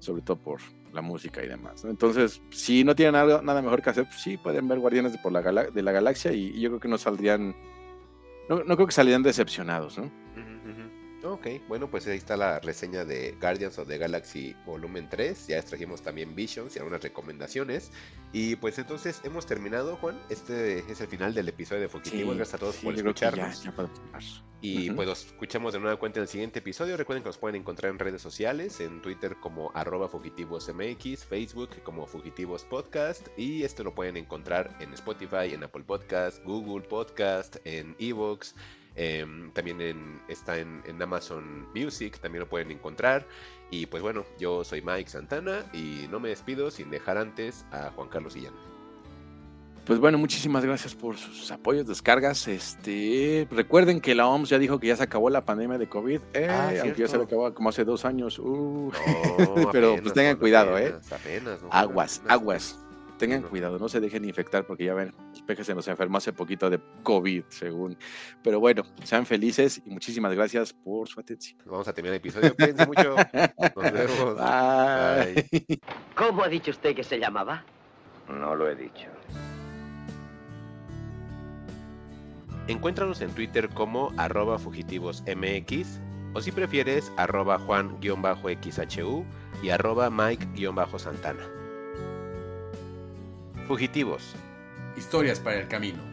sobre todo por la música y demás. Entonces, si no tienen nada, nada mejor que hacer, pues sí, pueden ver Guardianes de, por la de la Galaxia y, yo creo que no saldrían, no, no creo que saldrían decepcionados, ¿no? Ok, bueno, pues ahí está la reseña de Guardians of the Galaxy Volumen 3. Ya trajimos también Visions y algunas recomendaciones. Y pues entonces hemos terminado, Juan. Este es el final del episodio de Fugitivos. Gracias a todos sí, por ya- escucharnos. ya parar. Y Ujú. pues los escuchamos de nueva cuenta en el siguiente episodio. Recuerden que nos pueden encontrar en redes sociales, en Twitter como arroba fugitivosmx, Facebook como Fugitivos Podcast y esto lo pueden encontrar en Spotify, en Apple Podcast, Google Podcast, en Evox. Em, también en- está en, en Amazon Music, también lo pueden encontrar. Y pues bueno, yo soy Mike Santana y no me despido sin dejar antes a Juan Carlos Sillán. Pues bueno, muchísimas gracias por sus apoyos, descargas. Este, recuerden que la OMS ya dijo que ya se acabó la pandemia de COVID, eh, Ah, aunque ya se acabó como hace dos años. Uh, No, Pero, apenas, pues, tengan cuidado, ¿eh? apenas, apenas, ¿no? aguas, Apenas, aguas. Tengan cuidado, no se dejen infectar porque ya ven, peje se nos enfermó hace poquito de COVID, según. Pero bueno, sean felices y muchísimas gracias por su atención. Vamos a terminar el episodio. Cuídense mucho. Nos vemos. Bye. Bye. ¿Cómo ha dicho usted que se llamaba? No lo he dicho. Encuéntranos en Twitter como arroba fugitivosmx o si prefieres arroba juan-xhu y arroba mike-santana. Fugitivos. Historias para el camino.